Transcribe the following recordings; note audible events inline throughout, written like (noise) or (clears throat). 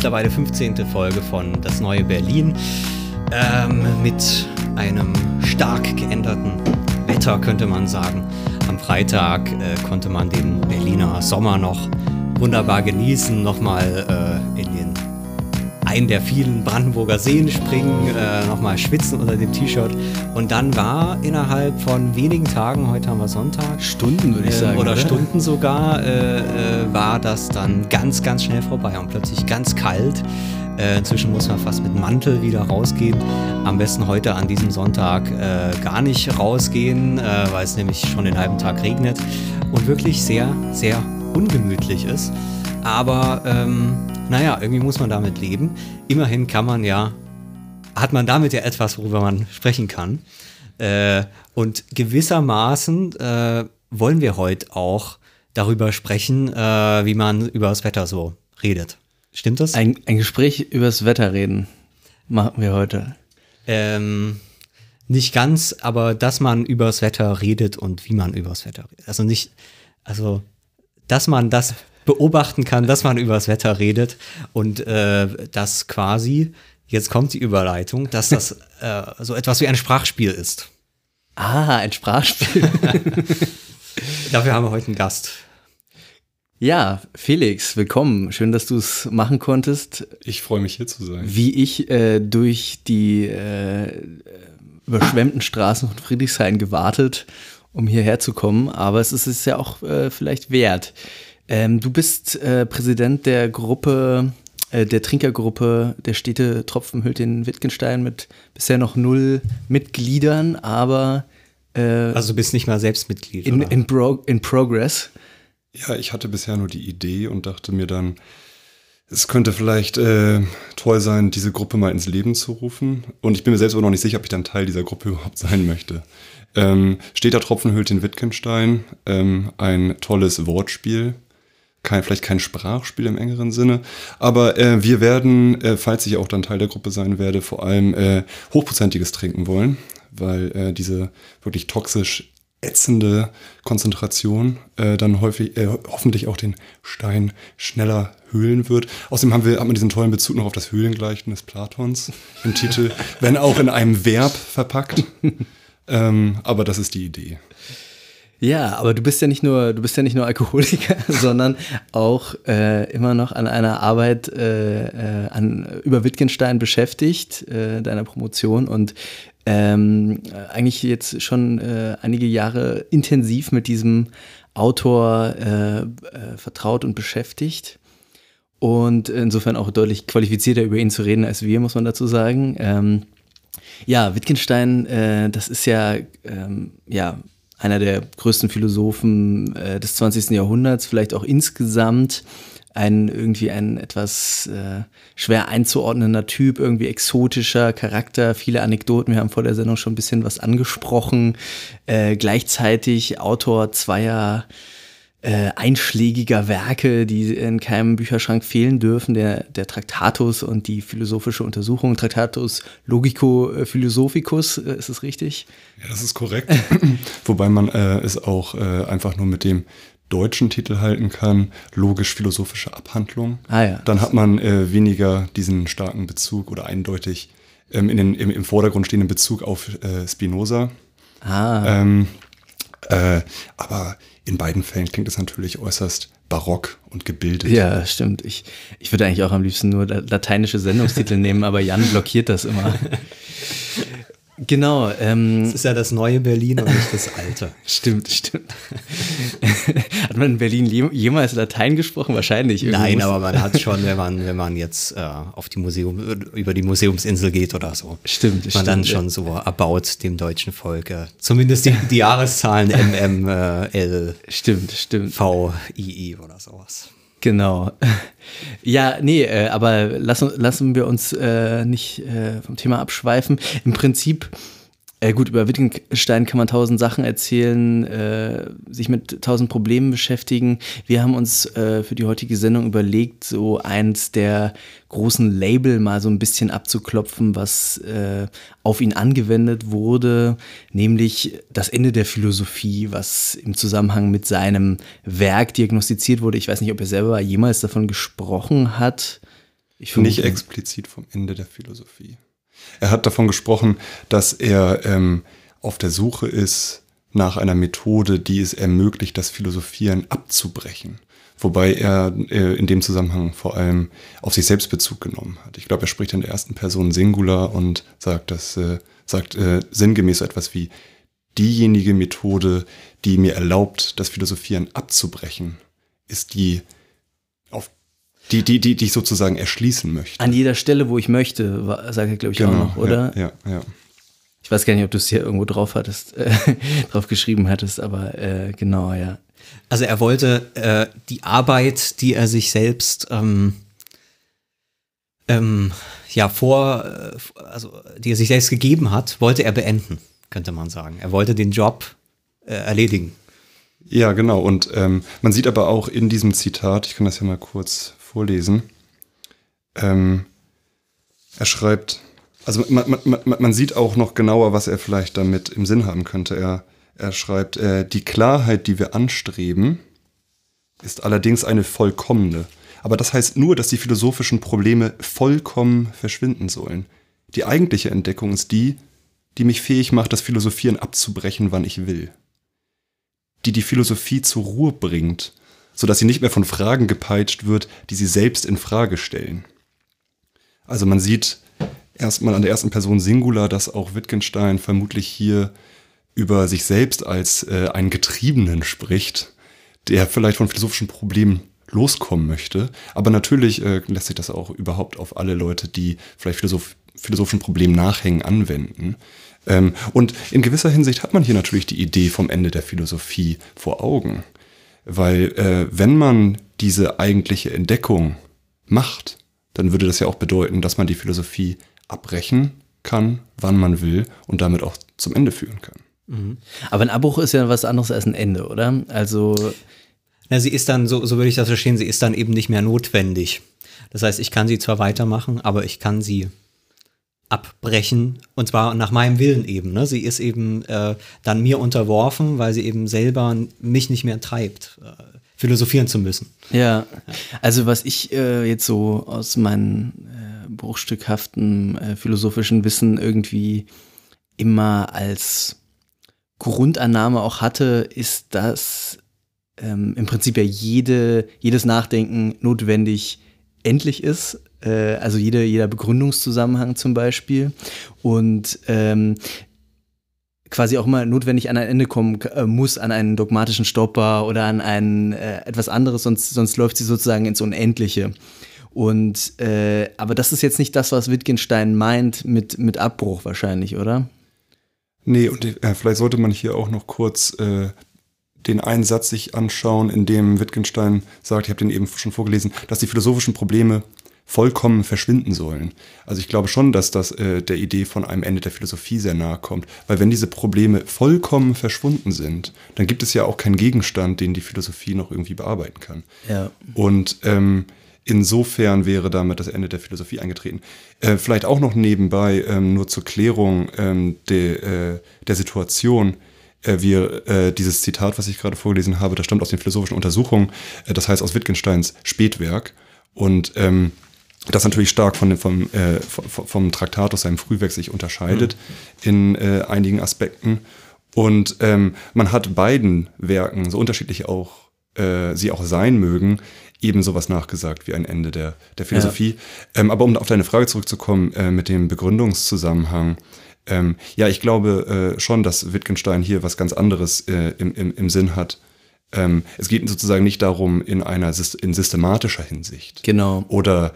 Mittlerweile 15. Folge von Das neue Berlin ähm, mit einem stark geänderten Wetter, könnte man sagen. Am Freitag äh, konnte man den Berliner Sommer noch wunderbar genießen, nochmal äh, einen der vielen Brandenburger Seen springen, äh, nochmal schwitzen unter dem T-Shirt. Und dann war innerhalb von wenigen Tagen, heute haben wir Sonntag, Stunden würde ich äh, sagen. oder Stunden sogar, äh, äh, war das dann ganz, ganz schnell vorbei und plötzlich ganz kalt. Inzwischen muss man fast mit Mantel wieder rausgehen. Am besten heute an diesem Sonntag äh, gar nicht rausgehen, äh, weil es nämlich schon den halben Tag regnet und wirklich sehr, sehr ungemütlich ist. Aber ähm, naja, irgendwie muss man damit leben. Immerhin kann man ja, hat man damit ja etwas, worüber man sprechen kann. Äh, und gewissermaßen äh, wollen wir heute auch darüber sprechen, äh, wie man über das Wetter so redet. Stimmt das? Ein, ein Gespräch übers Wetter reden machen wir heute. Ähm, nicht ganz, aber dass man übers Wetter redet und wie man übers Wetter redet. Also nicht, also dass man das beobachten kann, dass man übers Wetter redet und äh, dass quasi, jetzt kommt die Überleitung, dass das äh, so etwas wie ein Sprachspiel ist. Ah, ein Sprachspiel. (laughs) Dafür haben wir heute einen Gast. ja, Felix, willkommen. Schön, dass du es machen konntest. Ich freue mich hier zu sein. Wie ich äh, durch die äh, überschwemmten Straßen von Friedrichshain gewartet, um hierher zu kommen. Aber es ist es ja auch äh, vielleicht wert. Ähm, du bist äh, Präsident der Gruppe, äh, der Trinkergruppe der Städte Tropfenhültin-Wittgenstein mit bisher noch null Mitgliedern, aber äh, Also du bist nicht mal selbst Mitglied. in, oder? in, Bro in Progress. Ja, ich hatte bisher nur die Idee und dachte mir dann, es könnte vielleicht äh, toll sein, diese Gruppe mal ins Leben zu rufen. Und ich bin mir selbst aber noch nicht sicher, ob ich dann Teil dieser Gruppe (laughs) überhaupt sein möchte. Ähm, steht da Tropfen hüllt den Wittgenstein, ähm, ein tolles Wortspiel. Kein, vielleicht kein Sprachspiel im engeren Sinne, aber äh, wir werden, äh, falls ich auch dann Teil der Gruppe sein werde, vor allem äh, hochprozentiges trinken wollen, weil äh, diese wirklich toxisch ätzende Konzentration äh, dann häufig, äh, hoffentlich auch den Stein schneller höhlen wird. Außerdem haben wir, hat man diesen tollen Bezug noch auf das Höhlengleichnis Platons im Titel, (laughs) wenn auch in einem Verb verpackt. ähm, aber das ist die Idee. Ja, aber du bist ja nicht nur, du bist ja nicht nur Alkoholiker, (laughs) sondern auch äh, immer noch an einer Arbeit äh, äh, an, über Wittgenstein beschäftigt, äh, deiner Promotion und ähm, eigentlich jetzt schon äh, einige Jahre intensiv mit diesem Autor äh, äh, vertraut und beschäftigt. Und insofern auch deutlich qualifizierter über ihn zu reden als wir, muss man dazu sagen. Ähm, ja, Wittgenstein, äh, das ist ja, ähm, ja einer der größten Philosophen äh, des 20. Jahrhunderts, vielleicht auch insgesamt ein irgendwie ein etwas äh, schwer einzuordnender Typ, irgendwie exotischer Charakter, viele Anekdoten. Wir haben vor der Sendung schon ein bisschen was angesprochen. Äh, gleichzeitig Autor zweier äh, einschlägiger Werke, die in keinem Bücherschrank fehlen dürfen, der, der Traktatus und die philosophische Untersuchung, Traktatus Logico äh, Philosophicus, äh, ist es richtig? Ja, das ist korrekt. (laughs) Wobei man äh, es auch äh, einfach nur mit dem deutschen Titel halten kann, logisch-philosophische Abhandlung. Ah ja. Dann hat man äh, weniger diesen starken Bezug oder eindeutig ähm, in den, im, im Vordergrund stehenden Bezug auf Spinoza. Ah, Ähm, äh, aber in beiden Fällen klingt es natürlich äußerst barock und gebildet. ja, stimmt. Ich, ich würde eigentlich auch am liebsten nur la- lateinische Sendungstitel nehmen, aber Jan blockiert das immer. (laughs) Genau, ähm, Das ist ja das neue Berlin und nicht das alte. (laughs) stimmt, stimmt. (laughs) Hat man in Berlin je- jemals Latein gesprochen? Wahrscheinlich. Nein, muss- aber man hat schon, wenn man, wenn man jetzt äh, auf die Museum, über die Museumsinsel geht oder so. Stimmt, man stimmt, dann schon so erbaut dem deutschen Volk. Äh, zumindest die, die Jahreszahlen MM, äh, L, Stimmt, stimmt. V, I, I oder sowas. Genau. (laughs) Ja, nee, äh, aber lassen, lassen wir uns äh, nicht äh, vom Thema abschweifen. Im Prinzip äh, gut, über Wittgenstein kann man tausend Sachen erzählen, äh, sich mit tausend Problemen beschäftigen. Wir haben uns äh, für die heutige Sendung überlegt, so eins der großen Label mal so ein bisschen abzuklopfen, was äh, auf ihn angewendet wurde, nämlich das Ende der Philosophie, was im Zusammenhang mit seinem Werk diagnostiziert wurde. Ich weiß nicht, ob er selber jemals davon gesprochen hat. Ich nicht explizit vom Ende der Philosophie. Er hat davon gesprochen, dass er ähm, auf der Suche ist nach einer Methode, die es ermöglicht, das Philosophieren abzubrechen. Wobei er äh, in dem Zusammenhang vor allem auf sich selbst Bezug genommen hat. Ich glaube, er spricht in der ersten Person Singular und sagt, das, äh, sagt äh, sinngemäß so etwas wie diejenige Methode, die mir erlaubt, das Philosophieren abzubrechen, ist die die, die, die, die ich sozusagen erschließen möchte. An jeder Stelle, wo ich möchte, sage ich, glaube ich, genau, auch noch, oder? Ja, ja, ja. Ich weiß gar nicht, ob du es hier irgendwo drauf hattest, äh, (laughs) drauf geschrieben hattest, aber äh, genau, ja. Also er wollte äh, die Arbeit, die er sich selbst ähm, ähm, ja vor, äh, also die er sich selbst gegeben hat, wollte er beenden, könnte man sagen. Er wollte den Job äh, erledigen. Ja, genau. Und ähm, man sieht aber auch in diesem Zitat, ich kann das ja mal kurz vorlesen. Ähm, er schreibt, also man, man, man, sieht auch noch genauer, was er vielleicht damit im Sinn haben könnte. Er, er schreibt, äh, die Klarheit, die wir anstreben, ist allerdings eine vollkommene. Aber das heißt nur, dass die philosophischen Probleme vollkommen verschwinden sollen. Die eigentliche Entdeckung ist die, die mich fähig macht, das Philosophieren abzubrechen, wann ich will. Die die Philosophie zur Ruhe bringt sodass sie nicht mehr von Fragen gepeitscht wird, die sie selbst in Frage stellen. Also man sieht erstmal an der ersten Person Singular, dass auch Wittgenstein vermutlich hier über sich selbst als äh, einen Getriebenen spricht, der vielleicht von philosophischen Problemen loskommen möchte. Aber natürlich äh, lässt sich das auch überhaupt auf alle Leute, die vielleicht Philosoph philosophischen Problemen nachhängen, anwenden. Ähm, und in gewisser Hinsicht hat man hier natürlich die Idee vom Ende der Philosophie vor Augen. Weil äh, wenn man diese eigentliche Entdeckung macht, dann würde das ja auch bedeuten, dass man die Philosophie abbrechen kann, wann man will und damit auch zum Ende führen kann. Mhm. Aber ein Abbruch ist ja was anderes als ein Ende, oder? Also. Na, sie ist dann, so, so würde ich das verstehen, sie ist dann eben nicht mehr notwendig. Das heißt, ich kann sie zwar weitermachen, aber ich kann sie abbrechen und zwar nach meinem Willen eben. Ne? Sie ist eben äh, dann mir unterworfen, weil sie eben selber mich nicht mehr treibt, äh, philosophieren zu müssen. Ja, also was ich äh, jetzt so aus meinem äh, bruchstückhaften äh, philosophischen Wissen irgendwie immer als Grundannahme auch hatte, ist, dass ähm, im Prinzip ja jede, jedes Nachdenken notwendig endlich ist äh, also jeder, jeder Begründungszusammenhang zum Beispiel. Und ähm, quasi auch immer notwendig an ein Ende kommen äh, muss, an einen dogmatischen Stopper oder an ein äh, etwas anderes, sonst, sonst läuft sie sozusagen ins Unendliche. Und äh, aber das ist jetzt nicht das, was Wittgenstein meint mit, mit Abbruch wahrscheinlich, oder? Nee, und äh, vielleicht sollte man hier auch noch kurz äh, den einen Satz sich anschauen, in dem Wittgenstein sagt, ich habe den eben schon vorgelesen, dass die philosophischen Probleme vollkommen verschwinden sollen. Also ich glaube schon, dass das äh, der Idee von einem Ende der Philosophie sehr nahe kommt. Weil wenn diese Probleme vollkommen verschwunden sind, dann gibt es ja auch keinen Gegenstand, den die Philosophie noch irgendwie bearbeiten kann. Ja. Und ähm, insofern wäre damit das Ende der Philosophie eingetreten. Äh, vielleicht auch noch nebenbei, ähm, nur zur Klärung ähm, de, äh, der Situation. Äh, wir, äh, dieses Zitat, was ich gerade vorgelesen habe, das stammt aus den philosophischen Untersuchungen, äh, das heißt aus Wittgensteins Spätwerk. Und ähm, das natürlich stark von vom, äh, vom Traktat aus seinem Frühwerk sich unterscheidet mhm. in äh, einigen Aspekten. Und ähm, man hat beiden Werken, so unterschiedlich auch äh, sie auch sein mögen, eben sowas nachgesagt wie ein Ende der, der Philosophie. Ja. Ähm, aber um auf deine Frage zurückzukommen äh, mit dem Begründungszusammenhang, ähm, ja, ich glaube äh, schon, dass Wittgenstein hier was ganz anderes äh, im, im, im Sinn hat. Ähm, es geht sozusagen nicht darum in einer in systematischer Hinsicht. Genau. Oder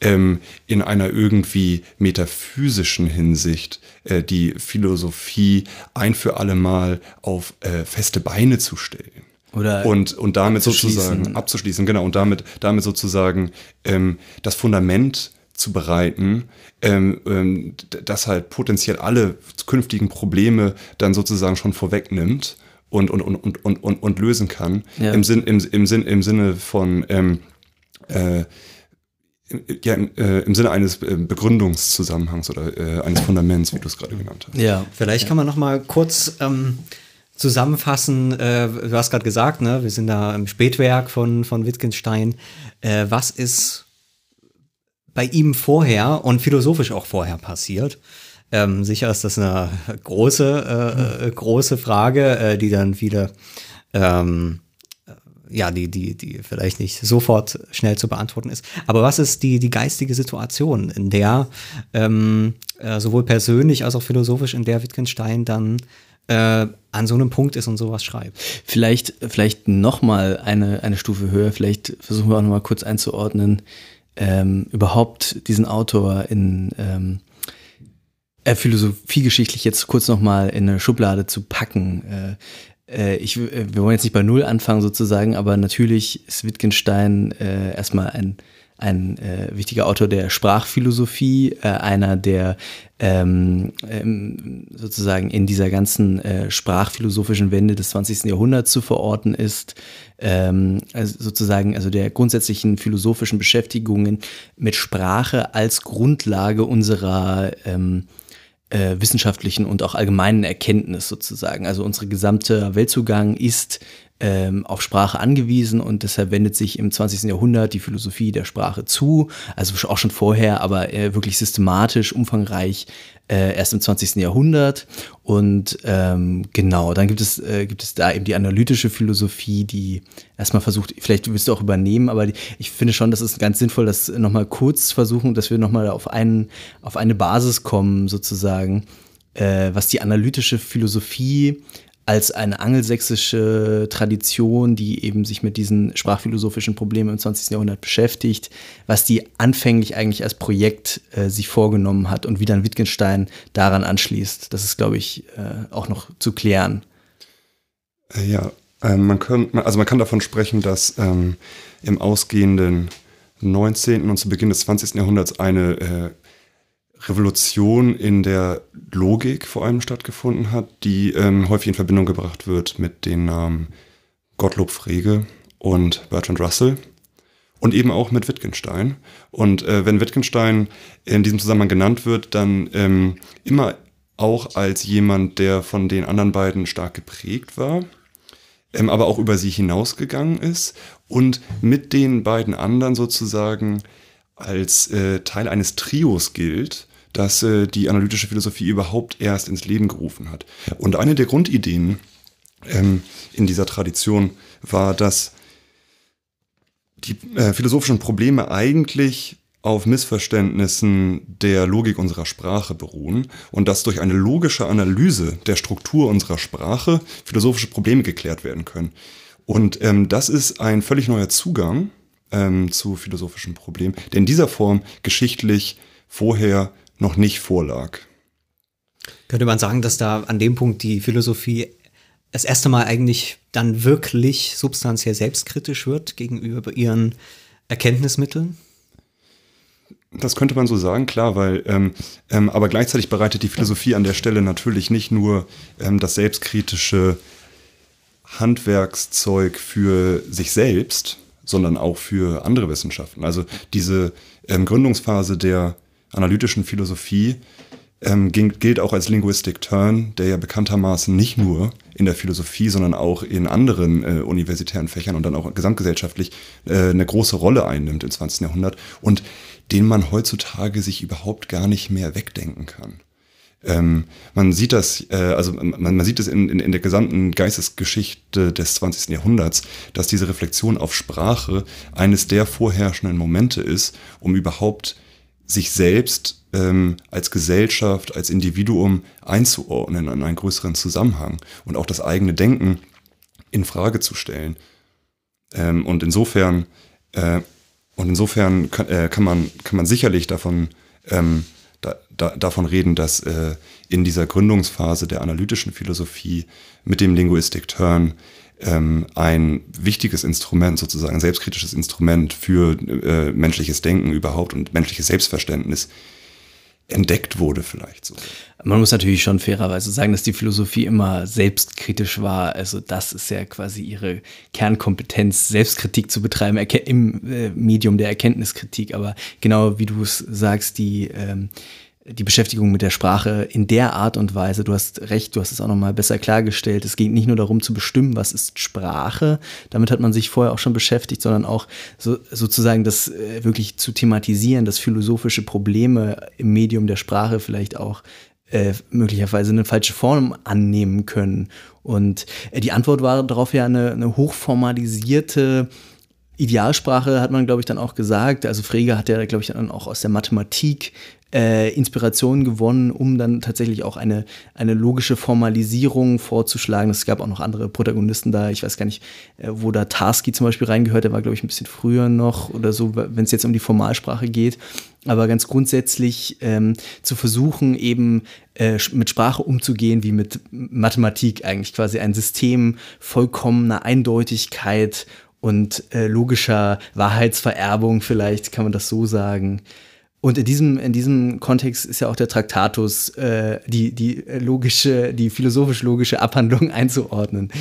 ähm, in einer irgendwie metaphysischen Hinsicht äh, die Philosophie ein für alle Mal auf äh, feste Beine zu stellen. Oder und, und damit sozusagen abzuschließen, genau, und damit, damit sozusagen ähm, das Fundament zu bereiten, ähm, ähm, das halt potenziell alle künftigen Probleme dann sozusagen schon vorwegnimmt und, und, und, und, und, und, und lösen kann. Ja. Im, Sinn, im, im, Sinn, Im Sinne von ähm, äh, ja, im, äh, im Sinne eines äh, Begründungszusammenhangs oder äh, eines Fundaments, wie du es gerade genannt hast. ja. Vielleicht kann man noch mal kurz ähm, zusammenfassen. Äh, du hast gerade gesagt, ne, wir sind da im Spätwerk von, von Wittgenstein. Äh, was ist bei ihm vorher und philosophisch auch vorher passiert? Ähm, sicher ist das eine große, äh, äh, große Frage, äh, die dann viele ähm, ja, die, die, die vielleicht nicht sofort schnell zu beantworten ist. Aber was ist die, die geistige Situation, in der ähm, äh, sowohl persönlich als auch philosophisch, in der Wittgenstein dann äh, an so einem Punkt ist und sowas schreibt? Vielleicht, vielleicht nochmal eine, eine Stufe höher, vielleicht versuchen wir auch nochmal kurz einzuordnen, ähm, überhaupt diesen Autor in ähm, äh, philosophiegeschichtlich jetzt kurz nochmal in eine Schublade zu packen. Äh, ich, äh, wir wollen jetzt nicht bei Null anfangen sozusagen, aber natürlich ist Wittgenstein äh, erstmal ein, ein äh, wichtiger Autor der Sprachphilosophie, äh, einer, der ähm, ähm, sozusagen in dieser ganzen äh, sprachphilosophischen Wende des 20. Jahrhunderts zu verorten ist, ähm, also sozusagen also der grundsätzlichen philosophischen Beschäftigungen mit Sprache als Grundlage unserer ähm, äh, wissenschaftlichen und auch allgemeinen Erkenntnis sozusagen. Also unsere gesamte Weltzugang ist ähm, auf Sprache angewiesen und deshalb wendet sich im 20. Jahrhundert die Philosophie der Sprache zu, also auch schon vorher, aber äh, wirklich systematisch, umfangreich äh, erst im 20. Jahrhundert. Und ähm, genau, dann gibt es, äh, gibt es da eben die analytische Philosophie, die erstmal versucht, vielleicht willst du auch übernehmen, aber die, ich finde schon, das ist ganz sinnvoll, das nochmal kurz versuchen, dass wir nochmal auf, einen, auf eine Basis kommen, sozusagen, äh, was die analytische Philosophie als eine angelsächsische Tradition, die eben sich mit diesen sprachphilosophischen Problemen im 20. Jahrhundert beschäftigt, was die anfänglich eigentlich als Projekt äh, sich vorgenommen hat und wie dann Wittgenstein daran anschließt. Das ist, glaube ich, äh, auch noch zu klären. Äh, Ja, ähm, man kann, also man kann davon sprechen, dass ähm, im ausgehenden 19. und zu Beginn des 20. Jahrhunderts eine äh, Revolution in der Logik vor allem stattgefunden hat, die ähm, häufig in Verbindung gebracht wird mit den Namen Gottlob Frege und Bertrand Russell und eben auch mit Wittgenstein. Und äh, wenn Wittgenstein in diesem Zusammenhang genannt wird, dann ähm, immer auch als jemand, der von den anderen beiden stark geprägt war, ähm, aber auch über sie hinausgegangen ist und mit den beiden anderen sozusagen als äh, Teil eines Trios gilt, das äh, die analytische Philosophie überhaupt erst ins Leben gerufen hat. Und eine der Grundideen ähm, in dieser Tradition war, dass die äh, philosophischen Probleme eigentlich auf Missverständnissen der Logik unserer Sprache beruhen und dass durch eine logische Analyse der Struktur unserer Sprache philosophische Probleme geklärt werden können. Und ähm, das ist ein völlig neuer Zugang ähm, zu philosophischen Problemen, der in dieser Form geschichtlich vorher noch nicht vorlag. Könnte man sagen, dass da an dem Punkt die Philosophie das erste Mal eigentlich dann wirklich substanziell selbstkritisch wird gegenüber ihren Erkenntnismitteln? Das könnte man so sagen, klar, weil ähm, ähm, aber gleichzeitig bereitet die Philosophie an der Stelle natürlich nicht nur ähm, das selbstkritische Handwerkszeug für sich selbst, sondern auch für andere Wissenschaften. Also diese ähm, Gründungsphase der analytischen Philosophie ähm, gilt auch als Linguistic Turn, der ja bekanntermaßen nicht nur in der Philosophie, sondern auch in anderen äh, universitären Fächern und dann auch gesamtgesellschaftlich äh, eine große Rolle einnimmt im 20. Jahrhundert und den man heutzutage sich überhaupt gar nicht mehr wegdenken kann. Ähm, man sieht das, äh, also man, man sieht es in, in, in der gesamten Geistesgeschichte des 20. Jahrhunderts, dass diese Reflexion auf Sprache eines der vorherrschenden Momente ist, um überhaupt sich selbst ähm, als Gesellschaft, als Individuum einzuordnen in einen größeren Zusammenhang und auch das eigene Denken in Frage zu stellen. Ähm, und insofern äh, und insofern kann, äh, kann man kann man sicherlich davon ähm, da, da, davon reden, dass äh, in dieser Gründungsphase der analytischen Philosophie mit dem Linguistic Turn ähm, ein wichtiges Instrument, sozusagen ein selbstkritisches Instrument für äh, menschliches Denken überhaupt und menschliches Selbstverständnis entdeckt wurde vielleicht so. Man muss natürlich schon fairerweise sagen, dass die Philosophie immer selbstkritisch war. Also das ist ja quasi ihre Kernkompetenz, Selbstkritik zu betreiben im äh, Medium der Erkenntniskritik. Aber genau wie du es sagst, die ähm, die Beschäftigung mit der Sprache in der Art und Weise, du hast recht, du hast es auch nochmal besser klargestellt, es geht nicht nur darum zu bestimmen, was ist Sprache, damit hat man sich vorher auch schon beschäftigt, sondern auch so, sozusagen das äh, wirklich zu thematisieren, dass philosophische Probleme im Medium der Sprache vielleicht auch äh, möglicherweise eine falsche Form annehmen können. Und äh, die Antwort war darauf ja eine, eine hochformalisierte Idealsprache hat man, glaube ich, dann auch gesagt. Also Frege hat ja, glaube ich, dann auch aus der Mathematik äh, Inspiration gewonnen, um dann tatsächlich auch eine, eine logische Formalisierung vorzuschlagen. Es gab auch noch andere Protagonisten da. Ich weiß gar nicht, äh, wo da Tarski zum Beispiel reingehört. Der war, glaube ich, ein bisschen früher noch oder so, wenn es jetzt um die Formalsprache geht. Aber ganz grundsätzlich ähm, zu versuchen, eben äh, mit Sprache umzugehen, wie mit Mathematik eigentlich quasi ein System vollkommener Eindeutigkeit und äh, logischer Wahrheitsvererbung, vielleicht kann man das so sagen. Und in diesem, in diesem Kontext ist ja auch der Traktatus, äh, die, die logische, die philosophisch-logische Abhandlung (laughs) einzuordnen.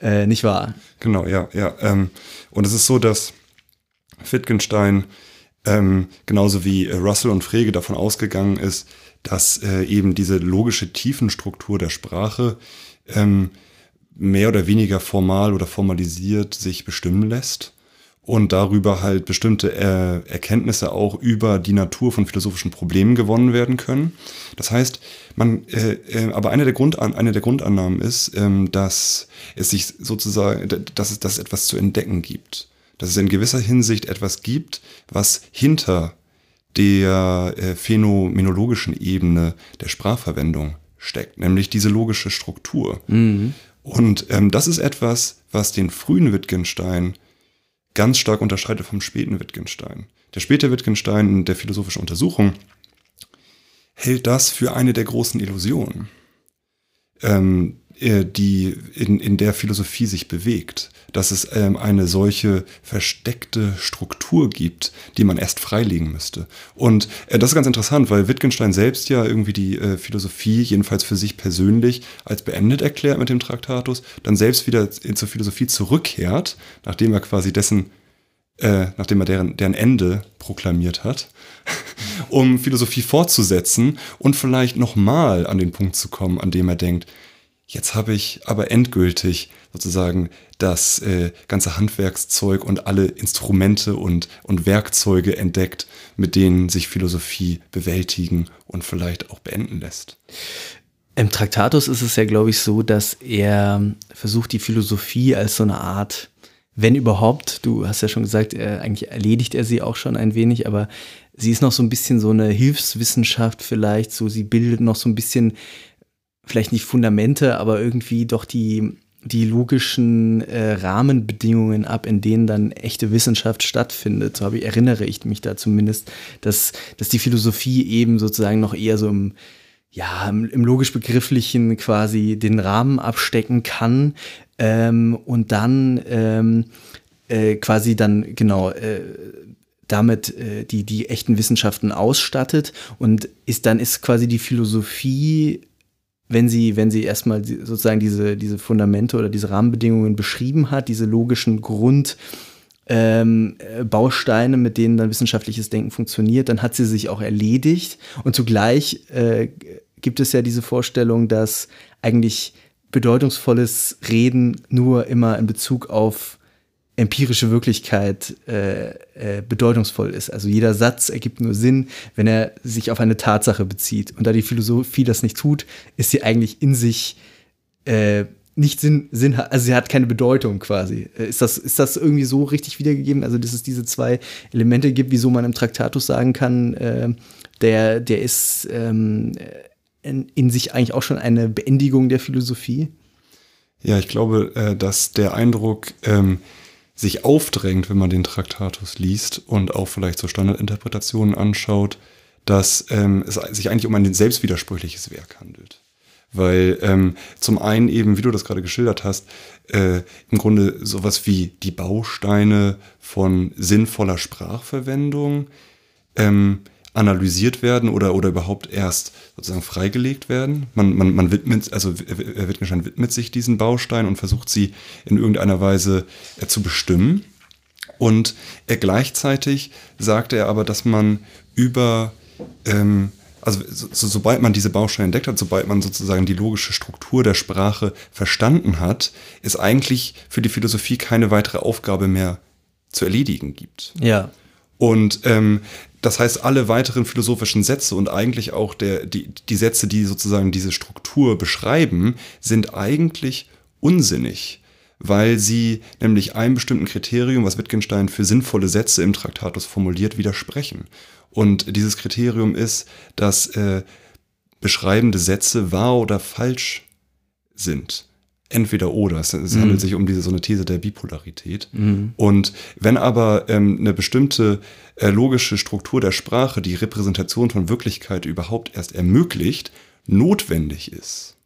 Äh, nicht wahr? Genau, ja, ja. Ähm, und es ist so, dass Wittgenstein ähm, genauso wie Russell und Frege davon ausgegangen ist, dass äh, eben diese logische Tiefenstruktur der Sprache ähm, mehr oder weniger formal oder formalisiert sich bestimmen lässt und darüber halt bestimmte äh, Erkenntnisse auch über die Natur von philosophischen Problemen gewonnen werden können. Das heißt, man, äh, äh, aber eine der, Grundan eine der Grundannahmen ist, ähm, dass es sich sozusagen, dass es, dass es etwas zu entdecken gibt. Dass es in gewisser Hinsicht etwas gibt, was hinter der äh, phänomenologischen Ebene der Sprachverwendung steckt, nämlich diese logische Struktur. Mhm. Und ähm, das ist etwas, was den frühen Wittgenstein ganz stark unterscheidet vom späten Wittgenstein. Der späte Wittgenstein in der philosophischen Untersuchung hält das für eine der großen Illusionen, ähm, äh, die in, in der Philosophie sich bewegt, dass es ähm, eine solche versteckte Struktur gibt, die man erst freilegen müsste. Und äh, das ist ganz interessant, weil Wittgenstein selbst ja irgendwie die äh, Philosophie, jedenfalls für sich persönlich, als beendet erklärt mit dem Traktatus, dann selbst wieder in, zur Philosophie zurückkehrt, nachdem er quasi dessen äh, nachdem er deren, deren Ende proklamiert hat, (laughs) um Philosophie fortzusetzen und vielleicht nochmal an den Punkt zu kommen, an dem er denkt, Jetzt habe ich aber endgültig sozusagen das äh, ganze Handwerkszeug und alle Instrumente und, und Werkzeuge entdeckt, mit denen sich Philosophie bewältigen und vielleicht auch beenden lässt. Im Traktatus ist es ja, glaube ich, so, dass er versucht, die Philosophie als so eine Art, wenn überhaupt, du hast ja schon gesagt, er, eigentlich erledigt er sie auch schon ein wenig, aber sie ist noch so ein bisschen so eine Hilfswissenschaft vielleicht, so sie bildet noch so ein bisschen vielleicht nicht Fundamente, aber irgendwie doch die, die logischen äh, Rahmenbedingungen ab, in denen dann echte Wissenschaft stattfindet. So habe ich, erinnere ich mich da zumindest, dass, dass die Philosophie eben sozusagen noch eher so im, ja, im, im logisch-begrifflichen quasi den Rahmen abstecken kann ähm, und dann ähm, äh, quasi dann genau äh, damit äh, die, die echten Wissenschaften ausstattet und ist dann ist quasi die Philosophie wenn sie, wenn sie erstmal sozusagen diese, diese Fundamente oder diese Rahmenbedingungen beschrieben hat, diese logischen Grundbausteine, ähm, mit denen dann wissenschaftliches Denken funktioniert, dann hat sie sich auch erledigt. Und zugleich äh, gibt es ja diese Vorstellung, dass eigentlich bedeutungsvolles Reden nur immer in Bezug auf empirische Wirklichkeit äh, äh, bedeutungsvoll ist. Also jeder Satz ergibt nur Sinn, wenn er sich auf eine Tatsache bezieht. Und da die Philosophie das nicht tut, ist sie eigentlich in sich äh, nicht Sinn, Sinn, also sie hat keine Bedeutung quasi. Äh, ist das, ist das irgendwie so richtig wiedergegeben? Also, dass es diese zwei Elemente gibt, wieso man im Traktatus sagen kann, äh, der, der ist ähm, in, in sich eigentlich auch schon eine Beendigung der Philosophie? Ja, ich glaube, äh, dass der Eindruck, ähm, sich aufdrängt, wenn man den Traktatus liest und auch vielleicht so Standardinterpretationen anschaut, dass ähm, es sich eigentlich um ein selbstwidersprüchliches Werk handelt. Weil ähm, zum einen eben, wie du das gerade geschildert hast, äh, im Grunde sowas wie die Bausteine von sinnvoller Sprachverwendung ähm, analysiert werden oder, oder überhaupt erst sozusagen freigelegt werden. Man, man, man widmet, also Wittgenstein widmet sich diesen Bausteinen und versucht sie in irgendeiner Weise äh, zu bestimmen. Und er gleichzeitig sagte er aber, dass man über ähm, also so, sobald man diese Bausteine entdeckt hat, sobald man sozusagen die logische Struktur der Sprache verstanden hat, es eigentlich für die Philosophie keine weitere Aufgabe mehr zu erledigen gibt. Ja. Und ähm, das heißt, alle weiteren philosophischen Sätze und eigentlich auch der, die, die Sätze, die sozusagen diese Struktur beschreiben, sind eigentlich unsinnig, weil sie nämlich einem bestimmten Kriterium, was Wittgenstein für sinnvolle Sätze im Traktatus formuliert, widersprechen. Und dieses Kriterium ist, dass äh, beschreibende Sätze wahr oder falsch sind. Entweder oder. Es, es mhm. handelt sich um diese so eine These der Bipolarität. Mhm. Und wenn aber ähm, eine bestimmte äh, logische Struktur der Sprache die Repräsentation von Wirklichkeit überhaupt erst ermöglicht, notwendig ist,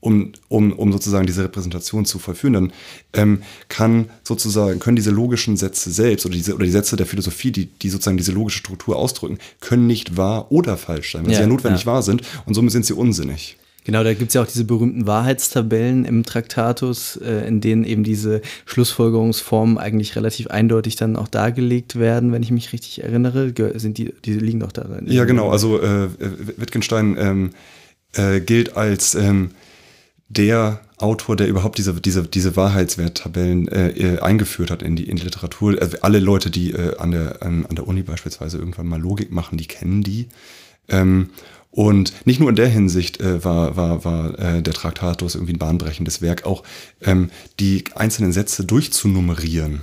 um, um, um sozusagen diese Repräsentation zu vollführen, dann ähm, kann sozusagen, können diese logischen Sätze selbst oder, diese, oder die Sätze der Philosophie, die, die sozusagen diese logische Struktur ausdrücken, können nicht wahr oder falsch sein, weil ja, sie ja notwendig ja. wahr sind und somit sind sie unsinnig. Genau, da gibt es ja auch diese berühmten Wahrheitstabellen im Traktatus, äh, in denen eben diese Schlussfolgerungsformen eigentlich relativ eindeutig dann auch dargelegt werden, wenn ich mich richtig erinnere. Sind die, die liegen doch da. Ja, genau. Also äh, Wittgenstein ähm, äh, gilt als ähm, der Autor, der überhaupt diese, diese, diese Wahrheitswerttabellen äh, äh, eingeführt hat in die, in die Literatur. Also alle Leute, die äh, an, der, an, an der Uni beispielsweise irgendwann mal Logik machen, die kennen die. Ähm, und nicht nur in der Hinsicht äh, war, war, war äh, der Traktatus irgendwie ein bahnbrechendes Werk, auch ähm, die einzelnen Sätze durchzunummerieren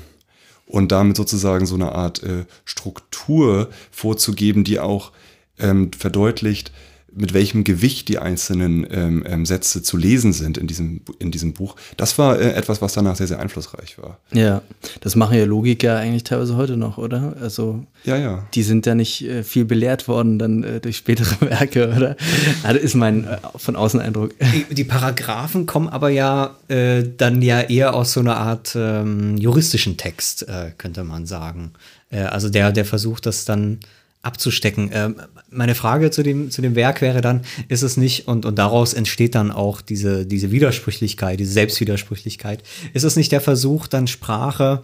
und damit sozusagen so eine Art äh, Struktur vorzugeben, die auch ähm, verdeutlicht, mit welchem Gewicht die einzelnen ähm, ähm, Sätze zu lesen sind in diesem, in diesem Buch, das war äh, etwas, was danach sehr, sehr einflussreich war. Ja, das machen ja Logiker eigentlich teilweise heute noch, oder? Also, ja, ja. die sind ja nicht äh, viel belehrt worden dann äh, durch spätere (laughs) Werke, oder? Also ist mein äh, von außen Eindruck. Die, die, Paragraphen kommen aber ja äh, dann ja eher aus so einer Art ähm, juristischen Text, äh, könnte man sagen. also der, der versucht das dann abzustecken. Ähm, meine Frage zu dem, zu dem Werk wäre dann, ist es nicht, und, und daraus entsteht dann auch diese, diese Widersprüchlichkeit, diese Selbstwidersprüchlichkeit, ist es nicht der Versuch, dann Sprache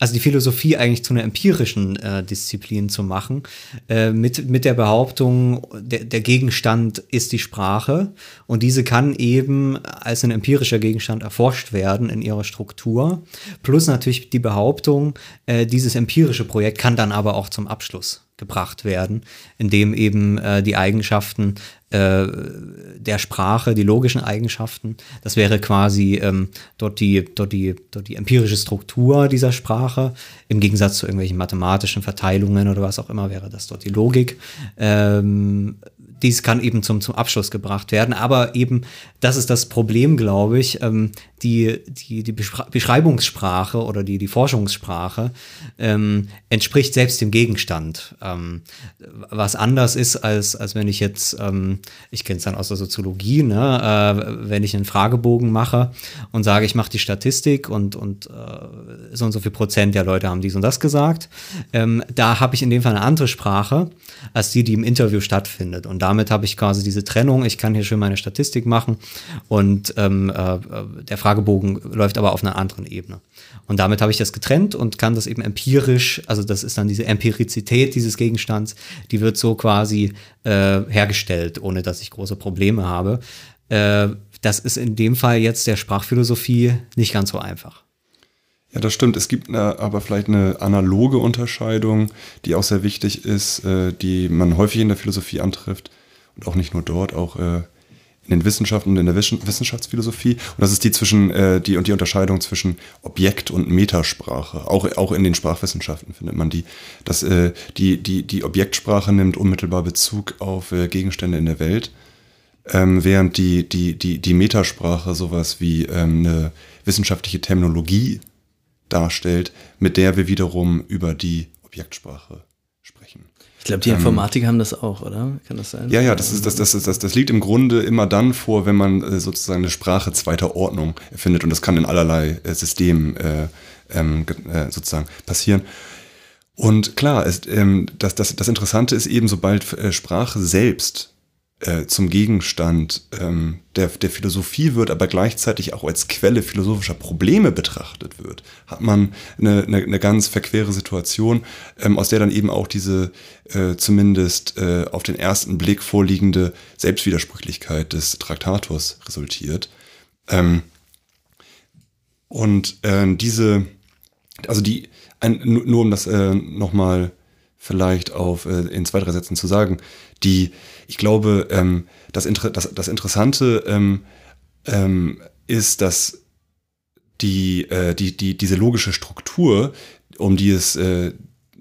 also die Philosophie eigentlich zu einer empirischen äh, Disziplin zu machen, äh, mit, mit der Behauptung, der, der Gegenstand ist die Sprache und diese kann eben als ein empirischer Gegenstand erforscht werden in ihrer Struktur. Plus natürlich die Behauptung, äh, dieses empirische Projekt kann dann aber auch zum Abschluss gebracht werden, indem eben äh, die Eigenschaften äh, der Sprache, die logischen Eigenschaften, das wäre quasi ähm, dort, die, dort, die, dort die empirische Struktur dieser Sprache, im Gegensatz zu irgendwelchen mathematischen Verteilungen oder was auch immer, wäre das dort die Logik. Ähm, dies kann eben zum, zum Abschluss gebracht werden. Aber eben, das ist das Problem, glaube ich, ähm, die, die, die Beschreibungssprache oder die, die Forschungssprache ähm, entspricht selbst dem Gegenstand. Ähm, was anders ist, als, als wenn ich jetzt, ähm, ich kenne es dann aus der Soziologie, ne, äh, wenn ich einen Fragebogen mache und sage, ich mache die Statistik und, und äh, so und so viel Prozent der Leute haben dies und das gesagt, ähm, da habe ich in dem Fall eine andere Sprache als die, die im Interview stattfindet. Und damit habe ich quasi diese Trennung. Ich kann hier schön meine Statistik machen und ähm, äh, der Fragebogen läuft aber auf einer anderen Ebene. Und damit habe ich das getrennt und kann das eben empirisch, also das ist dann diese Empirizität dieses Gegenstands, die wird so quasi äh, hergestellt, ohne dass ich große Probleme habe. Äh, das ist in dem Fall jetzt der Sprachphilosophie nicht ganz so einfach. Ja, das stimmt. Es gibt eine, aber vielleicht eine analoge Unterscheidung, die auch sehr wichtig ist, äh, die man häufig in der Philosophie antrifft auch nicht nur dort, auch äh, in den Wissenschaften und in der Wissenschaftsphilosophie. Und das ist die zwischen äh, die und die Unterscheidung zwischen Objekt und Metasprache. Auch auch in den Sprachwissenschaften findet man die, dass äh, die die die Objektsprache nimmt unmittelbar Bezug auf äh, Gegenstände in der Welt, ähm, während die die die die Metasprache sowas wie ähm, eine wissenschaftliche Terminologie darstellt, mit der wir wiederum über die Objektsprache. Ich glaube, die Informatiker haben das auch, oder? Kann das sein? Ja, ja, das, ist, das, das, das, das liegt im Grunde immer dann vor, wenn man äh, sozusagen eine Sprache zweiter Ordnung erfindet. Und das kann in allerlei äh, Systemen äh, ähm, äh, sozusagen passieren. Und klar, es, ähm, das, das, das Interessante ist eben, sobald äh, Sprache selbst äh, zum Gegenstand ähm, der, der Philosophie wird, aber gleichzeitig auch als Quelle philosophischer Probleme betrachtet wird, hat man eine, eine, eine ganz verquere Situation, ähm, aus der dann eben auch diese äh, zumindest äh, auf den ersten Blick vorliegende Selbstwidersprüchlichkeit des Traktators resultiert. Ähm, und äh, diese, also die, ein, nur um das äh, nochmal vielleicht auf äh, in zwei, drei Sätzen zu sagen, die, ich glaube, ähm, das, Inter das, das Interessante ähm, ähm, ist, dass die, äh, die, die, diese logische Struktur, um die es äh,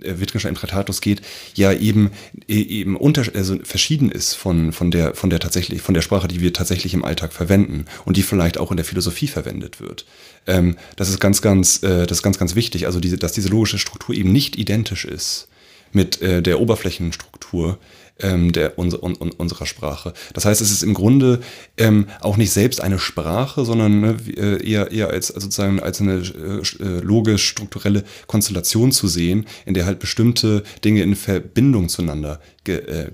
Wittgenstein Tratatus geht, ja eben e, eben unter, also verschieden ist von von der von der tatsächlich von der Sprache, die wir tatsächlich im Alltag verwenden und die vielleicht auch in der Philosophie verwendet wird. Ähm, das ist ganz ganz äh, das ist ganz ganz wichtig. Also diese dass diese logische Struktur eben nicht identisch ist mit äh, der Oberflächenstruktur ähm, der, un, un, unserer Sprache. Das heißt, es ist im Grunde ähm, auch nicht selbst eine Sprache, sondern ne, äh, eher, eher als sozusagen als eine äh, äh, logisch-strukturelle Konstellation zu sehen, in der halt bestimmte Dinge in Verbindung zueinander ge, äh,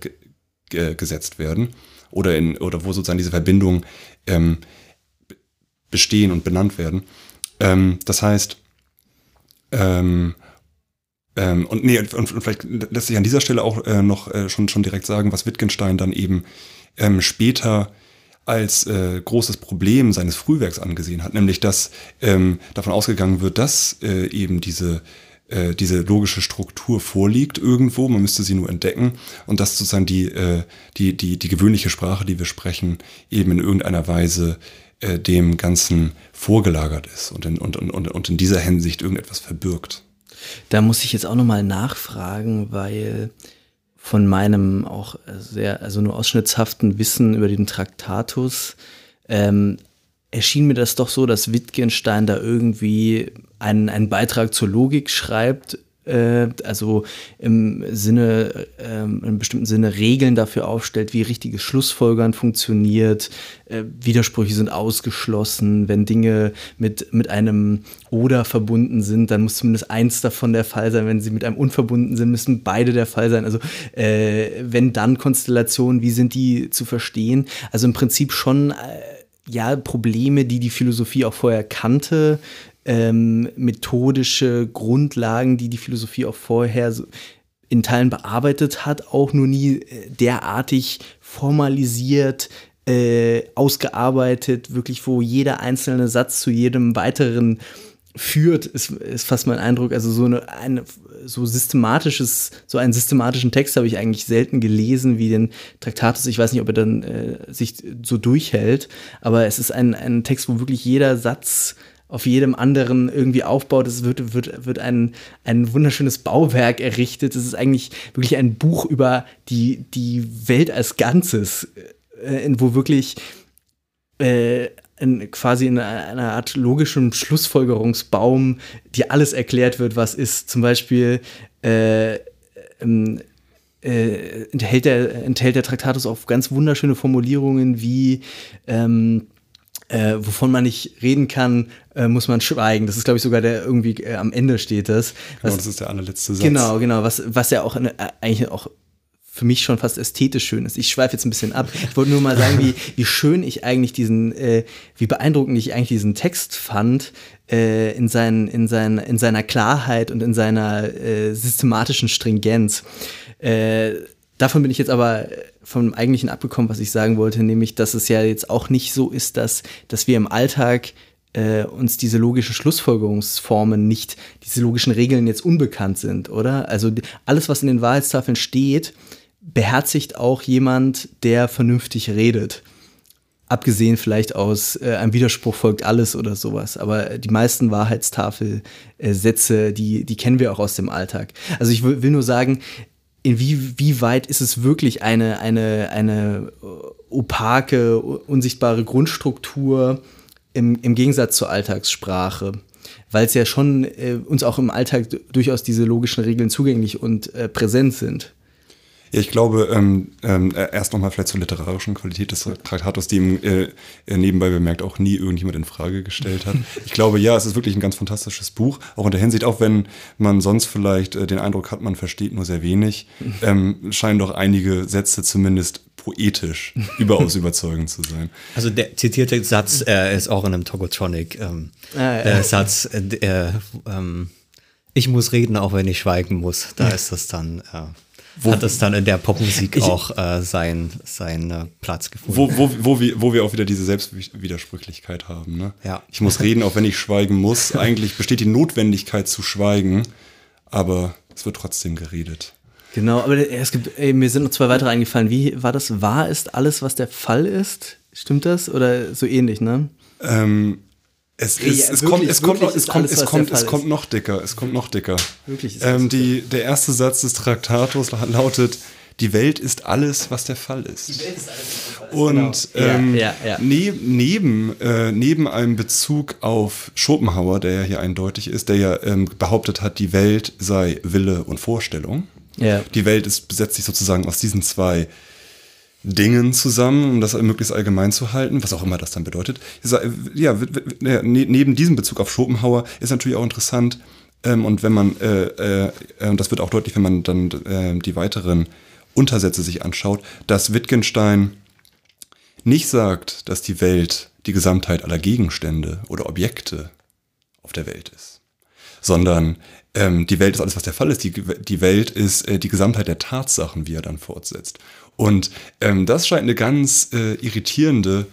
ge, gesetzt werden oder, in, oder wo sozusagen diese Verbindungen ähm, bestehen und benannt werden. Ähm, das heißt, ähm, ähm, und nee, und, und, vielleicht lässt sich an dieser Stelle auch äh, noch äh, schon, schon direkt sagen, was Wittgenstein dann eben ähm, später als äh, großes Problem seines Frühwerks angesehen hat, nämlich dass ähm, davon ausgegangen wird, dass äh, eben diese äh, diese logische Struktur vorliegt irgendwo, man müsste sie nur entdecken und dass sozusagen die, äh, die, die, die gewöhnliche Sprache, die wir sprechen, eben in irgendeiner Weise äh, dem Ganzen vorgelagert ist und in, und, und, und in dieser Hinsicht irgendetwas verbirgt. Da muss ich jetzt auch nochmal nachfragen, weil von meinem auch sehr, also nur ausschnittshaften Wissen über den Traktatus ähm, erschien mir das doch so, dass Wittgenstein da irgendwie einen, einen Beitrag zur Logik schreibt, äh, also im Sinne, äh, in bestimmten Sinne Regeln dafür aufstellt, wie richtiges Schlussfolgern funktioniert, äh, Widersprüche sind ausgeschlossen, wenn Dinge mit, mit einem oder verbunden sind, dann muss zumindest eins davon der Fall sein, wenn sie mit einem unverbunden sind, müssen beide der Fall sein. Also äh, wenn dann Konstellationen, wie sind die zu verstehen? Also im Prinzip schon äh, ja, Probleme, die die Philosophie auch vorher kannte, ähm, methodische Grundlagen, die die Philosophie auch vorher so in Teilen bearbeitet hat, auch nur nie äh, derartig formalisiert, äh, ausgearbeitet, wirklich wo jeder einzelne Satz zu jedem weiteren führt, ist, ist fast mein Eindruck. Also so eine, eine so systematisches, so einen systematischen Text habe ich eigentlich selten gelesen wie den Traktatus. Ich weiß nicht, ob er dann äh, sich so durchhält, aber es ist ein, ein Text, wo wirklich jeder Satz auf jedem anderen irgendwie aufbaut. Es wird, wird, wird ein, ein wunderschönes Bauwerk errichtet. Es ist eigentlich wirklich ein Buch über die, die Welt als Ganzes, äh, wo wirklich äh, in, quasi in einer Art logischen Schlussfolgerungsbaum dir alles erklärt wird, was ist. Zum Beispiel äh, ähm, äh, enthält, der, enthält der Traktatus auch ganz wunderschöne Formulierungen wie ähm, äh, wovon man nicht reden kann, äh, muss man schweigen. Das ist, glaube ich, sogar der irgendwie äh, am Ende steht das. Was, genau, das ist der allerletzte Satz. Genau, genau, was, was ja auch eine, äh, eigentlich auch für mich schon fast ästhetisch schön ist. Ich schweife jetzt ein bisschen ab. Ich wollte nur mal sagen, wie, (laughs) wie schön ich eigentlich diesen, äh, wie beeindruckend ich eigentlich diesen Text fand, äh, in, seinen, in, seinen, in seiner Klarheit und in seiner systematischen Stringenz. Davon bin ich jetzt aber vom eigentlichen abgekommen, was ich sagen wollte, nämlich, dass es ja jetzt auch nicht so ist, dass, dass wir im Alltag äh, uns diese logischen Schlussfolgerungsformen nicht, diese logischen Regeln jetzt unbekannt sind, oder? Also alles, was in den Wahrheitstafeln steht, beherzigt auch jemand, der vernünftig redet. Abgesehen vielleicht aus äh, einem Widerspruch folgt alles oder sowas. Aber die meisten Wahrheitstafelsätze, die, die kennen wir auch aus dem Alltag. Also ich will nur sagen, inwieweit ist es wirklich eine, eine, eine opake, unsichtbare Grundstruktur im, im Gegensatz zur Alltagssprache? Weil es ja schon äh, uns auch im Alltag durchaus diese logischen Regeln zugänglich und äh, präsent sind. Ja, ich glaube, ähm, ähm, erst nochmal vielleicht zur literarischen Qualität des Traktatus, die ihm äh, äh, nebenbei bemerkt auch nie irgendjemand in Frage gestellt hat. (laughs) Ich glaube, ja, es ist wirklich ein ganz fantastisches Buch, auch in der Hinsicht, auch wenn man sonst vielleicht äh, den Eindruck hat, man versteht nur sehr wenig, (laughs) ähm, scheinen doch einige Sätze zumindest poetisch (laughs) überaus überzeugend zu sein. Also der zitierte Satz äh, ist auch in einem Togotronic ähm, Ah, ja. äh, Satz, äh, äh, ähm, ich muss reden, auch wenn ich schweigen muss. Da ist das dann, äh, hat es dann in der Popmusik auch äh, sein, seinen äh, Platz gefunden. Wo, wo, wo, wir, wo wir auch wieder diese Selbstwidersprüchlichkeit haben. Ne? Ja. Ich muss reden, auch wenn ich schweigen muss. (laughs) Eigentlich besteht die Notwendigkeit zu schweigen, aber es wird trotzdem geredet. Genau, aber es gibt, ey, mir sind noch zwei weitere eingefallen. Wie war das? Wahr ist alles, was der Fall ist? Stimmt das? Oder so ähnlich, ne? Ähm, es, Ja, ist, es, wirklich, kommt, es, kommt, noch- es, kommt, alles, es, kommt, es kommt noch dicker. Es kommt noch dicker. Wirklich ist Ähm, die, der erste Satz des Traktatus la- lautet: Die Welt ist alles, was der Fall ist. Und Genau. Ja, ähm, ja, ja. neb- neben, äh, neben einem Bezug auf Schopenhauer, der ja hier eindeutig ist, der ja ähm, behauptet hat, die Welt sei Wille und Vorstellung. Ja. Die Welt ist, setzt sich sozusagen aus diesen zwei Dingen zusammen, um das möglichst allgemein zu halten, was auch immer das dann bedeutet. Ja, ne- neben diesem Bezug auf Schopenhauer ist natürlich auch interessant, ähm, und wenn man, äh, äh, das wird auch deutlich, wenn man dann äh, die weiteren Untersätze sich anschaut, dass Wittgenstein nicht sagt, dass die Welt die Gesamtheit aller Gegenstände oder Objekte auf der Welt ist, sondern ähm, die Welt ist alles, was der Fall ist. Die, die Welt ist äh, die Gesamtheit der Tatsachen, wie er dann fortsetzt. Und ähm, das scheint eine ganz äh, irritierende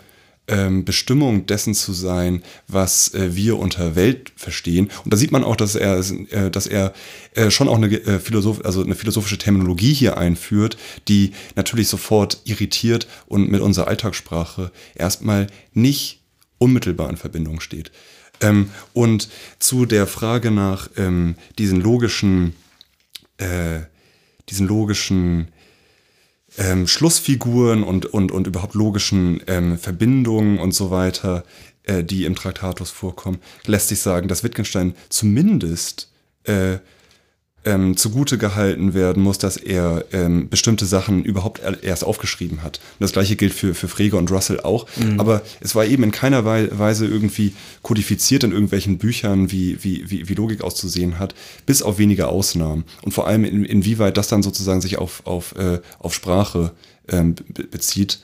ähm, Bestimmung dessen zu sein, was äh, wir unter Welt verstehen. Und da sieht man auch, dass er, äh, dass er äh, schon auch eine, äh, Philosoph also eine philosophische Terminologie hier einführt, die natürlich sofort irritiert und mit unserer Alltagssprache erstmal nicht unmittelbar in Verbindung steht. Ähm, und zu der Frage nach ähm, diesen logischen, äh, diesen logischen ähm, Schlussfiguren und, und, und überhaupt logischen ähm, Verbindungen und so weiter, äh, die im Traktatus vorkommen, lässt sich sagen, dass Wittgenstein zumindest äh, ähm, zugute gehalten werden muss, dass er ähm, bestimmte Sachen überhaupt er- erst aufgeschrieben hat. Und das gleiche gilt für, für Frege und Russell auch. Aber es war eben in keiner Wei- Weise irgendwie kodifiziert in irgendwelchen Büchern, wie, wie, wie, wie Logik auszusehen hat, bis auf wenige Ausnahmen. Und vor allem, in, inwieweit das dann sozusagen sich auf, auf, äh, auf Sprache ähm, be- bezieht.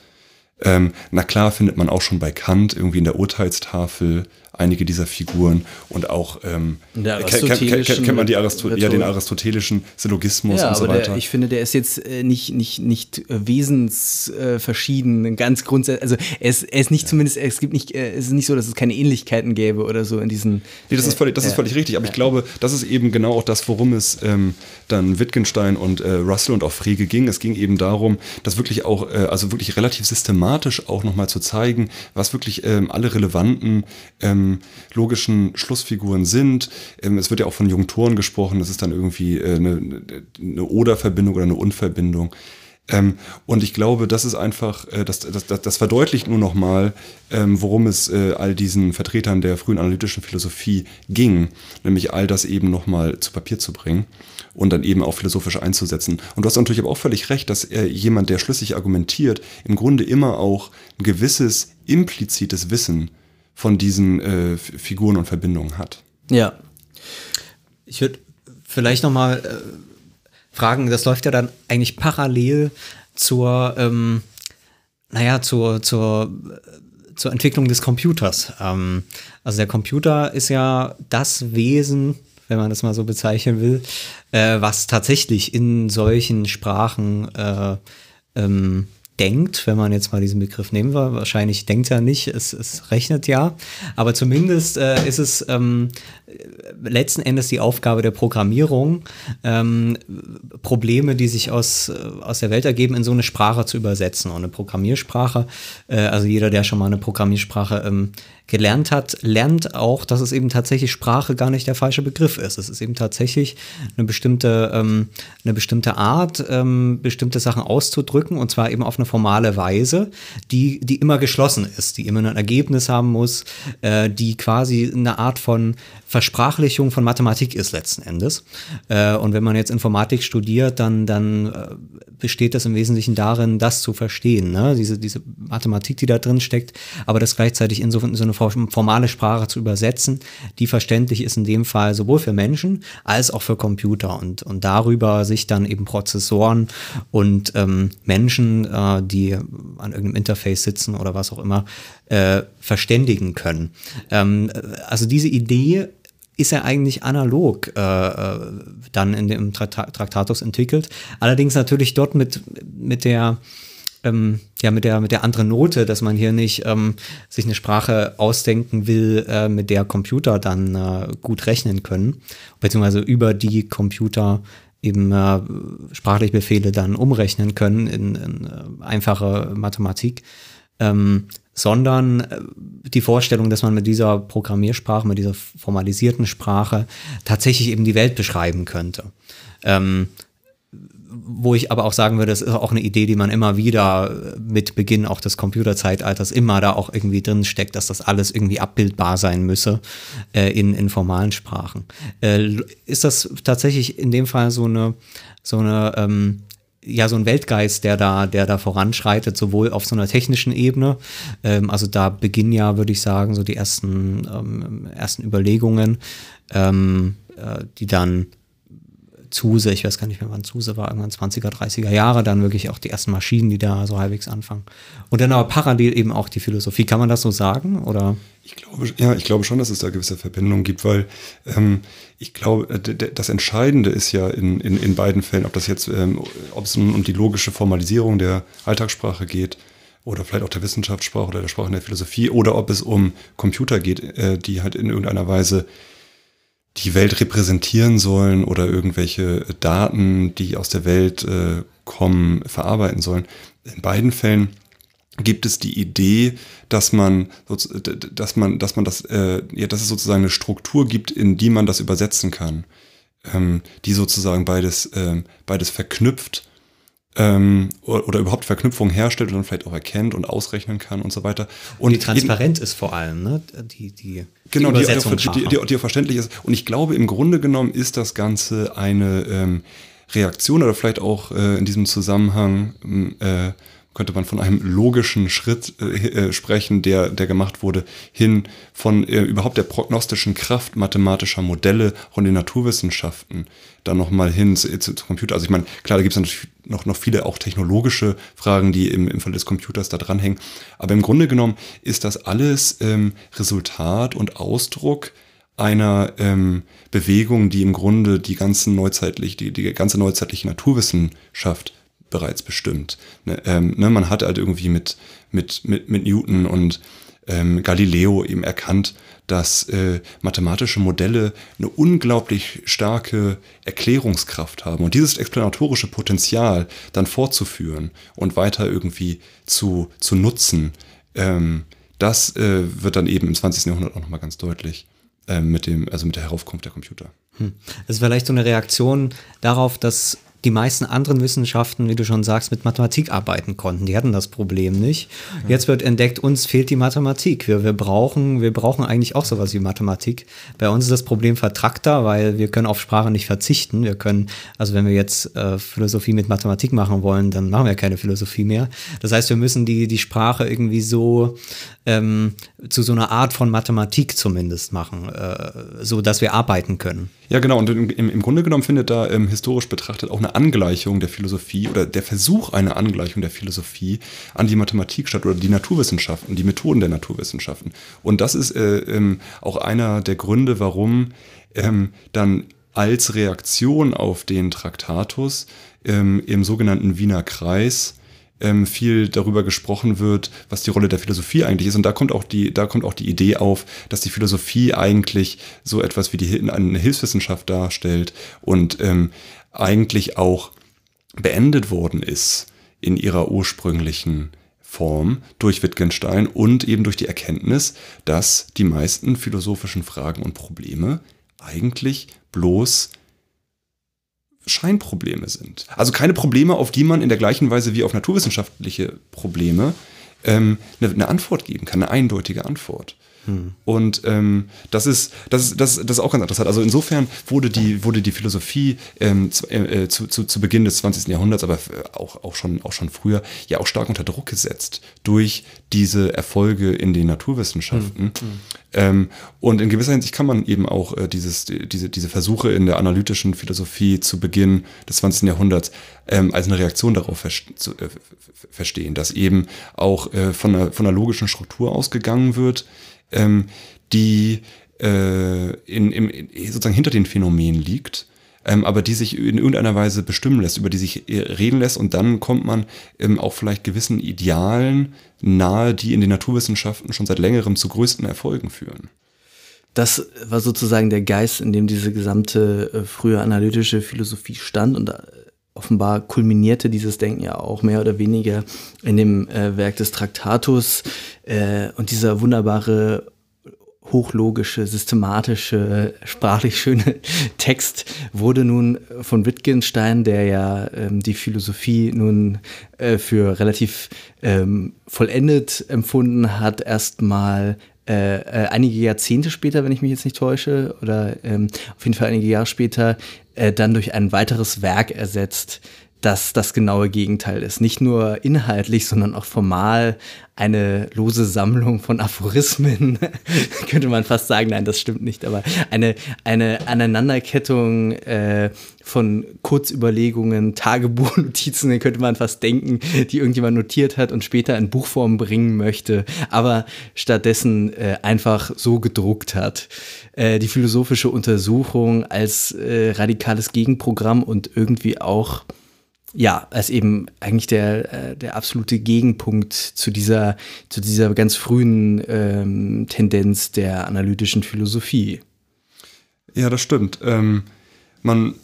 Ähm, na klar findet man auch schon bei Kant irgendwie in der Urteilstafel einige dieser Figuren und auch ähm, kennt, kennt, kennt, man die Aristo ja, den aristotelischen Syllogismus Ja, und so weiter. der, ich finde, der ist jetzt äh, nicht, nicht, nicht äh, wesensverschieden, ganz grundsätzlich. Also er ist, er ist nicht zumindest, es gibt nicht, äh, es ist nicht so, dass es keine Ähnlichkeiten gäbe oder so in diesen. Nee, das ist völlig, das ist ja. völlig richtig. Aber ich glaube, das ist eben genau auch das, worum es ähm, dann Wittgenstein und äh, Russell und auch Frege ging. Es ging eben darum, das wirklich auch, äh, also wirklich relativ systematisch auch nochmal zu zeigen, was wirklich ähm, alle relevanten ähm, logischen Schlussfiguren sind. Ähm, es wird ja auch von Junktoren gesprochen. Das ist dann irgendwie äh, eine, eine Oder-Verbindung oder eine Und-Verbindung. Ähm, und ich glaube, das ist einfach, äh, das, das, das, das verdeutlicht nur nochmal, ähm, worum es äh, all diesen Vertretern der frühen analytischen Philosophie ging, nämlich all das eben nochmal zu Papier zu bringen und dann eben auch philosophisch einzusetzen. Und du hast natürlich aber auch völlig recht, dass äh, jemand, der schlüssig argumentiert, im Grunde immer auch ein gewisses implizites Wissen von diesen äh, Figuren und Verbindungen hat. Ja. Ich würde vielleicht noch mal äh, fragen, das läuft ja dann eigentlich parallel zur, ähm, naja, zur, zur, äh, zur Entwicklung des Computers. Ähm, also der Computer ist ja das Wesen, wenn man das mal so bezeichnen will, äh, was tatsächlich in solchen Sprachen äh, ähm, denkt, wenn man jetzt mal diesen Begriff nehmen will. Wahrscheinlich denkt er nicht, es, es rechnet ja. Aber zumindest äh, ist es ähm, letzten Endes die Aufgabe der Programmierung, ähm, Probleme, die sich aus, äh, aus der Welt ergeben, in so eine Sprache zu übersetzen. Und eine Programmiersprache, äh, also jeder, der schon mal eine Programmiersprache ähm, gelernt hat, lernt auch, dass es eben tatsächlich Sprache gar nicht der falsche Begriff ist. Es ist eben tatsächlich eine bestimmte, ähm, eine bestimmte Art, ähm, bestimmte Sachen auszudrücken und zwar eben auf eine formale Weise, die, die immer geschlossen ist, die immer ein Ergebnis haben muss, äh, die quasi eine Art von Versprachlichung von Mathematik ist letzten Endes. Äh, und wenn man jetzt Informatik studiert, dann, dann äh, besteht das im Wesentlichen darin, das zu verstehen, ne? diese, diese Mathematik, die da drin steckt, aber das gleichzeitig in so, in so eine formale Sprache zu übersetzen, die verständlich ist in dem Fall sowohl für Menschen als auch für Computer und, und darüber sich dann eben Prozessoren und ähm, Menschen, äh, die an irgendeinem Interface sitzen oder was auch immer, äh, verständigen können. Ähm, also diese Idee ist er eigentlich analog äh, äh, dann in dem Traktatus entwickelt. Allerdings natürlich dort mit, mit der ähm, ja, mit der, mit der anderen Note, dass man hier nicht ähm, sich eine Sprache ausdenken will, äh, mit der Computer dann äh, gut rechnen können, beziehungsweise über die Computer eben äh, sprachliche Befehle dann umrechnen können in, in äh, einfache Mathematik, ähm, sondern äh, die Vorstellung, dass man mit dieser Programmiersprache, mit dieser formalisierten Sprache tatsächlich eben die Welt beschreiben könnte. Ähm, wo ich aber auch sagen würde, das ist auch eine Idee, die man immer wieder mit Beginn auch des Computerzeitalters immer da auch irgendwie drin steckt, dass das alles irgendwie abbildbar sein müsse äh, in, in formalen Sprachen. Äh, ist das tatsächlich in dem Fall so eine, so eine ähm, ja so ein Weltgeist, der da, der da voranschreitet, sowohl auf so einer technischen Ebene. Ähm, also da beginnen ja, würde ich sagen, so die ersten, ähm, ersten Überlegungen, ähm, äh, die dann Zuse, ich weiß gar nicht mehr, wann Zuse war, irgendwann 20er, 30er Jahre, dann wirklich auch die ersten Maschinen, die da so halbwegs anfangen. Und dann aber parallel eben auch die Philosophie. Kann man das so sagen? Oder? Ich glaube, ja, ich glaube schon, dass es da gewisse Verbindungen gibt, weil ähm, ich glaube, äh, das Entscheidende ist ja in, in, in beiden Fällen, ob das jetzt, ähm, um die logische Formalisierung der Alltagssprache geht oder vielleicht auch der Wissenschaftssprache oder der Sprache in der Philosophie oder ob es um Computer geht, äh, die halt in irgendeiner Weise die Welt repräsentieren sollen oder irgendwelche Daten, die aus der Welt äh, kommen, verarbeiten sollen. In beiden Fällen gibt es die Idee, dass man, dass man, dass man das, äh, ja, dass es sozusagen eine Struktur gibt, in die man das übersetzen kann, ähm, die sozusagen beides, ähm, beides verknüpft ähm, oder, überhaupt Verknüpfungen herstellt und dann vielleicht auch erkennt und ausrechnen kann und so weiter. Und die transparent ist vor allem, ne? Die, die genau, die, die, die, die, verständlich ist. Und ich glaube, im Grunde genommen ist das Ganze eine ähm, Reaktion oder vielleicht auch äh, in diesem Zusammenhang äh, könnte man von einem logischen Schritt äh, äh, sprechen, der, der gemacht wurde, hin von äh, überhaupt der prognostischen Kraft mathematischer Modelle von den Naturwissenschaften, dann nochmal hin zu, zu, zu, Computer. Also ich meine, klar, da gibt es natürlich noch, noch viele auch technologische Fragen, die im, im Fall des Computers da dranhängen. Aber im Grunde genommen ist das alles ähm, Resultat und Ausdruck einer ähm, Bewegung, die im Grunde die ganzen neuzeitlich, die, die ganze neuzeitliche Naturwissenschaft bereits bestimmt. Ne, ähm, ne, man hat halt irgendwie mit, mit, mit, mit Newton und ähm, Galileo eben erkannt, dass äh, mathematische Modelle eine unglaublich starke Erklärungskraft haben. Und dieses explanatorische Potenzial dann fortzuführen und weiter irgendwie zu, zu nutzen, ähm, das äh, wird dann eben im 20. Jahrhundert auch nochmal ganz deutlich äh, mit, dem, also mit der Heraufkunft der Computer. Hm. Ist vielleicht so eine Reaktion darauf, dass die meisten anderen Wissenschaften, wie du schon sagst, mit Mathematik arbeiten konnten. Die hatten das Problem nicht. Jetzt wird entdeckt, uns fehlt die Mathematik. Wir, wir, brauchen, wir brauchen eigentlich auch sowas wie Mathematik. Bei uns ist das Problem vertrackter, weil wir können auf Sprache nicht verzichten. Wir können, also wenn wir jetzt äh, Philosophie mit Mathematik machen wollen, dann machen wir keine Philosophie mehr. Das heißt, wir müssen die, die Sprache irgendwie so ähm, zu so einer Art von Mathematik zumindest machen, äh, so dass wir arbeiten können. Ja, genau. Und im, im Grunde genommen findet da ähm, historisch betrachtet auch eine Angleichung der Philosophie oder der Versuch einer Angleichung der Philosophie an die Mathematik statt oder die Naturwissenschaften, die Methoden der Naturwissenschaften. Und das ist äh, ähm, auch einer der Gründe, warum ähm, dann als Reaktion auf den Traktatus ähm, im sogenannten Wiener Kreis ähm, viel darüber gesprochen wird, was die Rolle der Philosophie eigentlich ist. Und da kommt auch die, da kommt auch die Idee auf, dass die Philosophie eigentlich so etwas wie die eine Hilfswissenschaft darstellt und ähm, eigentlich auch beendet worden ist in ihrer ursprünglichen Form durch Wittgenstein und eben durch die Erkenntnis, dass die meisten philosophischen Fragen und Probleme eigentlich bloß Scheinprobleme sind. Also keine Probleme, auf die man in der gleichen Weise wie auf naturwissenschaftliche Probleme ähm, eine, eine Antwort geben kann, eine eindeutige Antwort. Und ähm, das, ist, das, ist, das, das ist auch ganz interessant. Also insofern wurde die, wurde die Philosophie ähm, zu, äh, zu, zu, zu Beginn des 20. Jahrhunderts, aber auch, auch, schon, auch schon früher, ja auch stark unter Druck gesetzt durch diese Erfolge in den Naturwissenschaften. Mhm. Ähm, und in gewisser Hinsicht kann man eben auch äh, dieses, diese, diese Versuche in der analytischen Philosophie zu Beginn des 20. Jahrhunderts ähm, als eine Reaktion darauf ver zu, äh, verstehen, dass eben auch äh, von, einer, von einer logischen Struktur ausgegangen wird, ähm, die äh, in, im, sozusagen hinter den Phänomenen liegt, ähm, aber die sich in irgendeiner Weise bestimmen lässt, über die sich äh, reden lässt und dann kommt man ähm, auch vielleicht gewissen Idealen nahe, die in den Naturwissenschaften schon seit längerem zu größten Erfolgen führen. Das war sozusagen der Geist, in dem diese gesamte äh, frühe analytische Philosophie stand und äh, offenbar kulminierte dieses Denken ja auch mehr oder weniger in dem äh, Werk des Traktatus äh, und dieser wunderbare hochlogische, systematische, sprachlich schöne (laughs) Text wurde nun von Wittgenstein, der ja ähm, die Philosophie nun äh, für relativ ähm, vollendet empfunden hat, erstmal äh, äh, einige Jahrzehnte später, wenn ich mich jetzt nicht täusche, oder ähm, auf jeden Fall einige Jahre später, äh, dann durch ein weiteres Werk ersetzt, das das genaue Gegenteil ist. Nicht nur inhaltlich, sondern auch formal eine lose Sammlung von Aphorismen, (laughs) könnte man fast sagen. Nein, das stimmt nicht, aber eine, eine Aneinanderkettung äh, von Kurzüberlegungen, (laughs) Tagebuchnotizen, könnte man fast denken, die irgendjemand notiert hat und später in Buchform bringen möchte, aber stattdessen äh, einfach so gedruckt hat. Äh, die philosophische Untersuchung als äh, radikales Gegenprogramm und irgendwie auch ja, als eben eigentlich der, äh, der absolute Gegenpunkt zu dieser, zu dieser ganz frühen ähm, Tendenz der analytischen Philosophie. Ja, das stimmt. Ähm, man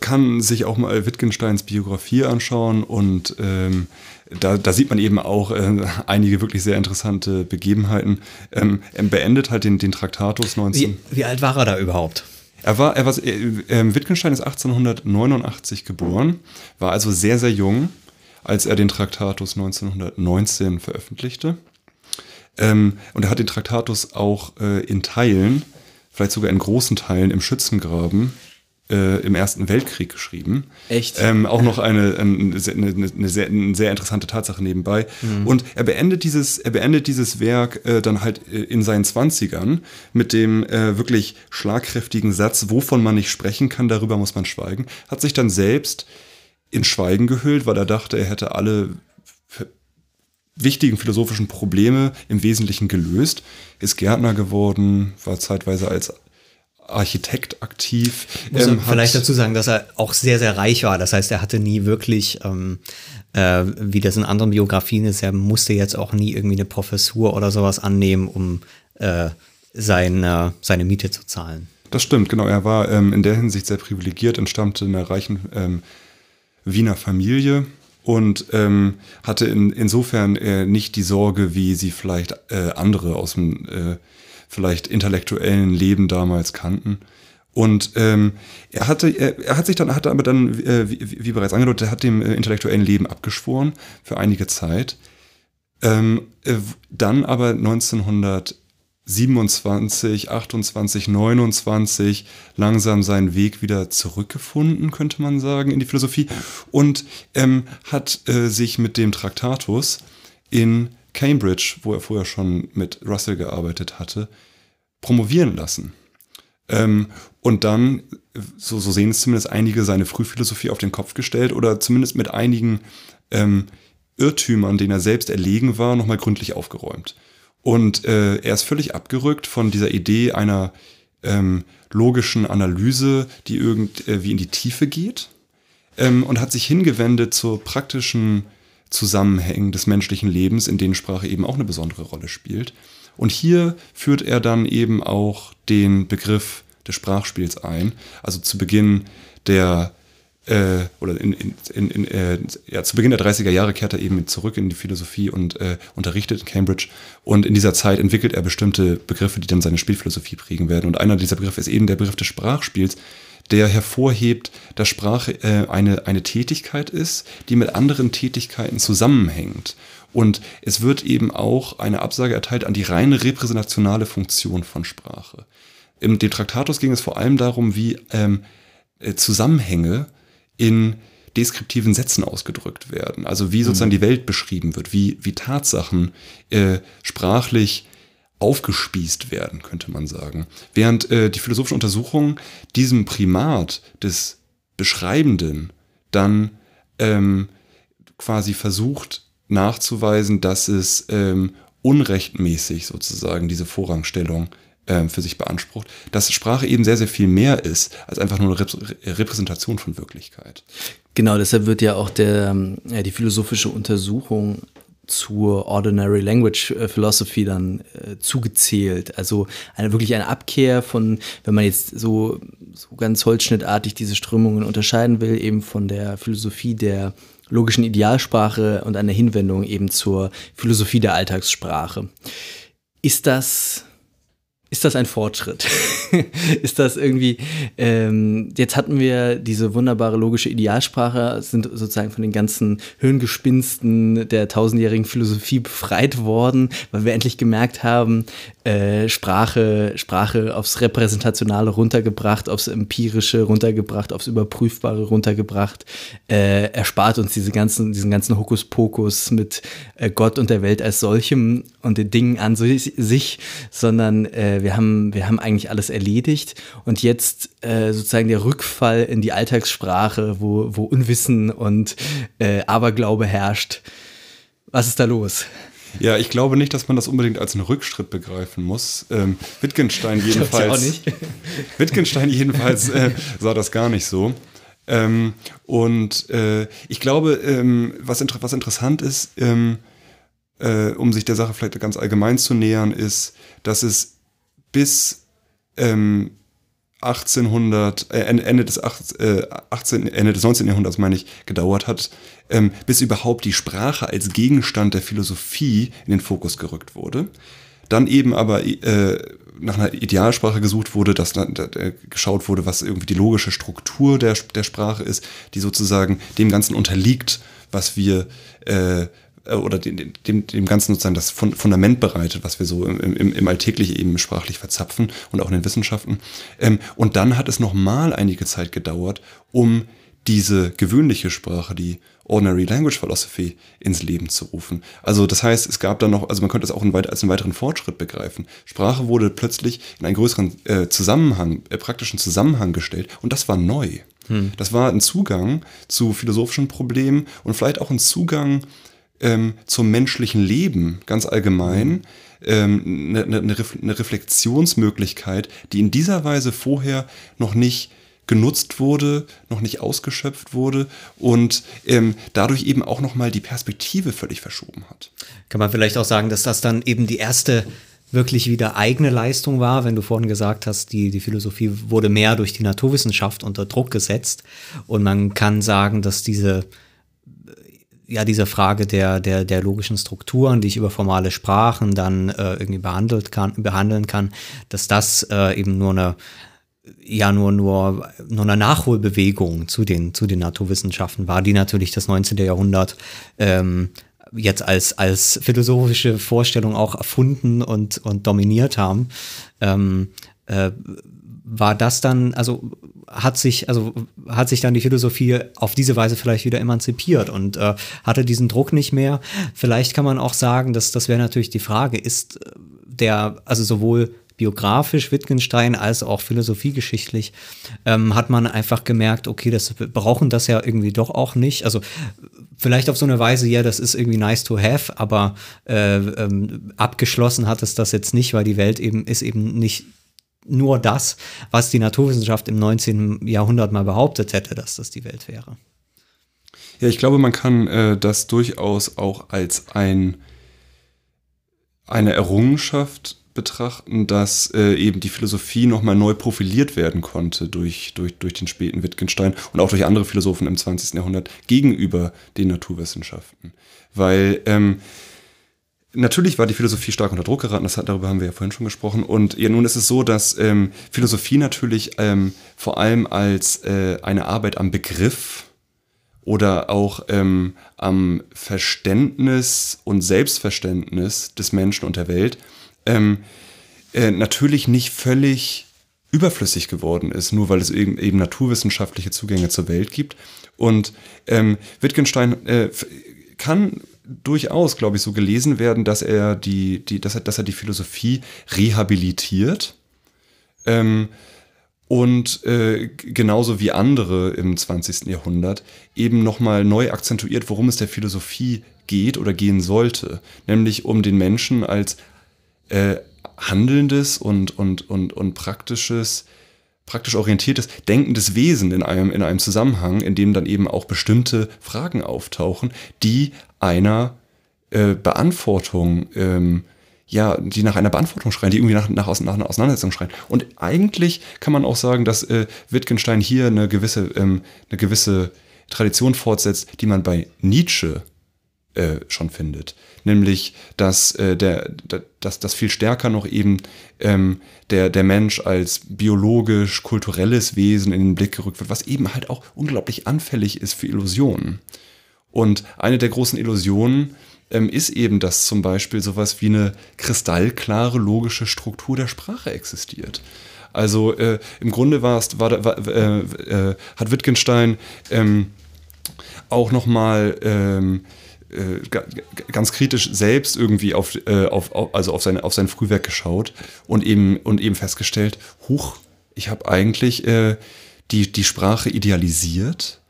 kann sich auch mal Wittgensteins Biografie anschauen und ähm, da, da, sieht man eben auch äh, einige wirklich sehr interessante Begebenheiten. Ähm, er beendet halt den, den Traktatus 19. Wie, wie alt war er da überhaupt? Er war, er war, äh, Wittgenstein ist 1889 geboren, war also sehr, sehr jung, als er den Traktatus 1919 veröffentlichte. Ähm, und er hat den Traktatus auch äh, in Teilen, vielleicht sogar in großen Teilen im Schützengraben äh, im Ersten Weltkrieg geschrieben. Echt? Ähm, auch noch eine, eine, eine, eine, sehr, eine sehr interessante Tatsache nebenbei. Mhm. Und er beendet dieses, er beendet dieses Werk äh, dann halt äh, in seinen Zwanzigern mit dem äh, wirklich schlagkräftigen Satz, wovon man nicht sprechen kann, darüber muss man schweigen. Hat sich dann selbst in Schweigen gehüllt, weil er dachte, er hätte alle wichtigen philosophischen Probleme im Wesentlichen gelöst, ist Gärtner geworden, war zeitweise als Architekt aktiv. Muss ähm, vielleicht dazu sagen, dass er auch sehr, sehr reich war. Das heißt, er hatte nie wirklich, ähm, äh, wie das in anderen Biografien ist, er musste jetzt auch nie irgendwie eine Professur oder sowas annehmen, um äh, seine, seine Miete zu zahlen. Das stimmt, genau. Er war ähm, in der Hinsicht sehr privilegiert, entstammte einer reichen ähm, Wiener Familie und ähm, hatte in, insofern äh, nicht die Sorge, wie sie vielleicht äh, andere aus dem äh, vielleicht intellektuellen Leben damals kannten. Und ähm, er hatte, er, er, hat sich dann, hat aber dann, äh, wie, wie, bereits angedeutet, er hat dem äh, intellektuellen Leben abgeschworen für einige Zeit. Ähm, äh, dann aber 1927, 28, 29 langsam seinen Weg wieder zurückgefunden, könnte man sagen, in die Philosophie und ähm, hat äh, sich mit dem Traktatus in Cambridge, wo er vorher schon mit Russell gearbeitet hatte, promovieren lassen. Ähm, und dann, so, so, sehen es zumindest einige, seine Frühphilosophie auf den Kopf gestellt oder zumindest mit einigen ähm, Irrtümern, denen er selbst erlegen war, nochmal gründlich aufgeräumt. Und äh, er ist völlig abgerückt von dieser Idee einer ähm, logischen Analyse, die irgendwie in die Tiefe geht ähm, und hat sich hingewendet zur praktischen Zusammenhängen des menschlichen Lebens, in denen Sprache eben auch eine besondere Rolle spielt. Und hier führt er dann eben auch den Begriff des Sprachspiels ein. Also zu Beginn der äh, oder in, in, in, äh, ja, zu Beginn der 30er Jahre kehrt er eben zurück in die Philosophie und äh, unterrichtet in Cambridge. Und in dieser Zeit entwickelt er bestimmte Begriffe, die dann seine Spielphilosophie prägen werden. Und einer dieser Begriffe ist eben der Begriff des Sprachspiels, der hervorhebt, dass Sprache äh, eine, eine Tätigkeit ist, die mit anderen Tätigkeiten zusammenhängt. Und es wird eben auch eine Absage erteilt an die reine repräsentationale Funktion von Sprache. Im dem Traktatus ging es vor allem darum, wie ähm, äh, Zusammenhänge in deskriptiven Sätzen ausgedrückt werden. Also wie sozusagen mhm. die Welt beschrieben wird, wie, wie Tatsachen äh, sprachlich aufgespießt werden, könnte man sagen. Während äh, die philosophische Untersuchung diesem Primat des Beschreibenden dann ähm, quasi versucht nachzuweisen, dass es ähm, unrechtmäßig sozusagen diese Vorrangstellung ähm, für sich beansprucht, dass Sprache eben sehr, sehr viel mehr ist als einfach nur eine Repräsentation von Wirklichkeit. Genau, deshalb wird ja auch der, ja, die philosophische Untersuchung zur Ordinary Language äh, Philosophy dann äh, zugezählt. Also eine, wirklich eine Abkehr von, wenn man jetzt so, so ganz holzschnittartig diese Strömungen unterscheiden will, eben von der Philosophie der logischen Idealsprache und einer Hinwendung eben zur Philosophie der Alltagssprache. Ist das ist das ein Fortschritt? (laughs) ist das irgendwie, ähm, jetzt hatten wir diese wunderbare logische Idealsprache, sind sozusagen von den ganzen Hirngespinsten der tausendjährigen Philosophie befreit worden, weil wir endlich gemerkt haben, äh, Sprache, Sprache aufs Repräsentationale runtergebracht, aufs Empirische runtergebracht, aufs Überprüfbare runtergebracht, äh, erspart uns diese ganzen, diesen ganzen Hokuspokus mit äh, Gott und der Welt als solchem und den Dingen an sich, sondern äh, wir, haben, wir haben eigentlich alles erledigt und jetzt äh, sozusagen der Rückfall in die Alltagssprache, wo, wo Unwissen und äh, Aberglaube herrscht. Was ist da los? Ja, ich glaube nicht, dass man das unbedingt als einen Rückschritt begreifen muss. Ähm, Wittgenstein (laughs) jedenfalls. (laughs) Wittgenstein jedenfalls äh, sah das gar nicht so. Ähm, und äh, ich glaube, ähm, was, inter was interessant ist, ähm, äh, um sich der Sache vielleicht ganz allgemein zu nähern, ist, dass es bis ähm, 1800, äh, Ende, des 18, äh, Ende des 19. Jahrhunderts, meine ich, gedauert hat, ähm, bis überhaupt die Sprache als Gegenstand der Philosophie in den Fokus gerückt wurde. Dann eben aber äh, nach einer Idealsprache gesucht wurde, dass dann äh, geschaut wurde, was irgendwie die logische Struktur der, der Sprache ist, die sozusagen dem Ganzen unterliegt, was wir äh, oder dem, dem, dem Ganzen sozusagen das Fundament bereitet, was wir so im, im, im Alltäglich eben sprachlich verzapfen und auch in den Wissenschaften. Ähm, und dann hat es nochmal einige Zeit gedauert, um diese gewöhnliche Sprache, die Ordinary Language Philosophy ins Leben zu rufen. Also das heißt, es gab dann noch, also man könnte es auch als einen weiteren Fortschritt begreifen. Sprache wurde plötzlich in einen größeren äh, Zusammenhang, äh, praktischen Zusammenhang gestellt und das war neu. Hm. Das war ein Zugang zu philosophischen Problemen und vielleicht auch ein Zugang ähm, zum menschlichen Leben ganz allgemein ähm, eine, eine, eine Reflexionsmöglichkeit, die in dieser Weise vorher noch nicht genutzt wurde, noch nicht ausgeschöpft wurde und ähm, dadurch eben auch nochmal die Perspektive völlig verschoben hat. Kann man vielleicht auch sagen, dass das dann eben die erste wirklich wieder eigene Leistung war, wenn du vorhin gesagt hast, die, die Philosophie wurde mehr durch die Naturwissenschaft unter Druck gesetzt und man kann sagen, dass diese ja diese Frage der, der, der logischen Strukturen, die ich über formale Sprachen dann äh, irgendwie behandelt kann, behandeln kann, dass das äh, eben nur eine ja nur nur nur eine Nachholbewegung zu den zu den Naturwissenschaften war, die natürlich das 19. Jahrhundert ähm, jetzt als als philosophische Vorstellung auch erfunden und und dominiert haben. Ähm, äh, war das dann, also hat sich, also hat sich dann die Philosophie auf diese Weise vielleicht wieder emanzipiert und äh, hatte diesen Druck nicht mehr. Vielleicht kann man auch sagen, dass das wäre natürlich die Frage, ist der, also sowohl biografisch Wittgenstein als auch philosophiegeschichtlich ähm, hat man einfach gemerkt, okay, das wir brauchen das ja irgendwie doch auch nicht. Also vielleicht auf so eine Weise, ja, das ist irgendwie nice to have, aber äh, ähm, abgeschlossen hat es das jetzt nicht, weil die Welt eben ist eben nicht nur das, was die Naturwissenschaft im 19. Jahrhundert mal behauptet hätte, dass das die Welt wäre. Ja, ich glaube, man kann äh, das durchaus auch als ein, eine Errungenschaft betrachten, dass äh, eben die Philosophie nochmal neu profiliert werden konnte durch, durch, durch den späten Wittgenstein und auch durch andere Philosophen im 20. Jahrhundert gegenüber den Naturwissenschaften. Weil ähm, natürlich war die Philosophie stark unter Druck geraten, das darüber haben wir ja vorhin schon gesprochen. Und ja, nun ist es so, dass ähm, Philosophie natürlich ähm, vor allem als äh, eine Arbeit am Begriff oder auch ähm, am Verständnis und Selbstverständnis des Menschen und der Welt ähm, äh, natürlich nicht völlig überflüssig geworden ist, nur weil es eben, eben naturwissenschaftliche Zugänge zur Welt gibt. Und ähm, Wittgenstein äh, kann durchaus, glaube ich, so gelesen werden, dass er die, die, dass er, dass er die Philosophie rehabilitiert. Ähm, und äh, genauso wie andere im 20. Jahrhundert eben nochmal neu akzentuiert, worum es der Philosophie geht oder gehen sollte, nämlich um den Menschen als äh, handelndes und, und, und, und praktisches, praktisch orientiertes, denkendes Wesen in einem, in einem Zusammenhang, in dem dann eben auch bestimmte Fragen auftauchen, die einer äh, Beantwortung ähm, ja, die nach einer Beantwortung schreien, die irgendwie nach, nach, nach einer Auseinandersetzung schreien. Und eigentlich kann man auch sagen, dass äh, Wittgenstein hier eine gewisse, ähm, eine gewisse Tradition fortsetzt, die man bei Nietzsche äh, schon findet. Nämlich, dass, äh, der, dass, dass viel stärker noch eben ähm, der, der Mensch als biologisch, kulturelles Wesen in den Blick gerückt wird, was eben halt auch unglaublich anfällig ist für Illusionen. Und eine der großen Illusionen, ähm, ist eben, dass zum Beispiel sowas wie eine kristallklare logische Struktur der Sprache existiert. Also äh, im Grunde war es, war, war, äh, äh, hat Wittgenstein ähm, auch nochmal ähm, äh, ganz kritisch selbst irgendwie auf, äh, auf, auf, also auf, seine, auf sein Frühwerk geschaut und eben, und eben festgestellt, huch, ich habe eigentlich äh, die, die Sprache idealisiert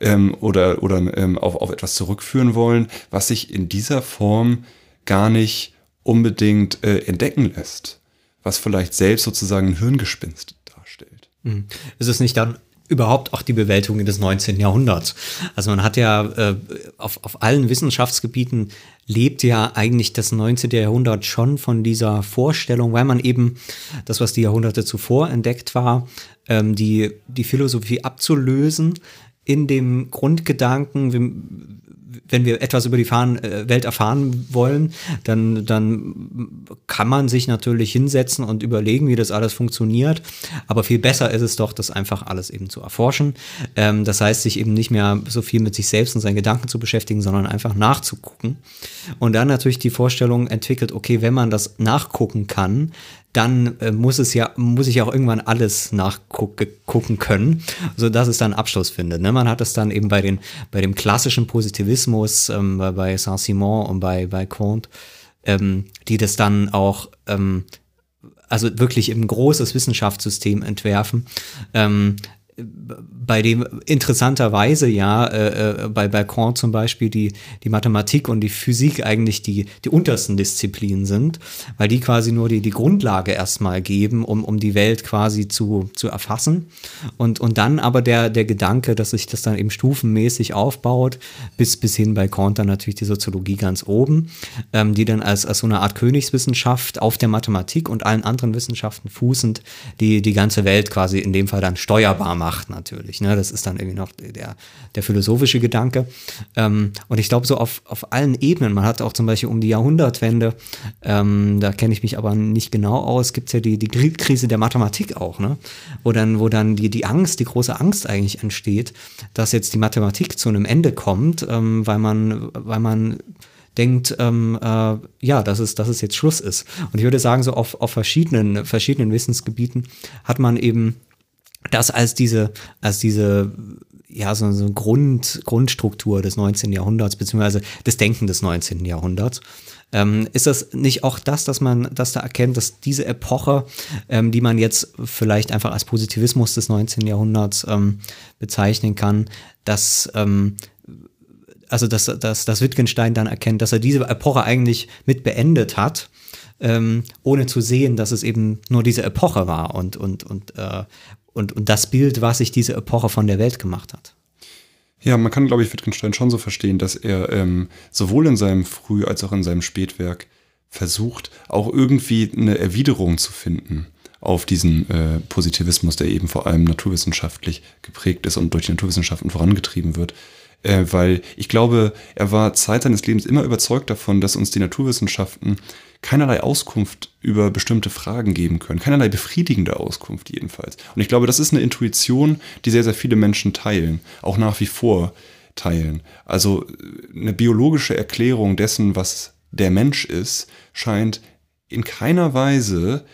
ähm, oder, oder ähm, auf, auf etwas zurückführen wollen, was sich in dieser Form gar nicht unbedingt äh, entdecken lässt, was vielleicht selbst sozusagen ein Hirngespinst darstellt. Mhm. Ist es nicht dann überhaupt auch die Bewältigung des 19. Jahrhunderts. Also man hat ja äh, auf, auf allen Wissenschaftsgebieten lebt ja eigentlich das 19. Jahrhundert schon von dieser Vorstellung, weil man eben das, was die Jahrhunderte zuvor entdeckt war, ähm, die, die Philosophie abzulösen, in dem Grundgedanken, wenn wir etwas über die äh, Welt erfahren wollen, dann, dann kann man sich natürlich hinsetzen und überlegen, wie das alles funktioniert. Aber viel besser ist es doch, das einfach alles eben zu erforschen. Ähm, das heißt, sich eben nicht mehr so viel mit sich selbst und seinen Gedanken zu beschäftigen, sondern einfach nachzugucken. Und dann natürlich die Vorstellung entwickelt, okay, wenn man das nachgucken kann, dann äh, muss es ja, muss ich auch irgendwann alles nachgucken können, sodass es dann Abschluss findet. Ne? Man hat es dann eben bei, den, bei dem klassischen Positivismus, ähm, bei Saint-Simon und bei, bei Comte, ähm, die das dann auch ähm, also wirklich im großes Wissenschaftssystem entwerfen, ähm, bei dem interessanterweise ja äh, äh, bei, bei Kant zum Beispiel die, die Mathematik und die Physik eigentlich die, die untersten Disziplinen sind, weil die quasi nur die, die Grundlage erstmal geben, um, um die Welt quasi zu, zu erfassen. Und, und dann aber der, der Gedanke, dass sich das dann eben stufenmäßig aufbaut, bis, bis hin bei Kant dann natürlich die Soziologie ganz oben, ähm, die dann als, als so eine Art Königswissenschaft auf der Mathematik und allen anderen Wissenschaften fußend die, die ganze Welt quasi in dem Fall dann steuerbar macht macht natürlich. Ne? Das ist dann irgendwie noch der, der philosophische Gedanke. Ähm, und ich glaube, so auf, auf allen Ebenen, man hat auch zum Beispiel um die Jahrhundertwende, ähm, da kenne ich mich aber nicht genau aus, gibt es ja die, die Krise der Mathematik auch, ne? wo dann, wo dann die, die Angst, die große Angst eigentlich entsteht, dass jetzt die Mathematik zu einem Ende kommt, ähm, weil man, weil man denkt, ähm, äh, ja, dass es, dass es jetzt Schluss ist. Und ich würde sagen, so auf, auf verschiedenen, verschiedenen Wissensgebieten hat man eben das als diese, als diese, ja, so, so Grund, Grundstruktur des 19. Jahrhunderts, beziehungsweise des Denken des 19. Jahrhunderts. Ähm, ist das nicht auch das, dass man, dass da erkennt, dass diese Epoche, ähm, die man jetzt vielleicht einfach als Positivismus des 19. Jahrhunderts ähm, bezeichnen kann, dass ähm, also dass, dass, dass Wittgenstein dann erkennt, dass er diese Epoche eigentlich mit beendet hat, ähm, ohne zu sehen, dass es eben nur diese Epoche war und, und, und, äh, und, und das Bild, was sich diese Epoche von der Welt gemacht hat. Ja, man kann, glaube ich, Wittgenstein schon so verstehen, dass er ähm, sowohl in seinem Früh- als auch in seinem Spätwerk versucht, auch irgendwie eine Erwiderung zu finden auf diesen äh, Positivismus, der eben vor allem naturwissenschaftlich geprägt ist und durch die Naturwissenschaften vorangetrieben wird. Äh, weil ich glaube, er war Zeit seines Lebens immer überzeugt davon, dass uns die Naturwissenschaften keinerlei Auskunft über bestimmte Fragen geben können, keinerlei befriedigende Auskunft jedenfalls. Und ich glaube, das ist eine Intuition, die sehr, sehr viele Menschen teilen, auch nach wie vor teilen. Also äh, eine biologische Erklärung dessen, was der Mensch ist, scheint in keiner Weise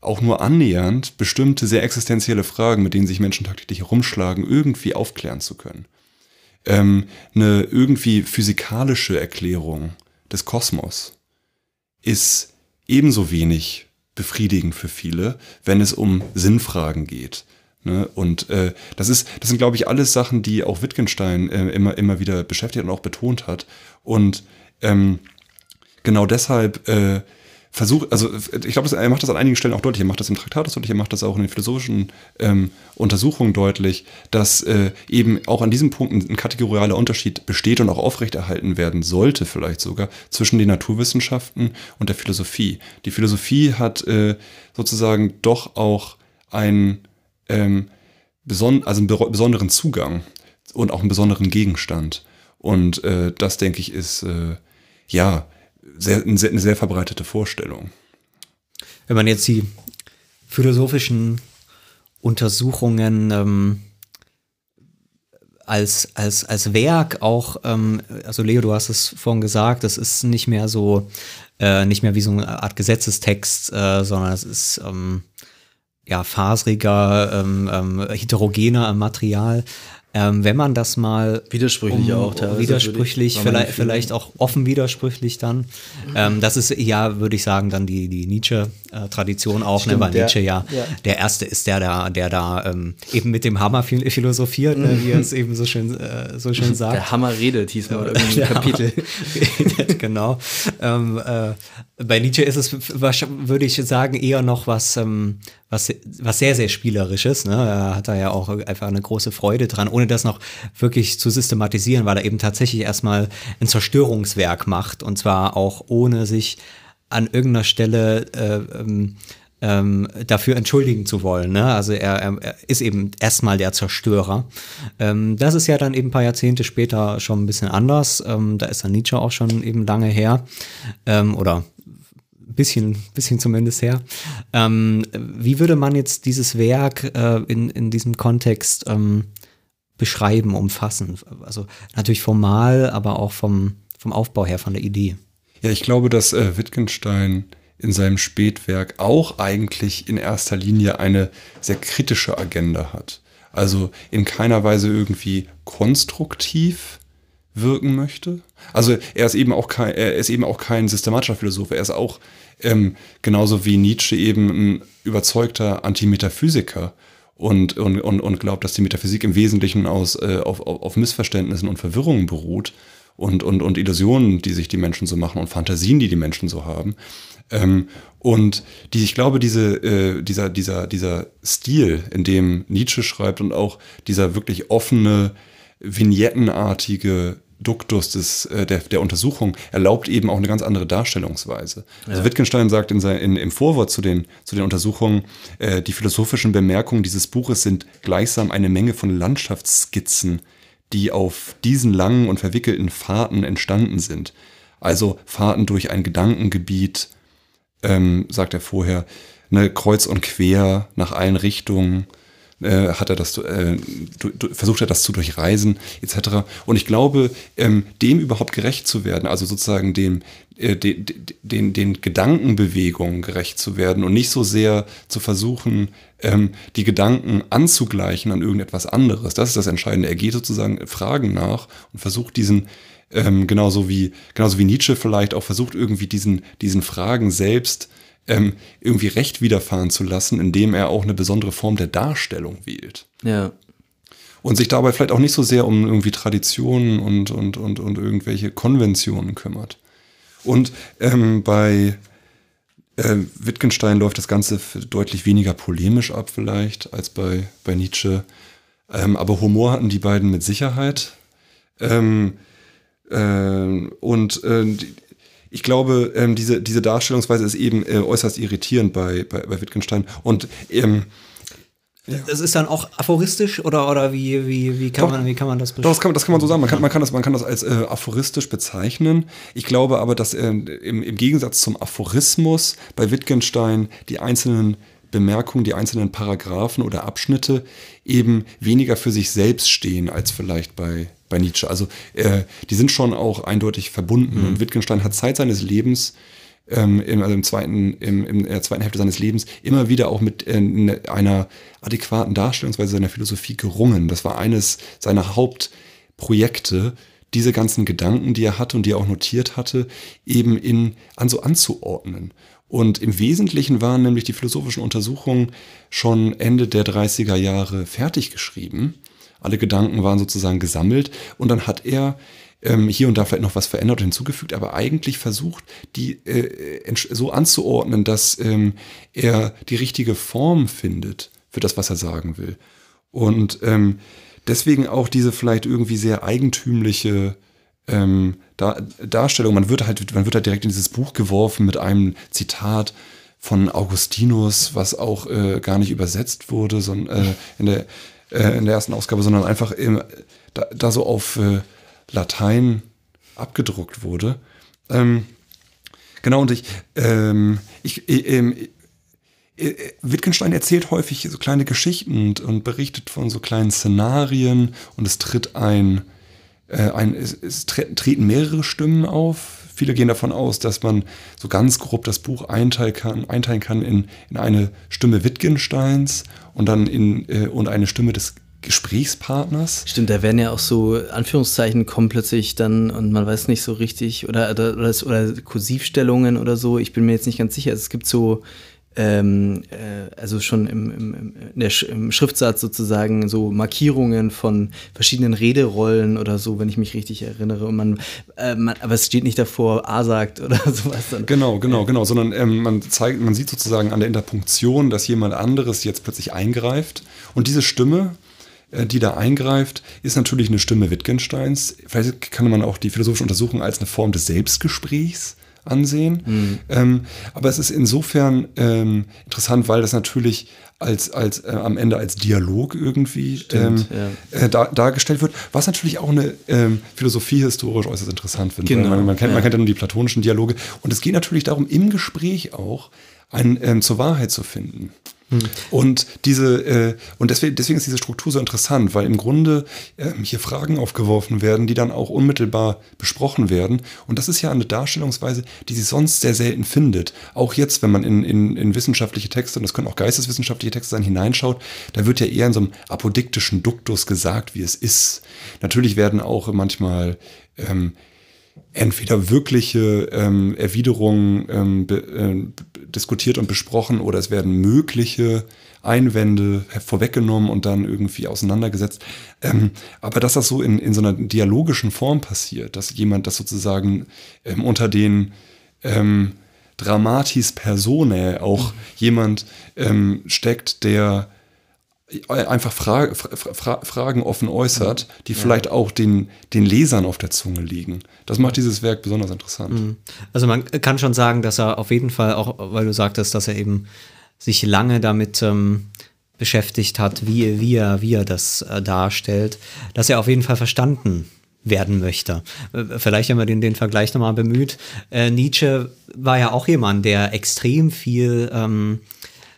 auch nur annähernd bestimmte sehr existenzielle Fragen, mit denen sich Menschen tagtäglich herumschlagen, irgendwie aufklären zu können. Ähm, eine irgendwie physikalische Erklärung des Kosmos ist ebenso wenig befriedigend für viele, wenn es um Sinnfragen geht. Ne? Und äh, das ist, das sind, glaube ich, alles Sachen, die auch Wittgenstein äh, immer, immer wieder beschäftigt und auch betont hat. Und ähm, genau deshalb äh, versucht, also ich glaube, er macht das an einigen Stellen auch deutlich. Er macht das im Traktat deutlich, er macht das auch in den philosophischen ähm, Untersuchungen deutlich, dass äh, eben auch an diesem Punkt ein, ein kategorialer Unterschied besteht und auch aufrechterhalten werden sollte, vielleicht sogar, zwischen den Naturwissenschaften und der Philosophie. Die Philosophie hat äh, sozusagen doch auch einen, ähm, beson also einen besonderen Zugang und auch einen besonderen Gegenstand. Und äh, das, denke ich, ist äh, ja sehr, eine, sehr, verbreitete Vorstellung. Wenn man jetzt die philosophischen Untersuchungen ähm, als, als, als Werk auch, ähm, also Leo, du hast es vorhin gesagt, das ist nicht mehr so, äh, nicht mehr wie so eine Art Gesetzestext, äh, sondern es ist ähm, ja fasriger, ähm, ähm, heterogener Material. Ähm, wenn man das mal widersprüchlich um, auch teilweise widersprüchlich, vielleicht, vielleicht auch offen widersprüchlich dann. Mhm. Ähm, das ist ja, würde ich sagen, dann die, die Nietzsche-Tradition auch, ne, Stimmt, ne, weil der, Nietzsche ja, ja, der erste ist, der da, der da ähm, eben mit dem Hammer philosophiert, ne, wie er es eben so schön, äh, so schön sagt. Der Hammer redet, hieß mal irgendwie (laughs) Kapitel. (laughs) redet, genau. Ähm, äh, bei Nietzsche ist es, würde ich sagen, eher noch was, ähm, was, was sehr, sehr Spielerisches. Ne? Er hat da ja auch einfach eine große Freude dran, ohne das noch wirklich zu systematisieren, weil er eben tatsächlich erstmal ein Zerstörungswerk macht und zwar auch ohne sich an irgendeiner Stelle äh, ähm, ähm, dafür entschuldigen zu wollen. Ne? Also er, er, ist eben erstmal der Zerstörer. Ähm, das ist ja dann eben ein paar Jahrzehnte später schon ein bisschen anders. Ähm, da ist dann Nietzsche auch schon eben lange her. Ähm, oder bisschen, bisschen zumindest her. Ähm, wie würde man jetzt dieses Werk äh, in, in diesem Kontext ähm, beschreiben, umfassen? Also natürlich formal, aber auch vom, vom Aufbau her, von der Idee. Ja, ich glaube, dass äh, Wittgenstein in seinem Spätwerk auch eigentlich in erster Linie eine sehr kritische Agenda hat. Also in keiner Weise irgendwie konstruktiv wirken möchte. Also er ist eben auch kein, er ist eben auch kein systematischer Philosoph. Er ist auch ähm, genauso wie Nietzsche eben ein überzeugter Antimetaphysiker und, und, und, und glaubt, dass die Metaphysik im Wesentlichen aus, äh, auf, auf Missverständnissen und Verwirrungen beruht und, und, und Illusionen, die sich die Menschen so machen und Fantasien, die die Menschen so haben. Ähm, und die, ich glaube, diese, äh, dieser, dieser, dieser Stil, in dem Nietzsche schreibt und auch dieser wirklich offene, vignettenartige Duktus des, äh, der, der Untersuchung erlaubt eben auch eine ganz andere Darstellungsweise. Also ja. Wittgenstein sagt in sein, in, im Vorwort zu den, zu den Untersuchungen, äh, die philosophischen Bemerkungen dieses Buches sind gleichsam eine Menge von Landschaftsskizzen, die auf diesen langen und verwickelten Fahrten entstanden sind. Also Fahrten durch ein Gedankengebiet, ähm, sagt er vorher, ne, kreuz und quer nach allen Richtungen, äh, hat er das, äh, versucht er das zu durchreisen, etc. Und ich glaube, ähm, dem überhaupt gerecht zu werden, also sozusagen dem, äh, den, den, den Gedankenbewegungen gerecht zu werden und nicht so sehr zu versuchen, ähm, die Gedanken anzugleichen an irgendetwas anderes. Das ist das Entscheidende. Er geht sozusagen Fragen nach und versucht diesen, ähm, genauso wie, genauso wie Nietzsche vielleicht auch versucht, irgendwie diesen, diesen Fragen selbst ähm, irgendwie Recht widerfahren zu lassen, indem er auch eine besondere Form der Darstellung wählt. Ja. Und sich dabei vielleicht auch nicht so sehr um irgendwie Traditionen und, und, und, und irgendwelche Konventionen kümmert. Und ähm, bei äh, Wittgenstein läuft das Ganze deutlich weniger polemisch ab vielleicht als bei, bei Nietzsche. Ähm, aber Humor hatten die beiden mit Sicherheit. Ähm, äh, und äh, ich glaube, ähm, diese, diese Darstellungsweise ist eben äh, äußerst irritierend bei, bei, bei Wittgenstein. Und ähm, Das ist dann auch aphoristisch oder, oder wie, wie, wie, kann Doch. man, wie kann man das Doch, das kann, das kann man so sagen. Man kann, man kann, das, man kann das als äh, aphoristisch bezeichnen. Ich glaube aber, dass äh, im, im Gegensatz zum Aphorismus bei Wittgenstein die einzelnen Bemerkungen, die einzelnen Paragraphen oder Abschnitte eben weniger für sich selbst stehen als vielleicht bei, bei Nietzsche. Also äh, die sind schon auch eindeutig verbunden. Und Wittgenstein hat Zeit seines Lebens ähm, im, also im zweiten, im, in der zweiten Hälfte seines Lebens immer wieder auch mit äh, ne- einer adäquaten Darstellungsweise seiner Philosophie gerungen. Das war eines seiner Hauptprojekte, diese ganzen Gedanken, die er hatte und die er auch notiert hatte, eben in, an so anzuordnen. Und im Wesentlichen waren nämlich die philosophischen Untersuchungen schon Ende der 30er Jahre fertig geschrieben. Alle Gedanken waren sozusagen gesammelt und dann hat er ähm, hier und da vielleicht noch was verändert und hinzugefügt, aber eigentlich versucht, die äh, so anzuordnen, dass ähm, er die richtige Form findet für das, was er sagen will. Und ähm, deswegen auch diese vielleicht irgendwie sehr eigentümliche ähm, Dar Darstellung. Man wird halt, man wird halt direkt in dieses Buch geworfen mit einem Zitat von Augustinus, was auch äh, gar nicht übersetzt wurde, sondern äh, in der äh, in der ersten Ausgabe, sondern einfach im, da, da so auf äh, Latein abgedruckt wurde. Ähm, genau, und ich, ähm, ich, äh, ähm, äh, Wittgenstein erzählt häufig so kleine Geschichten und, und berichtet von so kleinen Szenarien und es tritt ein, äh, ein es, es tre treten mehrere Stimmen auf. Viele gehen davon aus, dass man so ganz grob das Buch einteilen kann, einteilen kann in, in eine Stimme Wittgensteins und dann in äh, und eine Stimme des Gesprächspartners. Stimmt, da werden ja auch so Anführungszeichen kommen plötzlich dann und man weiß nicht so richtig oder, oder, oder, Kursivstellungen oder so. Ich bin mir jetzt nicht ganz sicher. Es gibt so, ähm, äh, also schon im, im, im, Sch- im Schriftsatz sozusagen so Markierungen von verschiedenen Rederollen oder so, wenn ich mich richtig erinnere. Und man, äh, man aber es steht nicht davor, A sagt oder (laughs) sowas. Dann. Genau, genau, genau. Sondern ähm, man zeigt, man sieht sozusagen an der Interpunktion, dass jemand anderes jetzt plötzlich eingreift. Und diese Stimme, äh, die da eingreift, ist natürlich eine Stimme Wittgensteins. Vielleicht kann man auch die philosophische Untersuchung als eine Form des Selbstgesprächs ansehen. Ähm, aber es ist insofern ähm, interessant, weil das natürlich als, als äh, am Ende als Dialog irgendwie Stimmt, ähm, äh, dar, dargestellt wird, was natürlich auch eine ähm, philosophiehistorisch äußerst interessant finde. Genau, man, man, kennt, ja. man kennt ja nur die platonischen Dialoge. Und es geht natürlich darum, im Gespräch auch ein, ähm, zur Wahrheit zu finden. Und diese äh, und deswegen, deswegen ist diese Struktur so interessant, weil im Grunde ähm, hier Fragen aufgeworfen werden, die dann auch unmittelbar besprochen werden. Und das ist ja eine Darstellungsweise, die sie sonst sehr selten findet. Auch jetzt, wenn man in, in, in wissenschaftliche Texte, und das können auch geisteswissenschaftliche Texte sein, hineinschaut, da wird ja eher in so einem apodiktischen Duktus gesagt, wie es ist. Natürlich werden auch manchmal ähm, entweder wirkliche ähm, Erwiderungen ähm, be, äh, diskutiert und besprochen oder es werden mögliche Einwände vorweggenommen und dann irgendwie auseinandergesetzt. Ähm, aber dass das so in, in so einer dialogischen Form passiert, dass jemand das sozusagen ähm, unter den ähm, Dramatis Personae auch jemand ähm, steckt, der einfach Fra Fra Fra Fragen offen äußert, die vielleicht auch den, den Lesern auf der Zunge liegen. Das macht dieses Werk besonders interessant. Also man kann schon sagen, dass er auf jeden Fall, auch weil du sagtest, dass er eben sich lange damit ähm, beschäftigt hat, wie, wie, er, wie er das äh, darstellt, dass er auf jeden Fall verstanden werden möchte. Äh, Vielleicht haben wir den, den Vergleich nochmal bemüht. Äh, Nietzsche war ja auch jemand, der extrem viel ähm,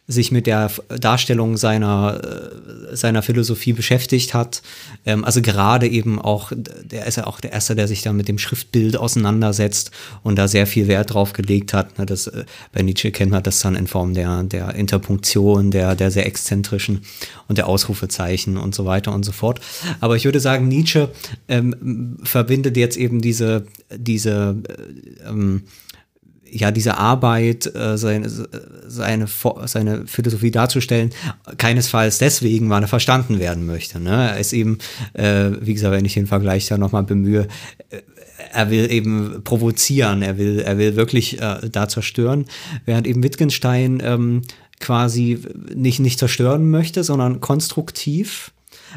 sich mit der Darstellung seiner, äh, seiner Philosophie beschäftigt hat. Ähm, also gerade eben auch, der ist ja auch der Erste, der sich da mit dem Schriftbild auseinandersetzt und da sehr viel Wert drauf gelegt hat. Ne, das, äh, bei Nietzsche kennt man das dann in Form der, der Interpunktion, der, der sehr exzentrischen und der Ausrufezeichen und so weiter und so fort. Aber ich würde sagen, Nietzsche ähm, verbindet jetzt eben diese, diese äh, ähm, ja, diese Arbeit, äh, seine, seine, Fo- seine Philosophie darzustellen, keinesfalls deswegen, weil er verstanden werden möchte. Ne? Er ist eben, äh, wie gesagt, wenn ich den Vergleich da nochmal bemühe, äh, er will eben provozieren, er will, er will wirklich äh, da zerstören, während eben Wittgenstein ähm, quasi nicht, nicht zerstören möchte, sondern konstruktiv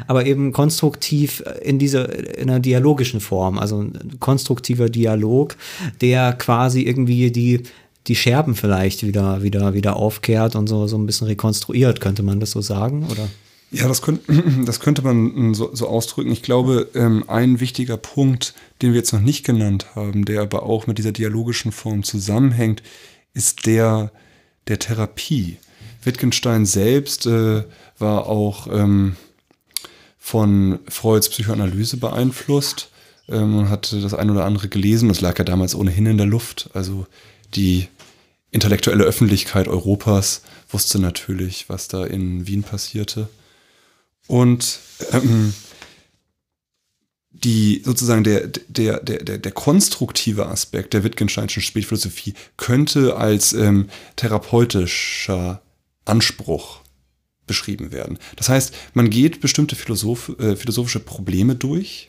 aber eben konstruktiv in dieser, in einer dialogischen Form, also ein konstruktiver Dialog, der quasi irgendwie die, die Scherben vielleicht wieder, wieder, wieder aufkehrt und so, so ein bisschen rekonstruiert, könnte man das so sagen, oder? Ja, das, könnt, (clears throat) das könnte man so, so ausdrücken. Ich glaube, ähm, ein wichtiger Punkt, den wir jetzt noch nicht genannt haben, der aber auch mit dieser dialogischen Form zusammenhängt, ist der der Therapie. Wittgenstein selbst äh, war auch ähm, von Freuds Psychoanalyse beeinflusst ähm, hatte das ein oder andere gelesen. Das lag ja damals ohnehin in der Luft. Also die intellektuelle Öffentlichkeit Europas wusste natürlich, was da in Wien passierte. Und ähm, die sozusagen der, der, der, der, der konstruktive Aspekt der Wittgensteinischen Spätphilosophie könnte als ähm, therapeutischer Anspruch beschrieben werden. Das heißt, man geht bestimmte Philosoph äh, philosophische Probleme durch.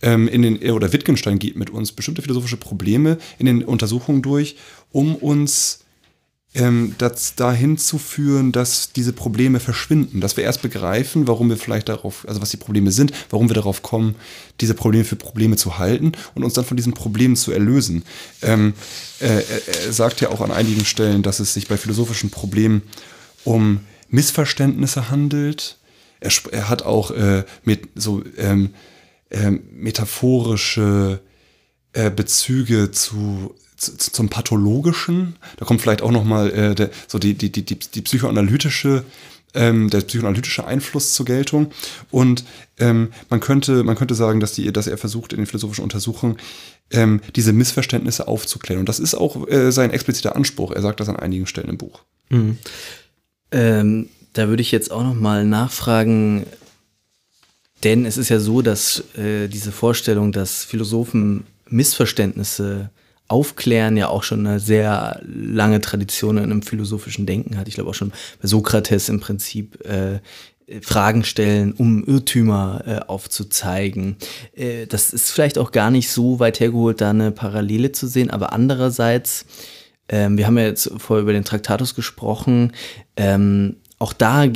Ähm, in den, oder Wittgenstein geht mit uns bestimmte philosophische Probleme in den Untersuchungen durch, um uns ähm, das dahin zu führen, dass diese Probleme verschwinden, dass wir erst begreifen, warum wir vielleicht darauf, also was die Probleme sind, warum wir darauf kommen, diese Probleme für Probleme zu halten und uns dann von diesen Problemen zu erlösen. Ähm, äh, er sagt ja auch an einigen Stellen, dass es sich bei philosophischen Problemen um Missverständnisse handelt. Er, er hat auch äh, mit so ähm, äh, metaphorische äh, Bezüge zu zum Pathologischen. Da kommt vielleicht auch nochmal äh, so die, die, die, die psychoanalytische ähm, der psychoanalytische Einfluss zur Geltung. Und ähm, man, könnte, man könnte sagen, dass, die, dass er versucht, in den philosophischen Untersuchungen ähm, diese Missverständnisse aufzuklären. Und das ist auch äh, sein expliziter Anspruch. Er sagt das an einigen Stellen im Buch. Mhm. Ähm, da würde ich jetzt auch noch mal nachfragen, denn es ist ja so, dass äh, diese Vorstellung, dass Philosophen Missverständnisse Aufklären ja auch schon eine sehr lange Tradition in einem philosophischen Denken hat. Ich glaube auch schon bei Sokrates im Prinzip äh, Fragen stellen, um Irrtümer äh, aufzuzeigen. Äh, das ist vielleicht auch gar nicht so weit hergeholt, da eine Parallele zu sehen, aber andererseits, ähm, wir haben ja jetzt vorher über den Traktatus gesprochen, ähm, auch da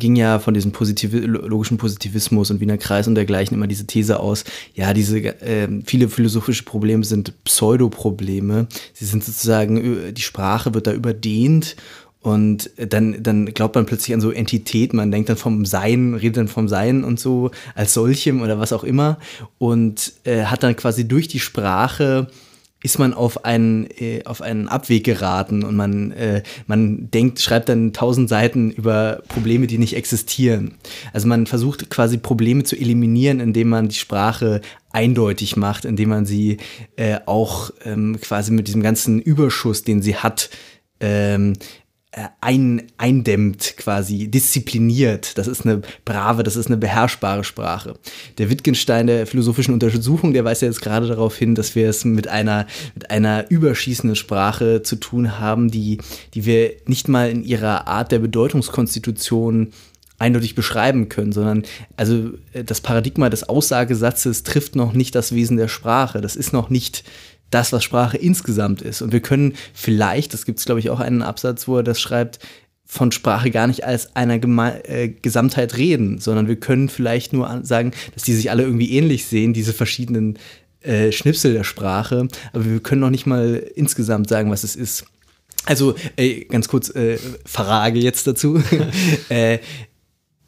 ging ja von diesem Positiv logischen Positivismus und Wiener Kreis und dergleichen immer diese These aus, ja, diese äh, viele philosophische Probleme sind Pseudoprobleme. Sie sind sozusagen, die Sprache wird da überdehnt und dann, dann glaubt man plötzlich an so Entität, man denkt dann vom Sein, redet dann vom Sein und so als solchem oder was auch immer und äh, hat dann quasi durch die Sprache ist man auf einen, äh, auf einen Abweg geraten und man, äh, man denkt, schreibt dann tausend Seiten über Probleme, die nicht existieren. Also man versucht quasi Probleme zu eliminieren, indem man die Sprache eindeutig macht, indem man sie äh, auch ähm, quasi mit diesem ganzen Überschuss, den sie hat, ähm, äh, ein, eindämmt, quasi diszipliniert. Das ist eine brave, das ist eine beherrschbare Sprache. Der Wittgenstein der philosophischen Untersuchung, der weist ja jetzt gerade darauf hin, dass wir es mit einer, mit einer überschießenden Sprache zu tun haben, die, die wir nicht mal in ihrer Art der Bedeutungskonstitution eindeutig beschreiben können, sondern also äh, das Paradigma des Aussagesatzes trifft noch nicht das Wesen der Sprache. Das ist noch nicht das, was Sprache insgesamt ist. Und wir können vielleicht, das gibt es, glaube ich, auch einen Absatz, wo er das schreibt, von Sprache gar nicht als einer Geme äh, Gesamtheit reden, sondern wir können vielleicht nur sagen, dass die sich alle irgendwie ähnlich sehen, diese verschiedenen äh, Schnipsel der Sprache, aber wir können noch nicht mal insgesamt sagen, was es ist. Also, äh, ganz kurz, äh, Frage jetzt dazu. (laughs) äh,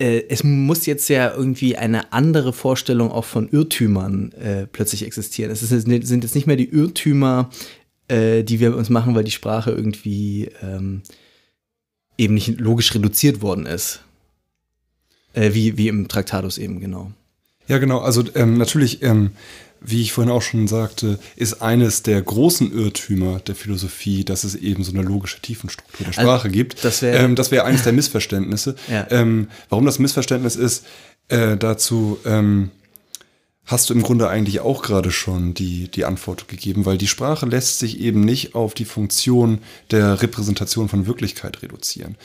äh, es muss jetzt ja irgendwie eine andere Vorstellung auch von Irrtümern äh, plötzlich existieren. Es ist, sind jetzt nicht mehr die Irrtümer, äh, die wir uns machen, weil die Sprache irgendwie ähm, eben nicht logisch reduziert worden ist. Äh, wie, wie im Traktatus eben, genau. Ja, genau. Also ähm, natürlich ähm, wie ich vorhin auch schon sagte, ist eines der großen Irrtümer der Philosophie, dass es eben so eine logische Tiefenstruktur der also, Sprache also, gibt. Das wäre ähm, wär eines der Missverständnisse. (laughs) ja. ähm, warum das Missverständnis ist, äh, dazu ähm, hast du im Grunde eigentlich auch gerade schon die, die Antwort gegeben, weil die Sprache lässt sich eben nicht auf die Funktion der Repräsentation von Wirklichkeit reduzieren.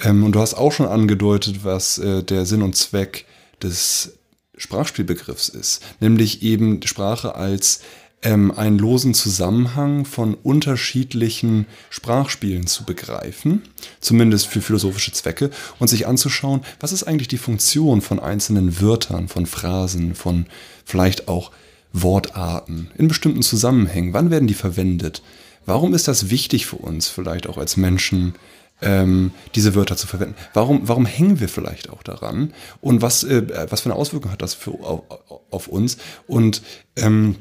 Ähm, und du hast auch schon angedeutet, was äh, der Sinn und Zweck des Sprachspielbegriffs ist, nämlich eben Sprache als ähm, einen losen Zusammenhang von unterschiedlichen Sprachspielen zu begreifen, zumindest für philosophische Zwecke, und sich anzuschauen, was ist eigentlich die Funktion von einzelnen Wörtern, von Phrasen, von vielleicht auch Wortarten in bestimmten Zusammenhängen. Wann werden die verwendet? Warum ist das wichtig für uns, vielleicht auch als Menschen, ähm, diese Wörter zu verwenden? Warum, warum hängen wir vielleicht auch daran? Und was, äh, was für eine Auswirkung hat das für, auf, auf uns? Und ähm,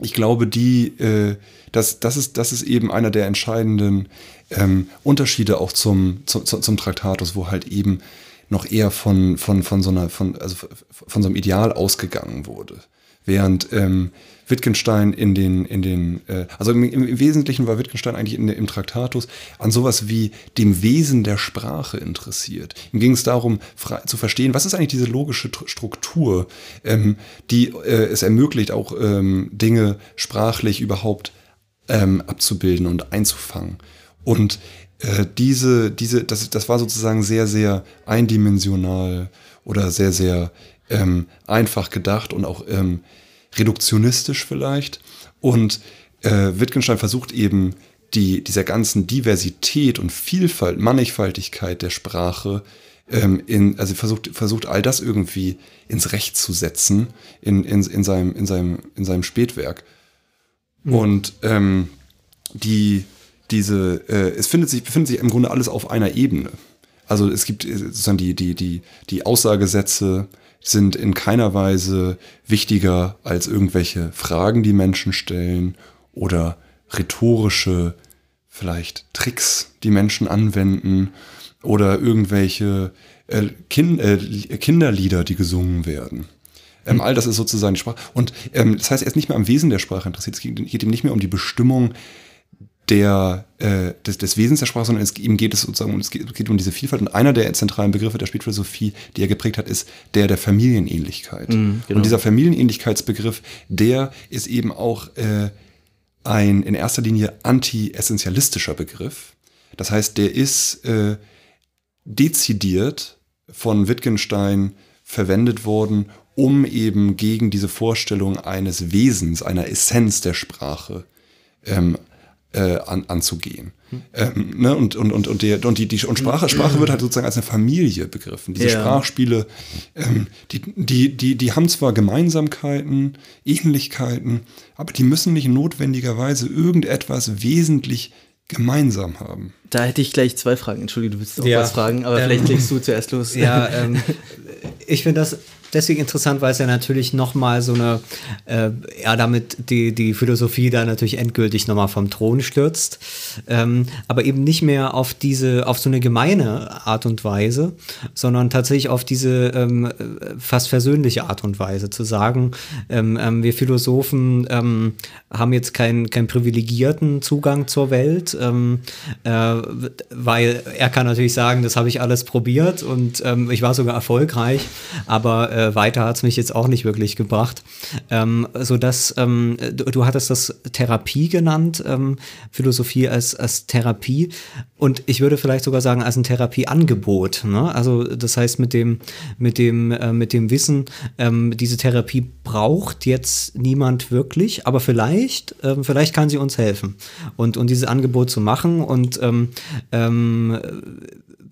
ich glaube, die, äh, das, das, ist, das ist eben einer der entscheidenden ähm, Unterschiede auch zum, zum, zum Traktatus, wo halt eben noch eher von, von, von, so einer, von, also von so einem Ideal ausgegangen wurde. Während ähm, Wittgenstein in den, in den äh, also im, im, Wesentlichen war Wittgenstein eigentlich in, im Traktatus an sowas wie dem Wesen der Sprache interessiert. Ihm ging es darum, zu verstehen, was ist eigentlich diese logische Struktur, ähm, die äh, es ermöglicht, auch ähm, Dinge sprachlich überhaupt ähm, abzubilden und einzufangen. Und äh, diese, diese, das, das war sozusagen sehr, sehr eindimensional oder sehr, sehr ähm, einfach gedacht und auch ähm, reduktionistisch vielleicht. Und äh, Wittgenstein versucht eben die, dieser ganzen Diversität und Vielfalt, Mannigfaltigkeit der Sprache, ähm, in, also versucht, versucht all das irgendwie ins Recht zu setzen in, in, in, seinem, in, seinem, in seinem Spätwerk. Mhm. Und ähm, die, diese, äh, es findet sich, befindet sich im Grunde alles auf einer Ebene. Also es gibt äh, sozusagen die, die, die, die Aussagesätze, sind in keiner Weise wichtiger als irgendwelche Fragen, die Menschen stellen oder rhetorische vielleicht Tricks, die Menschen anwenden oder irgendwelche äh, kind, äh, Kinderlieder, die gesungen werden. Ähm, all das ist sozusagen die Sprache. Und ähm, das heißt, er ist nicht mehr am Wesen der Sprache interessiert. Es geht, geht ihm nicht mehr um die Bestimmung der, äh, des, des Wesens der Sprache, sondern es, ihm geht es sozusagen es geht, es geht um diese Vielfalt. Und einer der zentralen Begriffe der Spätphilosophie, die er geprägt hat, ist der der Familienähnlichkeit. Mm, genau. Und dieser Familienähnlichkeitsbegriff, der ist eben auch äh, ein in erster Linie anti-essentialistischer Begriff. Das heißt, der ist äh, dezidiert von Wittgenstein verwendet worden, um eben gegen diese Vorstellung eines Wesens, einer Essenz der Sprache ähm, äh, an, anzugehen. Ähm, ne? Und, und, und, und, der, und, die, die, und Sprache, Sprache wird halt sozusagen als eine Familie begriffen. Diese ja. Sprachspiele, ähm, die, die, die, die haben zwar Gemeinsamkeiten, Ähnlichkeiten, aber die müssen nicht notwendigerweise irgendetwas wesentlich gemeinsam haben. Da hätte ich gleich zwei Fragen. Entschuldige, du willst auch ja, was fragen, aber ähm, vielleicht legst du zuerst los. Ja, (laughs) ähm, ich finde das deswegen interessant, weil es ja natürlich nochmal so eine, äh, ja, damit die, die Philosophie da natürlich endgültig nochmal vom Thron stürzt, ähm, aber eben nicht mehr auf diese, auf so eine gemeine Art und Weise, sondern tatsächlich auf diese ähm, fast versöhnliche Art und Weise zu sagen, ähm, ähm wir Philosophen ähm, haben jetzt keinen keinen privilegierten Zugang zur Welt, ähm, äh, weil er kann natürlich sagen, das habe ich alles probiert und ich war sogar erfolgreich, aber äh, äh, weiter hat es mich jetzt auch nicht wirklich gebracht. Ähm, so dass ähm, du, du, hattest das Therapie genannt, ähm, Philosophie als, als Therapie. Und ich würde vielleicht sogar sagen, als ein Therapieangebot. Ne? Also das heißt, mit dem, mit dem, äh, mit dem Wissen, ähm, diese Therapie braucht jetzt niemand wirklich, aber vielleicht, äh, vielleicht kann sie uns helfen. Und, und dieses Angebot zu machen und ähm, ähm,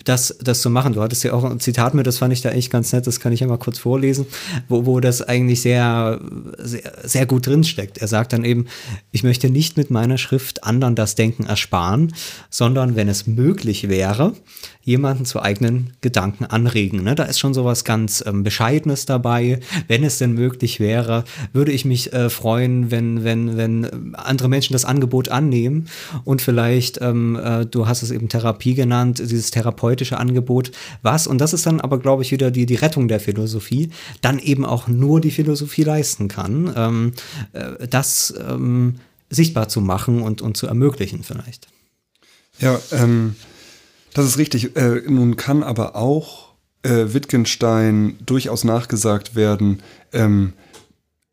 das, das zu machen. Du hattest ja auch ein Zitat mit, das fand ich da echt ganz nett, das kann ich ja mal kurz vorlesen, wo, wo das eigentlich sehr, sehr, sehr gut drinsteckt. Er sagt dann eben, ich möchte nicht mit meiner Schrift anderen das Denken ersparen, sondern wenn es möglich wäre, jemanden zu eigenen Gedanken anregen. Ne? Da ist schon sowas ganz ähm, Bescheidenes dabei. Wenn es denn möglich wäre, würde ich mich äh, freuen, wenn, wenn, wenn andere Menschen das Angebot annehmen und vielleicht, ähm, äh, du hast es eben Therapie genannt, dieses therapeutische Angebot, was, und das ist dann aber, glaube ich, wieder die, die Rettung der Philosophie, dann eben auch nur die Philosophie leisten kann, ähm, äh, das ähm, sichtbar zu machen und, und zu ermöglichen vielleicht. Ja, ähm, das ist richtig. Äh, nun kann aber auch äh, Wittgenstein durchaus nachgesagt werden, ähm,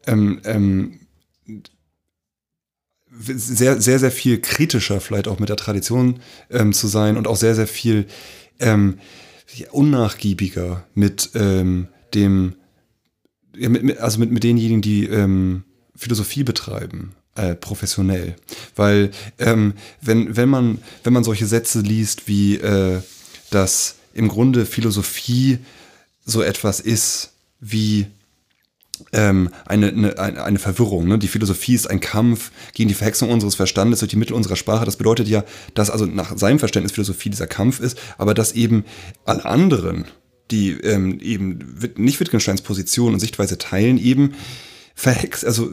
ähm, ähm, sehr, sehr, sehr viel kritischer vielleicht auch mit der Tradition ähm, zu sein und auch sehr, sehr viel ähm, unnachgiebiger mit ähm, dem, also mit, mit denjenigen, die Philosophie betreiben. äh, professionell. Weil ähm, wenn, wenn, man, wenn man solche Sätze liest wie, äh, dass im Grunde Philosophie so etwas ist wie ähm, eine, eine, eine Verwirrung. Ne? Die Philosophie ist ein Kampf gegen die Verhexung unseres Verstandes durch die Mittel unserer Sprache. Das bedeutet ja, dass also nach seinem Verständnis Philosophie dieser Kampf ist, aber dass eben alle anderen, die ähm, eben nicht Wittgensteins Position und Sichtweise teilen, eben verhext, also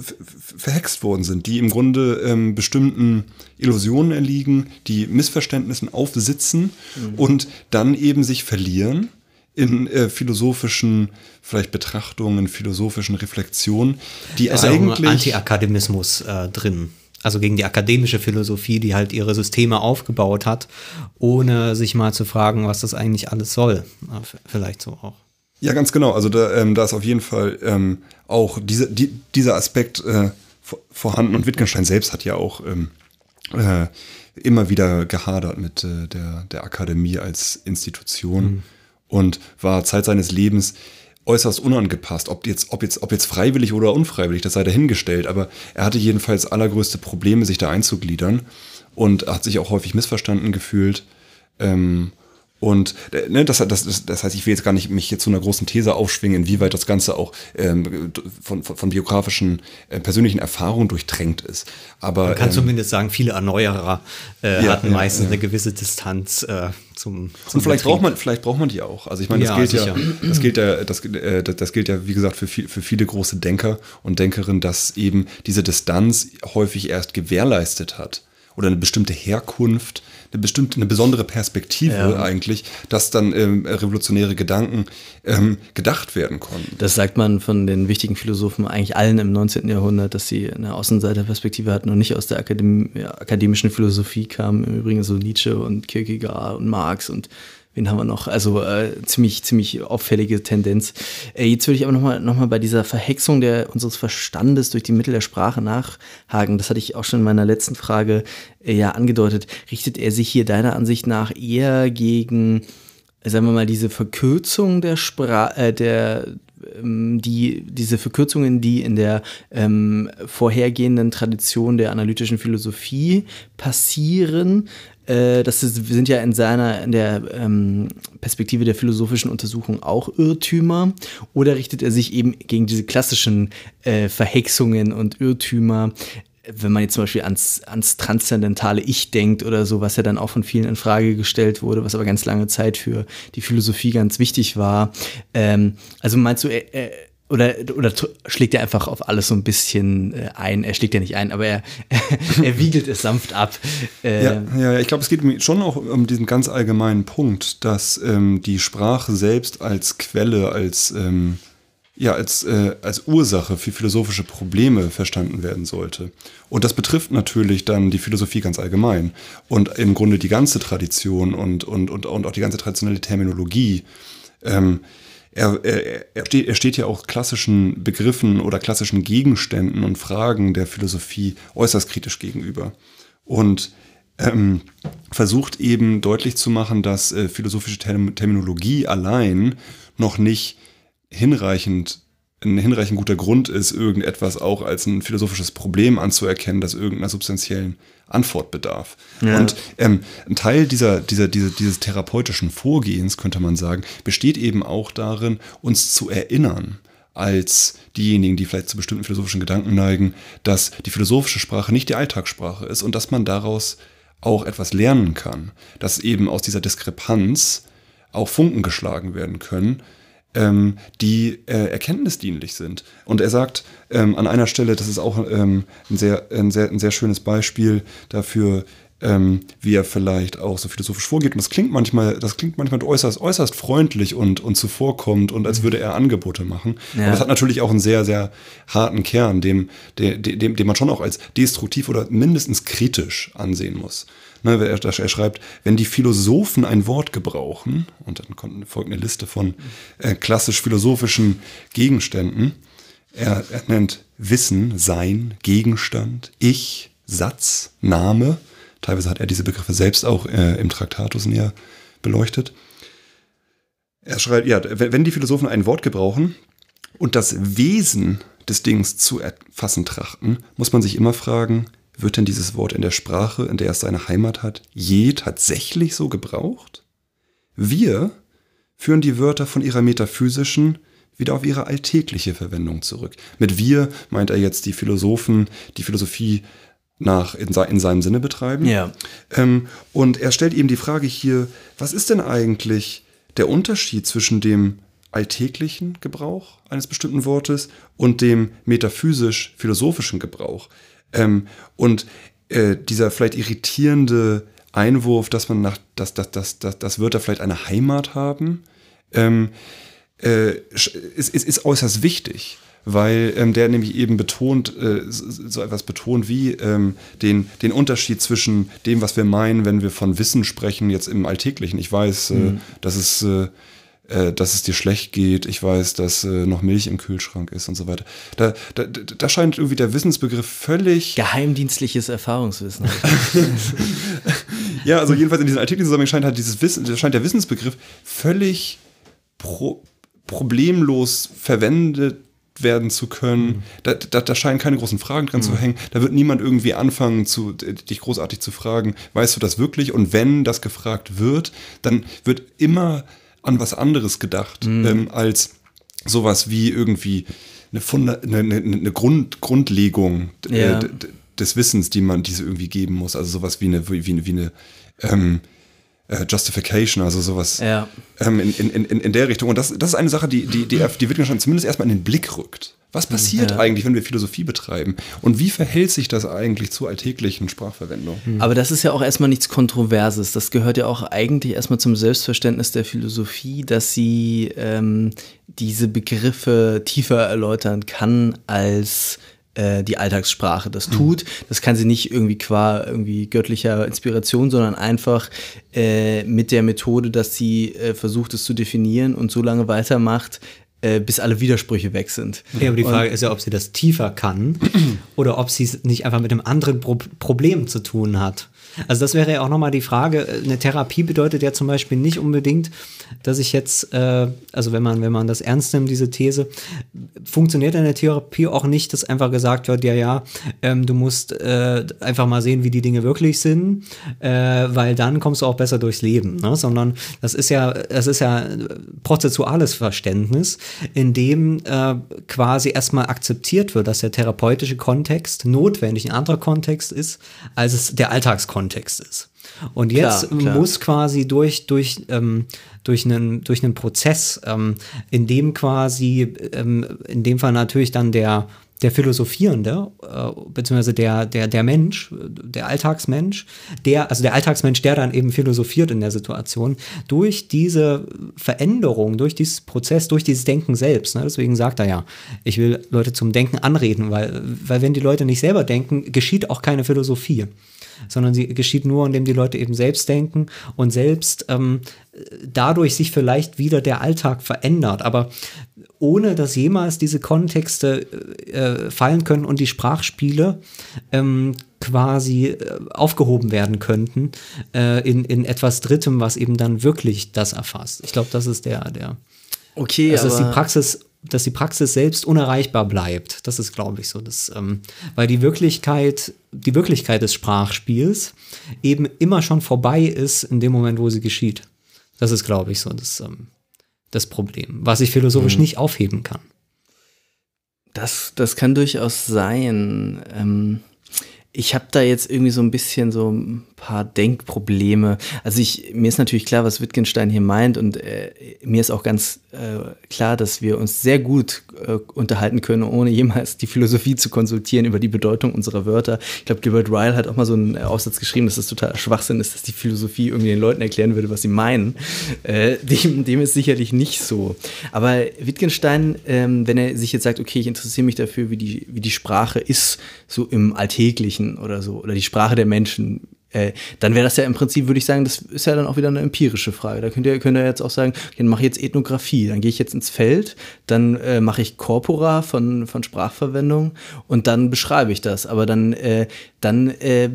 verhext worden sind, die im Grunde ähm, bestimmten Illusionen erliegen, die Missverständnissen aufsitzen mhm. und dann eben sich verlieren in äh, philosophischen vielleicht Betrachtungen, philosophischen Reflexionen, die es eigentlich Anti-Akademismus äh, drin. Also gegen die akademische Philosophie, die halt ihre Systeme aufgebaut hat, ohne sich mal zu fragen, was das eigentlich alles soll. Vielleicht so auch. Ja, ganz genau. Also da, ähm, da ist auf jeden Fall ähm, auch diese, die, dieser Aspekt äh, vorhanden. Und Wittgenstein selbst hat ja auch ähm, äh, immer wieder gehadert mit äh, der, der Akademie als Institution. Mhm und war Zeit seines Lebens äußerst unangepasst. Ob jetzt, ob jetzt, ob jetzt freiwillig oder unfreiwillig, das sei dahingestellt. Aber er hatte jedenfalls allergrößte Probleme, sich da einzugliedern und hat sich auch häufig missverstanden gefühlt. Ähm, und äh, ne, das, das, das heißt, ich will jetzt gar nicht mich jetzt zu einer großen These aufschwingen, inwieweit das Ganze auch ähm, von, von, von biografischen, äh, persönlichen Erfahrungen durchtränkt ist. Aber, Man kann ähm, zumindest sagen, viele Erneuerer äh, Ja, hatten ja, meistens ja. eine gewisse Distanz äh, zum, zum Und vielleicht Betrieb. braucht man, vielleicht braucht man die auch. Also ich meine, das Ja, gilt ja, sicher. das gilt ja, das, äh, das gilt ja, wie gesagt, für, viel, für viele große Denker und Denkerinnen, dass eben diese Distanz häufig erst gewährleistet hat oder eine bestimmte Herkunft, eine bestimmte, eine besondere Perspektive Ja. eigentlich, dass dann ähm, revolutionäre Gedanken ähm, gedacht werden konnten. Das sagt man von den wichtigen Philosophen eigentlich allen im 19. Jahrhundert, dass sie eine Außenseiterperspektive hatten und nicht aus der Akadem akademischen Philosophie kamen. Im Übrigen so Nietzsche und Kierkegaard und Marx und wen haben wir noch? Also äh, ziemlich, ziemlich auffällige Tendenz. Äh, jetzt würde ich aber nochmal noch mal bei dieser Verhexung der, unseres Verstandes durch die Mittel der Sprache nachhaken. Das hatte ich auch schon in meiner letzten Frage äh, ja angedeutet. Richtet er sich hier deiner Ansicht nach eher gegen sagen wir mal, diese Verkürzung der Sprache, äh, der ähm, die, diese Verkürzungen, die in der ähm, vorhergehenden Tradition der analytischen Philosophie passieren, äh, das ist, sind ja in seiner, in der ähm, Perspektive der philosophischen Untersuchung auch Irrtümer. Oder richtet er sich eben gegen diese klassischen äh, Verhexungen und Irrtümer, wenn man jetzt zum Beispiel ans, ans transzendentale Ich denkt oder so, was ja dann auch von vielen in Frage gestellt wurde, was aber ganz lange Zeit für die Philosophie ganz wichtig war. Ähm, also meinst du, er, oder, oder schlägt er einfach auf alles so ein bisschen äh, ein? Er schlägt ja nicht ein, aber er, (laughs) er wiegelt es sanft ab. Äh, Ja, ja, ich glaube, es geht schon auch um diesen ganz allgemeinen Punkt, dass ähm, die Sprache selbst als Quelle, als, ähm, ja, als, äh, als Ursache für philosophische Probleme verstanden werden sollte. Und das betrifft natürlich dann die Philosophie ganz allgemein und im Grunde die ganze Tradition und, und, und, und auch die ganze traditionelle Terminologie. Ähm, er, er, steht, er steht ja auch klassischen Begriffen oder klassischen Gegenständen und Fragen der Philosophie äußerst kritisch gegenüber. Und ähm, versucht eben deutlich zu machen, dass äh, philosophische Term Terminologie allein noch nicht hinreichend ein hinreichend guter Grund ist, irgendetwas auch als ein philosophisches Problem anzuerkennen, das irgendeiner substanziellen Antwort bedarf. Ja. Und ähm, ein Teil dieser, dieser, dieser, dieses therapeutischen Vorgehens, könnte man sagen, besteht eben auch darin, uns zu erinnern, als diejenigen, die vielleicht zu bestimmten philosophischen Gedanken neigen, dass die philosophische Sprache nicht die Alltagssprache ist und dass man daraus auch etwas lernen kann, dass eben aus dieser Diskrepanz auch Funken geschlagen werden können, ähm, die äh, erkenntnisdienlich sind. Und er sagt ähm, an einer Stelle, das ist auch ähm, ein, sehr, ein, sehr, ein sehr schönes Beispiel dafür, ähm, wie er vielleicht auch so philosophisch vorgeht. Und das klingt manchmal, das klingt manchmal äußerst, äußerst freundlich und, und zuvorkommend und als würde er Angebote machen. Ja. Aber das hat natürlich auch einen sehr, sehr harten Kern, dem, dem, dem, dem man schon auch als destruktiv oder mindestens kritisch ansehen muss. Ne, er, er schreibt, wenn die Philosophen ein Wort gebrauchen, und dann kommt, folgt eine Liste von äh, klassisch philosophischen Gegenständen, er, er nennt Wissen, Sein, Gegenstand, Ich, Satz, Name. Teilweise hat er diese Begriffe selbst auch äh, im Traktatus näher beleuchtet. Er schreibt, ja, wenn die Philosophen ein Wort gebrauchen und das Wesen des Dings zu erfassen trachten, muss man sich immer fragen, wird denn dieses Wort in der Sprache, in der es seine Heimat hat, je tatsächlich so gebraucht? Wir führen die Wörter von ihrer metaphysischen wieder auf ihre alltägliche Verwendung zurück. Mit wir meint er jetzt die Philosophen, die Philosophie nach in, in seinem Sinne betreiben. Ja. Ähm, und er stellt eben die Frage hier, was ist denn eigentlich der Unterschied zwischen dem alltäglichen Gebrauch eines bestimmten Wortes und dem metaphysisch-philosophischen Gebrauch? Ähm, und äh, dieser vielleicht irritierende Einwurf, dass man nach, dass, dass, dass, dass, dass Wörter vielleicht eine Heimat haben, ähm, äh, ist, ist, ist äußerst wichtig weil ähm, der nämlich eben betont, äh, so etwas betont wie ähm, den, den Unterschied zwischen dem, was wir meinen, wenn wir von Wissen sprechen, jetzt im Alltäglichen. Ich weiß, äh, mhm. dass es äh, äh, dass es dir schlecht geht, ich weiß, dass äh, noch Milch im Kühlschrank ist und so weiter. Da, da, da scheint irgendwie der Wissensbegriff völlig. Geheimdienstliches Erfahrungswissen. (laughs) ja, also jedenfalls in diesem alltäglichen Zusammenhang scheint halt dieses Wissen, scheint der Wissensbegriff völlig pro, problemlos verwendet werden zu können. Mhm. Da, da, da, scheinen keine großen Fragen dran mhm. zu hängen. Da wird niemand irgendwie anfangen, zu, dich großartig zu fragen, weißt du das wirklich? Und wenn das gefragt wird, dann wird immer an was anderes gedacht, mhm. ähm, als sowas wie irgendwie eine, Funda eine, eine, eine Grund, Grundlegung ja. äh, des Wissens, die man diese irgendwie geben muss. Also sowas wie eine, wie, wie eine ähm, äh, Justification, also sowas ja. ähm, in, in, in, in der Richtung. Und das, das ist eine Sache, die, die, die, die Wittgenstein zumindest erstmal in den Blick rückt. Was passiert ja. eigentlich, wenn wir Philosophie betreiben? Und wie verhält sich das eigentlich zur alltäglichen Sprachverwendung? Hm. Aber das ist ja auch erstmal nichts Kontroverses. Das gehört ja auch eigentlich erstmal zum Selbstverständnis der Philosophie, dass sie ähm, diese Begriffe tiefer erläutern kann als äh, die Alltagssprache das tut. Das kann sie nicht irgendwie qua irgendwie göttlicher Inspiration, sondern einfach äh, mit der Methode, dass sie äh, versucht, es zu definieren und so lange weitermacht, äh, bis alle Widersprüche weg sind. Ja, aber die Frage und, ist ja, ob sie das tiefer kann (clears throat) oder ob sie es nicht einfach mit einem anderen Pro Problem zu tun hat. Also das wäre ja auch nochmal die Frage. Eine Therapie bedeutet ja zum Beispiel nicht unbedingt, dass ich jetzt, äh, also wenn man, wenn man das ernst nimmt, diese These, funktioniert in der Therapie auch nicht, dass einfach gesagt wird, ja, ja, ähm, du musst äh, einfach mal sehen, wie die Dinge wirklich sind, äh, weil dann kommst du auch besser durchs Leben, ne? sondern das ist ja, das ist ja prozessuales Verständnis, in dem äh, quasi erstmal akzeptiert wird, dass der therapeutische Kontext notwendig ein anderer Kontext ist, als es der Alltagskontext ist. Und jetzt klar, klar. muss quasi durch, durch, ähm, durch, einen, durch einen Prozess, ähm, in dem quasi, ähm, in dem Fall natürlich dann der, der Philosophierende, äh, beziehungsweise der, der, der Mensch, der Alltagsmensch, der, also der Alltagsmensch, der dann eben philosophiert in der Situation, durch diese Veränderung, durch dieses Prozess, durch dieses Denken selbst, ne, deswegen sagt er ja, ich will Leute zum Denken anreden, weil, weil wenn die Leute nicht selber denken, geschieht auch keine Philosophie sondern sie geschieht nur, indem die Leute eben selbst denken und selbst ähm, dadurch sich vielleicht wieder der Alltag verändert. Aber ohne dass jemals diese Kontexte äh, fallen können und die Sprachspiele ähm, quasi äh, aufgehoben werden könnten äh, in, in etwas Drittem, was eben dann wirklich das erfasst. Ich glaube, das ist der, der. Okay, also ist die Praxis dass die Praxis selbst unerreichbar bleibt. Das ist, glaube ich, so. Das, ähm, weil die Wirklichkeit, die Wirklichkeit des Sprachspiels eben immer schon vorbei ist in dem Moment, wo sie geschieht. Das ist, glaube ich, so das, ähm, das Problem, was ich philosophisch mhm. nicht aufheben kann. Das, das kann durchaus sein. Ähm, ich habe da jetzt irgendwie so ein bisschen so ein paar Denkprobleme. Also ich, mir ist natürlich klar, was Wittgenstein hier meint und äh, mir ist auch ganz äh, klar, dass wir uns sehr gut äh, unterhalten können, ohne jemals die Philosophie zu konsultieren über die Bedeutung unserer Wörter. Ich glaube, Gilbert Ryle hat auch mal so einen Aufsatz geschrieben, dass das total Schwachsinn ist, dass die Philosophie irgendwie den Leuten erklären würde, was sie meinen. Äh, dem, dem ist sicherlich nicht so. Aber Wittgenstein, ähm, wenn er sich jetzt sagt, okay, ich interessiere mich dafür, wie die, wie die Sprache ist, so im Alltäglichen oder so, oder die Sprache der Menschen, äh, dann wäre das ja im Prinzip, würde ich sagen, das ist ja dann auch wieder eine empirische Frage. Da könnt ihr, könnt ihr jetzt auch sagen, okay, dann mache ich jetzt Ethnographie, dann gehe ich jetzt ins Feld, dann äh, mache ich Corpora von, von Sprachverwendung und dann beschreibe ich das. Aber dann, äh, dann äh,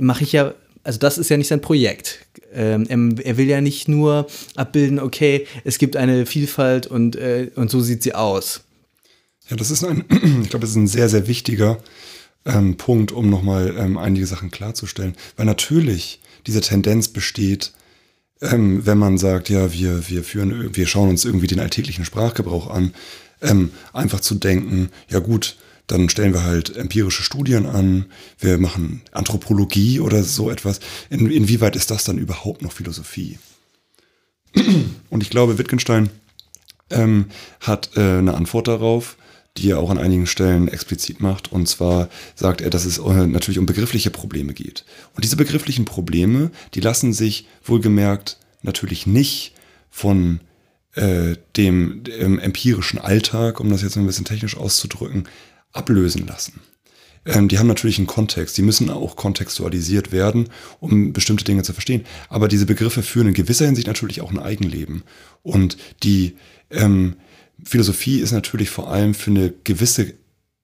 mache ich ja, also das ist ja nicht sein Projekt. Ähm, er will ja nicht nur abbilden, okay, es gibt eine Vielfalt und, äh, und so sieht sie aus Ja, das ist ein, (clears throat) ich glaube, das ist ein sehr, sehr wichtiger ähm, Punkt, um nochmal ähm, einige Sachen klarzustellen. Weil natürlich diese Tendenz besteht, ähm, wenn man sagt, ja, wir, wir führen, wir schauen uns irgendwie den alltäglichen Sprachgebrauch an, ähm, einfach zu denken, ja gut, dann stellen wir halt empirische Studien an, wir machen Anthropologie oder so etwas. In, inwieweit ist das dann überhaupt noch Philosophie? Und ich glaube, Wittgenstein ähm, hat äh, eine Antwort darauf, die er auch an einigen Stellen explizit macht. Und zwar sagt er, dass es äh, natürlich um begriffliche Probleme geht. Und diese begrifflichen Probleme, die lassen sich wohlgemerkt natürlich nicht von äh, dem, dem empirischen Alltag, um das jetzt ein bisschen technisch auszudrücken, ablösen lassen. Ähm, die haben natürlich einen Kontext, die müssen auch kontextualisiert werden, um bestimmte Dinge zu verstehen. Aber diese Begriffe führen in gewisser Hinsicht natürlich auch ein Eigenleben. Und die ähm, Philosophie ist natürlich vor allem für eine gewisse,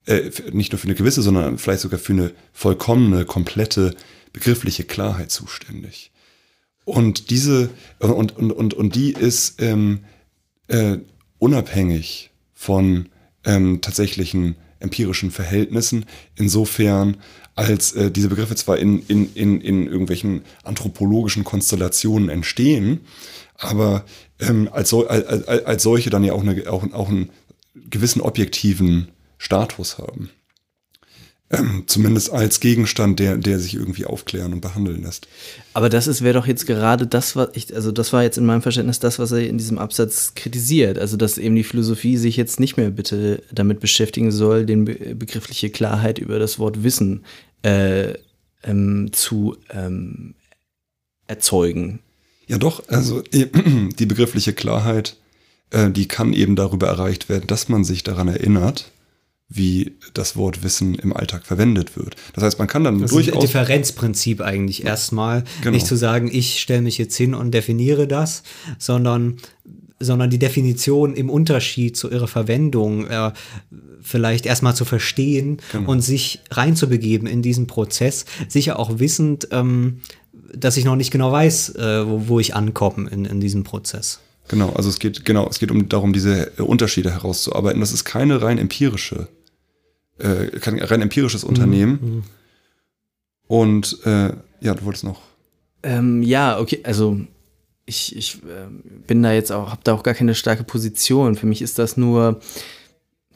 äh, nicht nur für eine gewisse, sondern vielleicht sogar für eine vollkommene, komplette begriffliche Klarheit zuständig. Und diese, und, und, und, und die ist ähm, äh, unabhängig von ähm, tatsächlichen empirischen Verhältnissen, insofern als äh, diese Begriffe zwar in, in, in, in irgendwelchen anthropologischen Konstellationen entstehen, aber ähm, als, so, als, als solche dann ja auch, eine, auch, auch einen gewissen objektiven Status haben. Ähm, zumindest als Gegenstand, der, der sich irgendwie aufklären und behandeln lässt. Aber das wäre doch jetzt gerade das, was ich, also das war jetzt in meinem Verständnis das, was er in diesem Absatz kritisiert. Also dass eben die Philosophie sich jetzt nicht mehr bitte damit beschäftigen soll, den Be begriffliche Klarheit über das Wort Wissen äh, ähm, zu ähm, erzeugen. Ja doch, also (clears throat) die begriffliche Klarheit, äh, die kann eben darüber erreicht werden, dass man sich daran erinnert, wie das Wort Wissen im Alltag verwendet wird. Das heißt, man kann dann das durchaus. Ein Differenzprinzip eigentlich erstmal. Genau. Nicht zu sagen, ich stelle mich jetzt hin und definiere das, sondern, sondern die Definition im Unterschied zu ihrer Verwendung äh, vielleicht erstmal zu verstehen genau. und sich reinzubegeben in diesen Prozess, sicher auch wissend, ähm, dass ich noch nicht genau weiß, äh, wo, wo, ich ankomme in, in diesem Prozess. Genau, also es geht genau, es geht um darum, diese Unterschiede herauszuarbeiten. Das ist keine rein empirische äh, kein rein empirisches Unternehmen. Mhm. Und äh, ja, du wolltest noch. Ähm, ja, okay, also ich, ich äh, bin da jetzt auch, habe da auch gar keine starke Position. Für mich ist das nur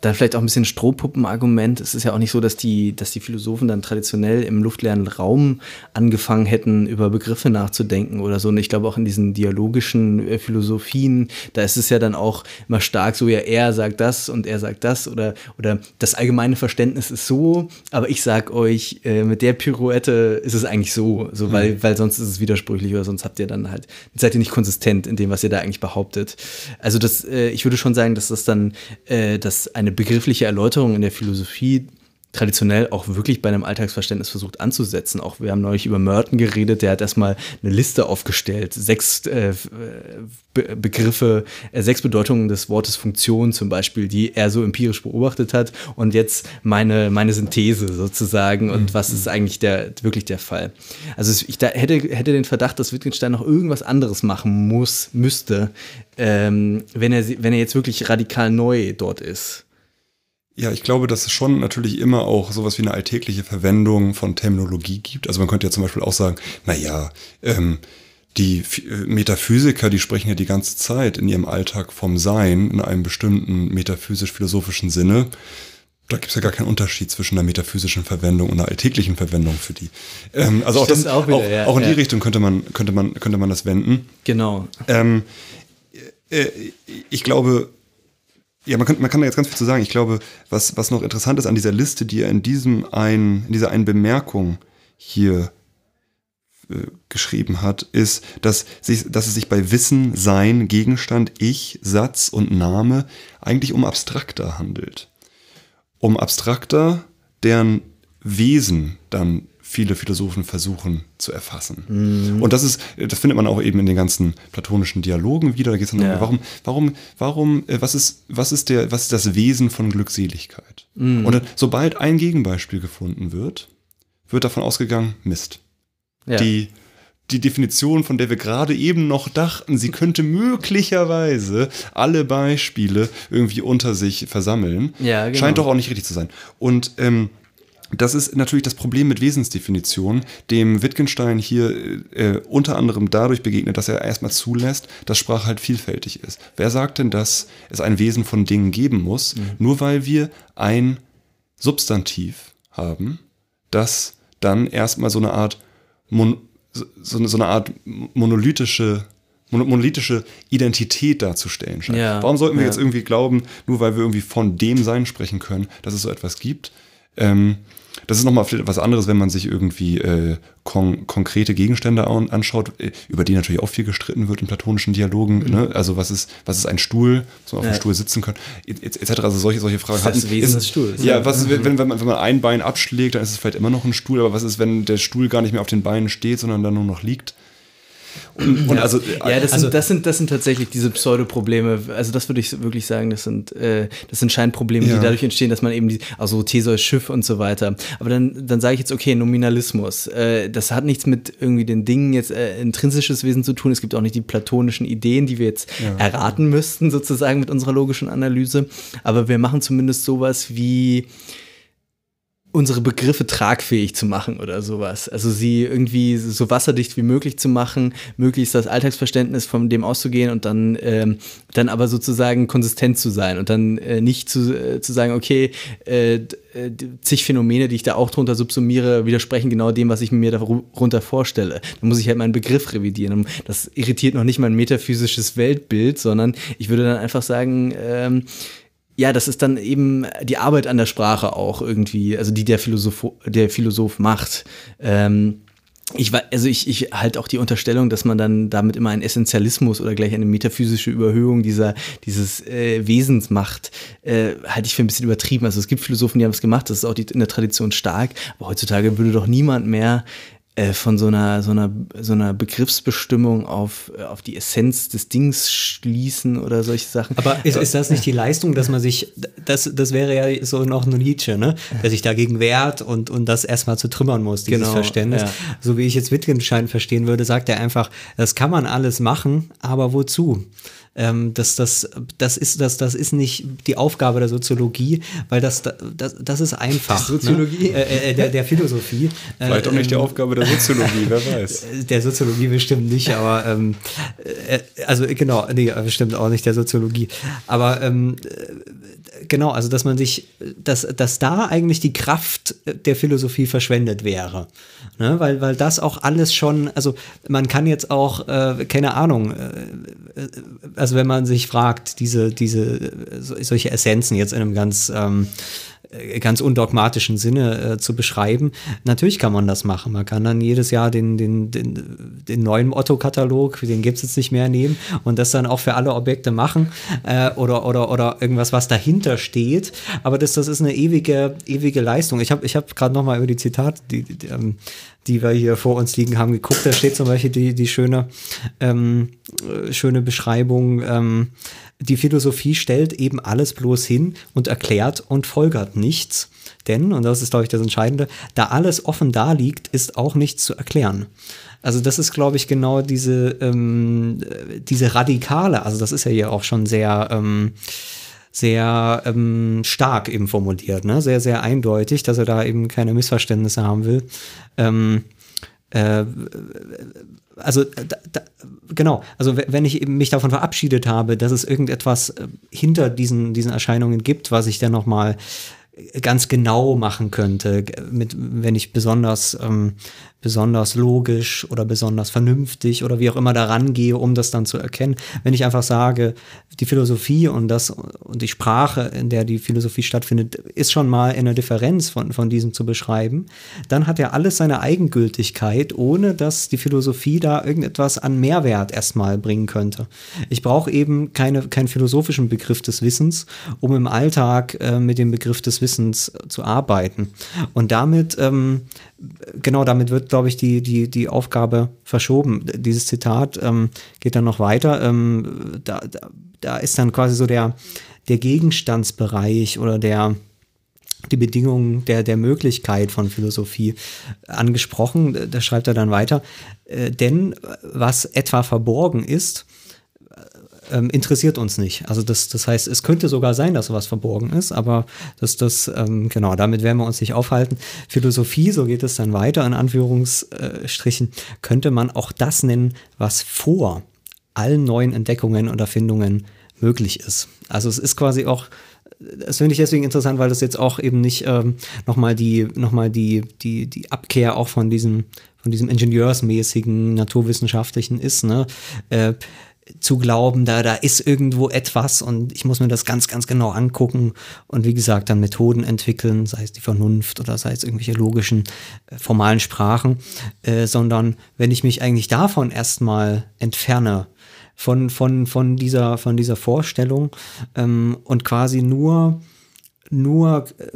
dann vielleicht auch ein bisschen Strohpuppenargument. Es ist ja auch nicht so, dass die, dass die Philosophen dann traditionell im luftleeren Raum angefangen hätten, über Begriffe nachzudenken oder so. Und ich glaube auch in diesen dialogischen äh, Philosophien, da ist es ja dann auch immer stark so, ja, er sagt das und er sagt das oder, oder das allgemeine Verständnis ist so, aber ich sag euch, äh, mit der Pirouette ist es eigentlich so, so weil, mhm. weil sonst ist es widersprüchlich oder sonst habt ihr dann halt, seid ihr nicht konsistent in dem, was ihr da eigentlich behauptet. Also das, äh, ich würde schon sagen, dass das dann, äh, dass ein eine begriffliche Erläuterung in der Philosophie traditionell auch wirklich bei einem Alltagsverständnis versucht anzusetzen. Auch wir haben neulich über Merton geredet, der hat erstmal eine Liste aufgestellt, sechs äh, Be Begriffe, äh, sechs Bedeutungen des Wortes Funktion zum Beispiel, die er so empirisch beobachtet hat und jetzt meine, meine Synthese sozusagen und mhm. was ist eigentlich der, wirklich der Fall. Also ich da hätte, hätte den Verdacht, dass Wittgenstein noch irgendwas anderes machen muss, müsste, ähm, wenn, er, wenn er jetzt wirklich radikal neu dort ist. Ja, ich glaube, dass es schon natürlich immer auch sowas wie eine alltägliche Verwendung von Terminologie gibt. Also man könnte ja zum Beispiel auch sagen, na ja, ähm, die äh, Metaphysiker, die sprechen ja die ganze Zeit in ihrem Alltag vom Sein in einem bestimmten metaphysisch-philosophischen Sinne. Da gibt es ja gar keinen Unterschied zwischen einer metaphysischen Verwendung und einer alltäglichen Verwendung für die. Ähm, also auch, das, auch, wieder, ja, auch in ja. die Richtung könnte man, könnte, man, könnte man das wenden. Genau. Ähm, äh, ich glaube, ja, man kann, man kann da jetzt ganz viel zu sagen. Ich glaube, was, was noch interessant ist an dieser Liste, die er in diesem ein, in dieser einen Bemerkung hier äh, geschrieben hat, ist, dass, sich, dass es sich bei Wissen, Sein, Gegenstand, Ich, Satz und Name eigentlich um abstrakter handelt. Um abstrakter, deren Wesen dann viele Philosophen versuchen zu erfassen. Mhm. Und das ist, das findet man auch eben in den ganzen platonischen Dialogen wieder. Da geht es dann ja. warum, warum, warum, äh, was ist, was ist der, was ist das Wesen von Glückseligkeit? Mhm. Und dann, sobald ein Gegenbeispiel gefunden wird, wird davon ausgegangen, Mist. Ja. Die, die Definition, von der wir gerade eben noch dachten, sie könnte möglicherweise alle Beispiele irgendwie unter sich versammeln, Ja, genau. scheint doch auch nicht richtig zu sein. Und ähm, das ist natürlich das Problem mit Wesensdefinition, dem Wittgenstein hier äh, unter anderem dadurch begegnet, dass er erstmal zulässt, dass Sprache halt vielfältig ist. Wer sagt denn, dass es ein Wesen von Dingen geben muss, nur weil wir ein Substantiv haben, das dann erstmal so eine Art Mon so, so eine Art monolithische mono- monolithische Identität darzustellen scheint. Ja, Warum sollten wir ja. jetzt irgendwie glauben, nur weil wir irgendwie von dem Sein sprechen können, dass es so etwas gibt? Ähm, das ist nochmal was anderes, wenn man sich irgendwie äh, kon konkrete Gegenstände an anschaut, äh, über die natürlich auch viel gestritten wird in platonischen Dialogen. Ne? Also was ist, was ist ein Stuhl, dass man auf Mhm. Ja. dem Stuhl sitzen können, etc. etc. Also solche, solche Fragen Das hatten- Wesen ist- des Stuhls. Ja, was ist, wenn, wenn, man, wenn man ein Bein abschlägt, dann ist es vielleicht immer noch ein Stuhl, aber was ist, wenn der Stuhl gar nicht mehr auf den Beinen steht, sondern dann nur noch liegt? Und, und also, Ja, das, Also- sind, das, sind, das sind tatsächlich diese Pseudoprobleme. Also das würde ich wirklich sagen, das sind, äh, das sind Scheinprobleme, Ja. die dadurch entstehen, dass man eben die, also Theseus Schiff und so weiter. Aber dann, dann sage ich jetzt, okay, Nominalismus. Äh, das hat nichts mit irgendwie den Dingen jetzt äh, intrinsisches Wesen zu tun. Es gibt auch nicht die platonischen Ideen, die wir jetzt erraten müssten, sozusagen mit unserer logischen Analyse. Aber wir machen zumindest sowas wie unsere Begriffe tragfähig zu machen oder sowas. Also sie irgendwie so wasserdicht wie möglich zu machen, möglichst das Alltagsverständnis von dem auszugehen und dann, ähm, dann aber sozusagen konsistent zu sein und dann äh, nicht zu, äh, zu sagen, okay, äh, äh, zig Phänomene, die ich da auch drunter subsumiere, widersprechen genau dem, was ich mir darunter vorstelle. Dann muss ich halt meinen Begriff revidieren. Das irritiert noch nicht mein metaphysisches Weltbild, sondern ich würde dann einfach sagen, ähm, ja, das ist dann eben die Arbeit an der Sprache auch irgendwie, also die der Philosoph, der Philosoph macht. Ähm, ich war, also ich, ich halt auch die Unterstellung, dass man dann damit immer einen Essentialismus oder gleich eine metaphysische Überhöhung dieser, dieses äh, Wesens macht, äh, halte ich für ein bisschen übertrieben. Also es gibt Philosophen, die haben es gemacht, das ist auch die, in der Tradition stark, aber heutzutage würde doch niemand mehr von so einer, so einer, so einer Begriffsbestimmung auf, äh, auf die Essenz des Dings schließen oder solche Sachen. Aber ist, ist das nicht die Leistung, dass man sich, das, das wäre ja so noch ein Nietzsche, ne? der sich dagegen wehrt und, und das erstmal zu trümmern muss, dieses Genau, Verständnis. ja. So wie ich jetzt Wittgenstein verstehen würde, sagt er einfach, das kann man alles machen, aber wozu? Ähm, das, das, das, ist, das, das ist nicht die Aufgabe der Soziologie, weil das, das, das ist einfach. Soziologie? Ne? Äh, äh, der, der Philosophie. (laughs) vielleicht auch nicht die ähm, Aufgabe der Soziologie, wer (laughs) weiß. der Soziologie bestimmt nicht, aber ähm, äh, also genau, nee, bestimmt auch nicht der Soziologie. Aber ähm, äh, genau, also dass man sich, dass, dass da eigentlich die Kraft der Philosophie verschwendet wäre. Ne? Weil, weil das auch alles schon, also man kann jetzt auch, äh, keine Ahnung, äh, äh, also wenn man sich fragt, diese, diese, so- solche Essenzen jetzt in einem ganz ähm, äh, ganz undogmatischen Sinne äh, zu beschreiben. Natürlich kann man das machen. Man kann dann jedes Jahr den, den, den, den neuen Otto-Katalog, den gibt es jetzt nicht mehr, nehmen und das dann auch für alle Objekte machen äh, oder, oder, oder irgendwas, was dahinter steht. Aber das, das ist eine ewige, ewige Leistung. Ich habe ich hab gerade noch mal über die Zitate, die, die, ähm, die wir hier vor uns liegen haben, geguckt. Da steht zum Beispiel die, die schöne, ähm, äh, schöne Beschreibung, ähm, die Philosophie stellt eben alles bloß hin und erklärt und folgert nichts. Denn, und das ist, glaube ich, das Entscheidende, da alles offen da liegt, ist auch nichts zu erklären. Also das ist, glaube ich, genau diese, ähm, äh, diese radikale, also das ist ja hier auch schon sehr, ähm, sehr ähm, stark eben formuliert, ne? sehr, sehr eindeutig, dass er da eben keine Missverständnisse haben will. Ähm, äh, also da, da, genau, also wenn ich eben mich davon verabschiedet habe, dass es irgendetwas äh, hinter diesen, diesen Erscheinungen gibt, was ich dann nochmal ganz genau machen könnte, mit, wenn ich besonders, ähm, besonders logisch oder besonders vernünftig oder wie auch immer daran gehe, um das dann zu erkennen. Wenn ich einfach sage, die Philosophie und das und die Sprache, in der die Philosophie stattfindet, ist schon mal in der Differenz von, von diesem zu beschreiben, dann hat ja alles seine Eigengültigkeit, ohne dass die Philosophie da irgendetwas an Mehrwert erstmal bringen könnte. Ich brauche eben keine, keinen philosophischen Begriff des Wissens, um im Alltag äh, mit dem Begriff des Wissens äh, zu arbeiten. Und damit, ähm, genau damit wird, glaube ich, die, die, die Aufgabe verschoben. Dieses Zitat ähm, geht dann noch weiter. Ähm, da, da, da ist dann quasi so der, der Gegenstandsbereich oder der, die Bedingungen der, der Möglichkeit von Philosophie angesprochen. Da schreibt er dann weiter. Äh, denn was etwa verborgen ist, ähm, interessiert uns nicht. Also das, das heißt, es könnte sogar sein, dass sowas verborgen ist, aber das, das, ähm, genau, damit werden wir uns nicht aufhalten. Philosophie, so geht es dann weiter, in Anführungsstrichen, könnte man auch das nennen, was vor allen neuen Entdeckungen und Erfindungen möglich ist. Also es ist quasi auch das finde ich deswegen interessant, weil das jetzt auch eben nicht ähm, nochmal die, noch mal die, die, die Abkehr auch von diesem, von diesem ingenieursmäßigen, naturwissenschaftlichen ist. Ne? Äh, zu glauben, da, da ist irgendwo etwas und ich muss mir das ganz, ganz genau angucken und wie gesagt dann Methoden entwickeln, sei es die Vernunft oder sei es irgendwelche logischen, äh, formalen Sprachen, äh, sondern wenn ich mich eigentlich davon erstmal entferne, von, von, von, dieser, von dieser Vorstellung ähm, und quasi nur, nur äh,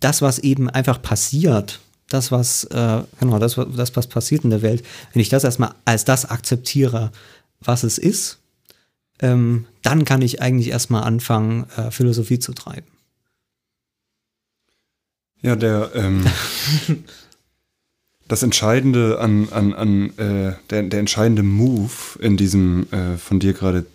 das, was eben einfach passiert, das, was, äh, genau, das, das, was passiert in der Welt, wenn ich das erstmal als das akzeptiere, was es ist, ähm, dann kann ich eigentlich erstmal anfangen, äh, Philosophie zu treiben. Ja, der, ähm, (laughs) das Entscheidende an, an, an äh, der, der entscheidende Move in diesem äh, von dir gerade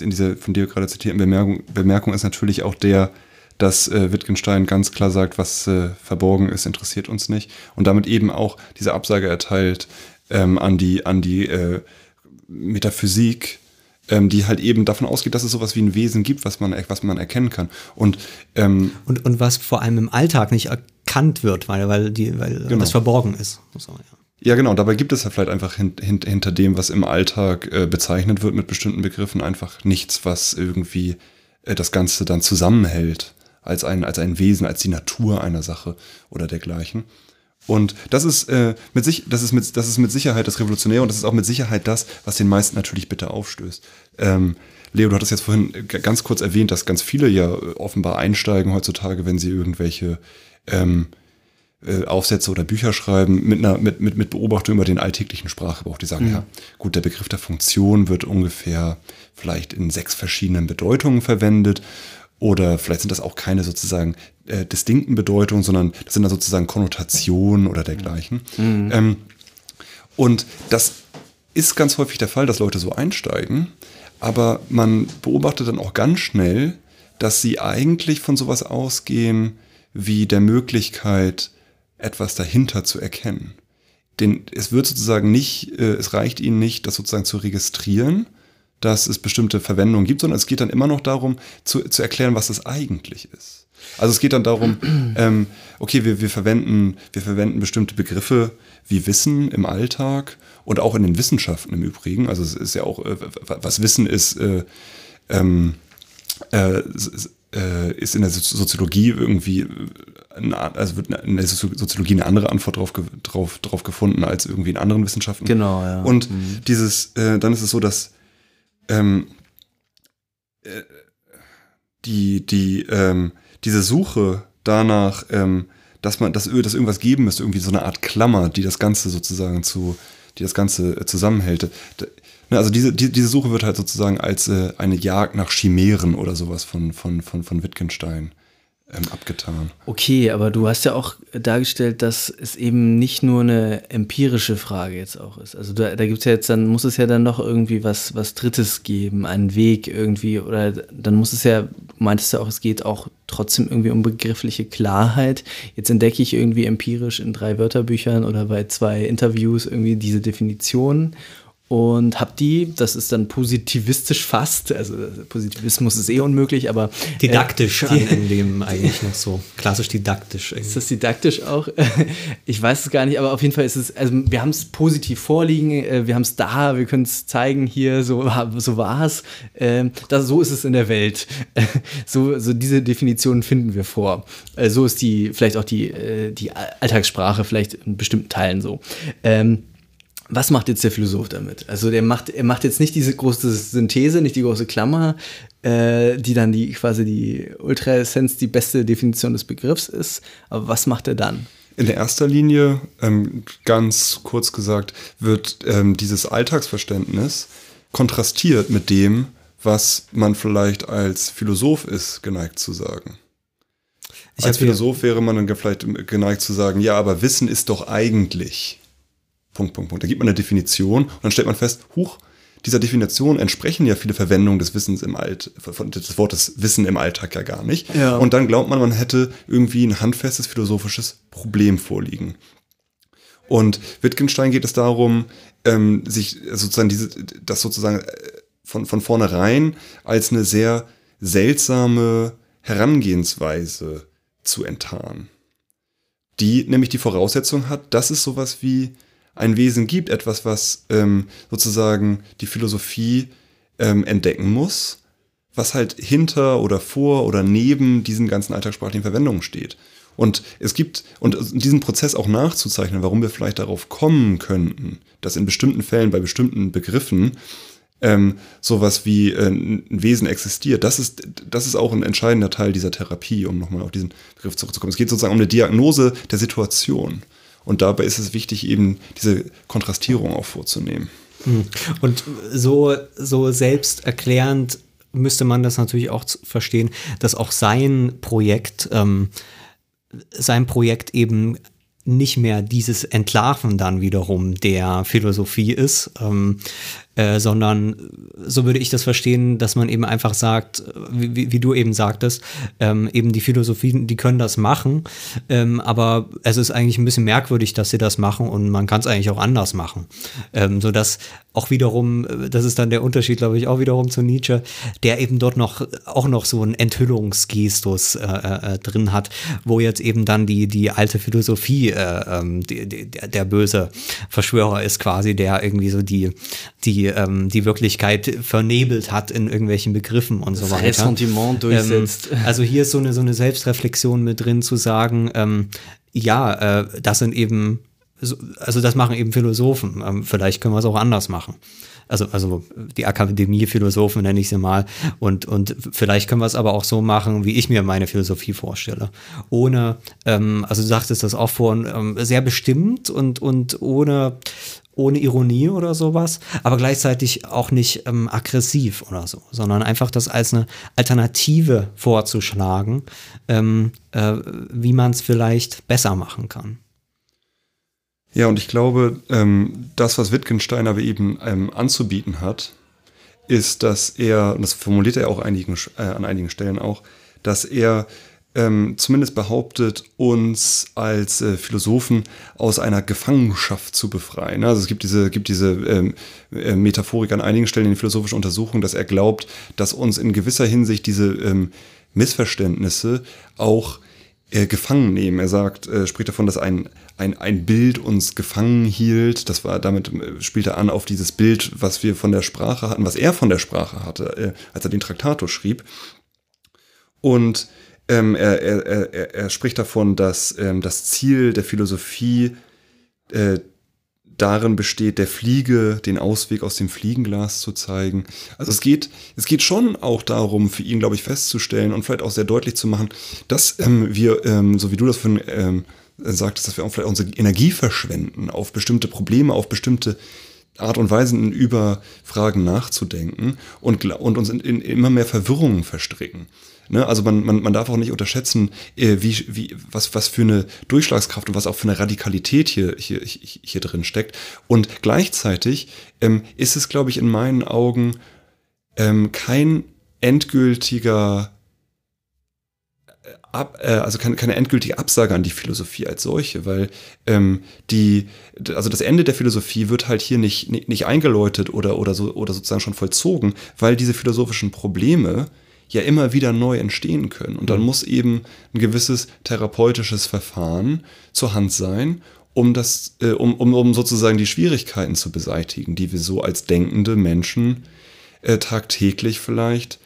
in dieser von dir gerade zitierten Bemerkung, Bemerkung ist natürlich auch der, dass äh, Wittgenstein ganz klar sagt, was äh, verborgen ist, interessiert uns nicht und damit eben auch diese Absage erteilt ähm, an die an die äh, Metaphysik, ähm, die halt eben davon ausgeht, dass es sowas wie ein Wesen gibt, was man, was man erkennen kann. Und, ähm, und, und was vor allem im Alltag nicht erkannt wird, weil, weil, die, weil genau. das verborgen ist. So, ja. Ja, genau. Dabei gibt es ja vielleicht einfach hint, hint, hinter dem, was im Alltag äh, bezeichnet wird mit bestimmten Begriffen, einfach nichts, was irgendwie äh, das Ganze dann zusammenhält als ein, als ein Wesen, als die Natur einer Sache oder dergleichen. Und das ist, äh, mit sich, das, ist mit, das ist mit Sicherheit das Revolutionäre und das ist auch mit Sicherheit das, was den meisten natürlich bitte aufstößt. Ähm, Leo, du hattest jetzt vorhin ganz kurz erwähnt, dass ganz viele ja offenbar einsteigen heutzutage, wenn sie irgendwelche ähm, äh, Aufsätze oder Bücher schreiben, mit, einer, mit, mit, mit Beobachtung über den alltäglichen Sprachgebrauch. Die sagen, mhm. ja, gut, der Begriff der Funktion wird ungefähr vielleicht in sechs verschiedenen Bedeutungen verwendet oder vielleicht sind das auch keine sozusagen äh, distinkten Bedeutungen, sondern das sind dann sozusagen Konnotationen oder dergleichen. Mhm. Ähm, und das ist ganz häufig der Fall, dass Leute so einsteigen, aber man beobachtet dann auch ganz schnell, dass sie eigentlich von sowas ausgehen wie der Möglichkeit, etwas dahinter zu erkennen. Denn es wird sozusagen nicht, äh, es reicht ihnen nicht, das sozusagen zu registrieren, dass es bestimmte Verwendungen gibt, sondern es geht dann immer noch darum, zu, zu erklären, was es eigentlich ist. Also es geht dann darum, (clears throat) ähm, okay, wir, wir, verwenden, wir verwenden bestimmte Begriffe wie Wissen im Alltag und auch in den Wissenschaften im Übrigen. Also es ist ja auch, äh, was Wissen ist, äh, ähm, äh, äh ist in der Soziologie irgendwie, also wird in der Soziologie eine andere Antwort drauf, drauf, drauf gefunden als irgendwie in anderen Wissenschaften. Genau, ja. Und mhm. dieses, äh, dann ist es so, dass ähm, äh, die, die, ähm, diese Suche danach, ähm, dass man, dass, dass irgendwas geben müsste, irgendwie so eine Art Klammer, die das Ganze sozusagen zu, die das Ganze äh, zusammenhält. Ne, also diese, die, diese Suche wird halt sozusagen als äh, eine Jagd nach Chimären oder sowas von, von, von, von Wittgenstein ähm, abgetan. Okay, aber du hast ja auch dargestellt, dass es eben nicht nur eine empirische Frage jetzt auch ist. Also da, da gibt es ja jetzt, dann muss es ja dann noch irgendwie was, was Drittes geben, einen Weg irgendwie, oder dann muss es ja, meintest du auch, es geht auch trotzdem irgendwie um begriffliche Klarheit. Jetzt entdecke ich irgendwie empirisch in drei Wörterbüchern oder bei zwei Interviews irgendwie diese Definition und habe die, das ist dann positivistisch fast, also Positivismus ist eh unmöglich, aber didaktisch äh, die, in dem eigentlich noch so klassisch didaktisch. Irgendwie. Ist das didaktisch auch? (laughs) Ich weiß es gar nicht, aber auf jeden Fall ist es, also wir haben es positiv vorliegen, äh, wir haben es da, wir können es zeigen hier, so, so war es. Ähm, so ist es in der Welt. (laughs) So, so diese Definitionen finden wir vor. Äh, so ist die vielleicht auch die, die Alltagssprache vielleicht in bestimmten Teilen so. Ähm, was macht jetzt der Philosoph damit? Also der macht, er macht jetzt nicht diese große Synthese, nicht die große Klammer, äh, die dann die quasi die Ultraessenz, die beste Definition des Begriffs ist. Aber was macht er dann? In der erster Linie, ähm, ganz kurz gesagt, wird ähm, dieses Alltagsverständnis kontrastiert mit dem, was man vielleicht als Philosoph ist, geneigt zu sagen. Ich Als Philosoph wäre man dann vielleicht geneigt zu sagen, ja, aber Wissen ist doch eigentlich. Punkt, Punkt, Punkt. Da gibt man eine Definition und dann stellt man fest, huch, dieser Definition entsprechen ja viele Verwendungen des Wissens im Alt, des Wortes Wissen im Alltag ja gar nicht. Ja. Und dann glaubt man, man hätte irgendwie ein handfestes philosophisches Problem vorliegen. Und Wittgenstein geht es darum, ähm, sich sozusagen diese, das sozusagen äh, von, von vornherein als eine sehr seltsame Herangehensweise zu enttarnen. Die nämlich die Voraussetzung hat, dass es sowas wie ein Wesen gibt, etwas, was ähm, sozusagen die Philosophie ähm, entdecken muss, was halt hinter oder vor oder neben diesen ganzen alltagssprachlichen Verwendungen steht. Und es gibt, und diesen Prozess auch nachzuzeichnen, warum wir vielleicht darauf kommen könnten, dass in bestimmten Fällen, bei bestimmten Begriffen, ähm, sowas wie äh, ein Wesen existiert, das ist, das ist auch ein entscheidender Teil dieser Therapie, um nochmal auf diesen Begriff zurückzukommen. Es geht sozusagen um eine Diagnose der Situation. Und dabei ist es wichtig, eben diese Kontrastierung auch vorzunehmen. Und so, so selbsterklärend müsste man das natürlich auch verstehen, dass auch sein Projekt, ähm, sein Projekt eben nicht mehr dieses Entlarven dann wiederum der Philosophie ist, ähm, äh, sondern so würde ich das verstehen, dass man eben einfach sagt, äh, wie, wie- du eben sagtest, ähm, eben die Philosophien, die können das machen, ähm, aber es ist eigentlich ein bisschen merkwürdig, dass sie das machen und man kann es eigentlich auch anders machen. Ähm, so dass auch wiederum, äh, das ist dann der Unterschied, glaube ich, auch wiederum zu Nietzsche, der eben dort noch auch noch so einen Enthüllungsgestus äh, äh, drin hat, wo jetzt eben dann die, die alte Philosophie äh, ähm, die, die, der, der böse Verschwörer ist quasi, der irgendwie so die, die, ähm, die Wirklichkeit vernebelt hat in irgendwelchen Begriffen und so weiter. Ressentiment durchsetzt. Ähm, (laughs) also hier ist so eine, so eine Selbstreflexion mit drin zu sagen, ähm, ja, äh, das sind eben, so, also das machen eben Philosophen. Ähm, vielleicht können wir es auch anders machen. Also, also die Akademie Philosophen nenne ich sie mal. Und, und vielleicht können wir es aber auch so machen, wie ich mir meine Philosophie vorstelle. Ohne, ähm, also du sagtest das auch vorhin, ähm, sehr bestimmt und, und ohne, ohne Ironie oder sowas, aber gleichzeitig auch nicht ähm, aggressiv oder so, sondern einfach das als eine Alternative vorzuschlagen, ähm, äh, wie man es vielleicht besser machen kann. Ja, und ich glaube, ähm, das, was Wittgenstein aber eben ähm, anzubieten hat, ist, dass er, und das formuliert er auch einigen, äh, an einigen Stellen auch, dass er ähm, zumindest behauptet, uns als äh, Philosophen aus einer Gefangenschaft zu befreien. Also es gibt diese, gibt diese ähm, äh, Metaphorik an einigen Stellen in den philosophischen Untersuchungen, dass er glaubt, dass uns in gewisser Hinsicht diese ähm, Missverständnisse auch äh, gefangen nehmen. Er sagt, äh, spricht davon, dass ein, ein, ein Bild uns gefangen hielt. Das war, damit äh, spielt er an auf dieses Bild, was wir von der Sprache hatten, was er von der Sprache hatte, äh, als er den Traktatus schrieb. Und ähm, er, er, er, er spricht davon, dass ähm, das Ziel der Philosophie äh, darin besteht, der Fliege den Ausweg aus dem Fliegenglas zu zeigen. Also es geht, es geht schon auch darum, für ihn, glaube ich, festzustellen und vielleicht auch sehr deutlich zu machen, dass ähm, wir, ähm, so wie du das von ähm, sagtest, dass wir auch vielleicht unsere Energie verschwenden auf bestimmte Probleme, auf bestimmte Art und Weisen über Fragen nachzudenken und, und uns in, in immer mehr Verwirrungen verstricken. Ne? Also man, man, man darf auch nicht unterschätzen, äh, wie, wie, was, was für eine Durchschlagskraft und was auch für eine Radikalität hier, hier, hier, drin steckt. Und gleichzeitig ähm, ist es, glaube ich, in meinen Augen ähm, kein endgültiger ab, äh, also keine, keine endgültige Absage an die Philosophie als solche, weil ähm, die, also das Ende der Philosophie wird halt hier nicht, nicht, nicht eingeläutet oder, oder, so, oder sozusagen schon vollzogen, weil diese philosophischen Probleme ja immer wieder neu entstehen können. Und dann muss eben ein gewisses therapeutisches Verfahren zur Hand sein, um das, äh, um, um, um sozusagen die Schwierigkeiten zu beseitigen, die wir so als denkende Menschen äh, tagtäglich vielleicht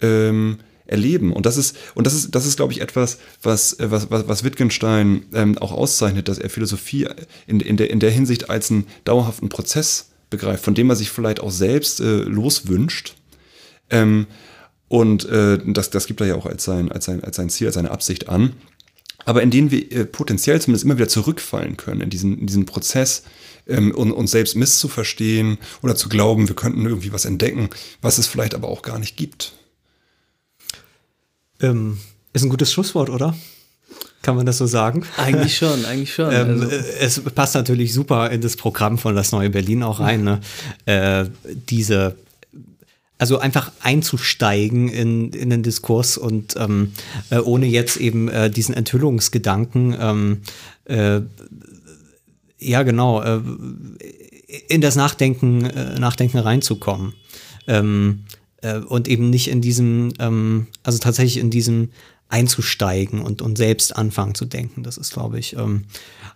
ähm, erleben. Und das ist, und das ist, das ist, glaube ich, etwas, was, äh, was, was, was Wittgenstein ähm, auch auszeichnet, dass er Philosophie in, in, der, in der Hinsicht als einen dauerhaften Prozess begreift, von dem er sich vielleicht auch selbst äh, loswünscht. Ähm, und äh, das, das gibt er ja auch als sein, als, sein, als sein Ziel, als seine Absicht an. Aber in denen wir äh, potenziell zumindest immer wieder zurückfallen können, in diesen, in diesen Prozess, ähm, und, uns selbst misszuverstehen oder zu glauben, wir könnten irgendwie was entdecken, was es vielleicht aber auch gar nicht gibt. Ähm, ist ein gutes Schlusswort, oder? Kann man das so sagen? Eigentlich schon, eigentlich schon. Ähm, also, äh, es passt natürlich super in das Programm von das neue Berlin auch rein. Ne? Äh, diese, also einfach einzusteigen in, in den Diskurs und ähm, äh, ohne jetzt eben äh, diesen Enthüllungsgedanken, ähm, äh, ja genau, äh, in das Nachdenken, äh, Nachdenken reinzukommen. Ähm, äh, und eben nicht in diesem, ähm, also tatsächlich in diesem einzusteigen und, und selbst anfangen zu denken. Das ist, glaube ich, ähm,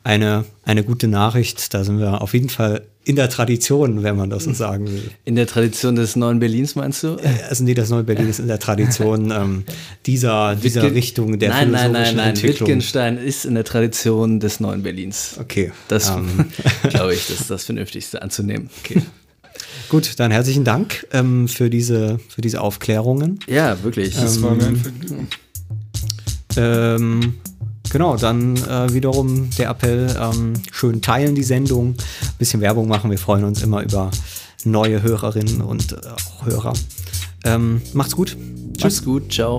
eine, eine gute Nachricht. Da sind wir auf jeden Fall in der Tradition, wenn man das so sagen will. in der Tradition des neuen Berlins meinst du? Also nee, das neue Berlin ist in der Tradition (laughs) ähm, dieser, dieser Wittgen- Richtung der nein, nein, philosophischen nein, nein. Entwicklung. Wittgenstein ist in der Tradition des neuen Berlins. Okay. Das ähm, (laughs) glaube ich, das ist das Vernünftigste anzunehmen. okay. Gut, dann herzlichen Dank ähm, für, diese, für diese Aufklärungen. Ja, wirklich. Das war mir ein Vergnügen. Ähm, genau, dann äh, wiederum der Appell, ähm, schön teilen die Sendung, bisschen Werbung machen. Wir freuen uns immer über neue Hörerinnen und äh, auch Hörer. Ähm, macht's gut. Tschüss gut, ciao.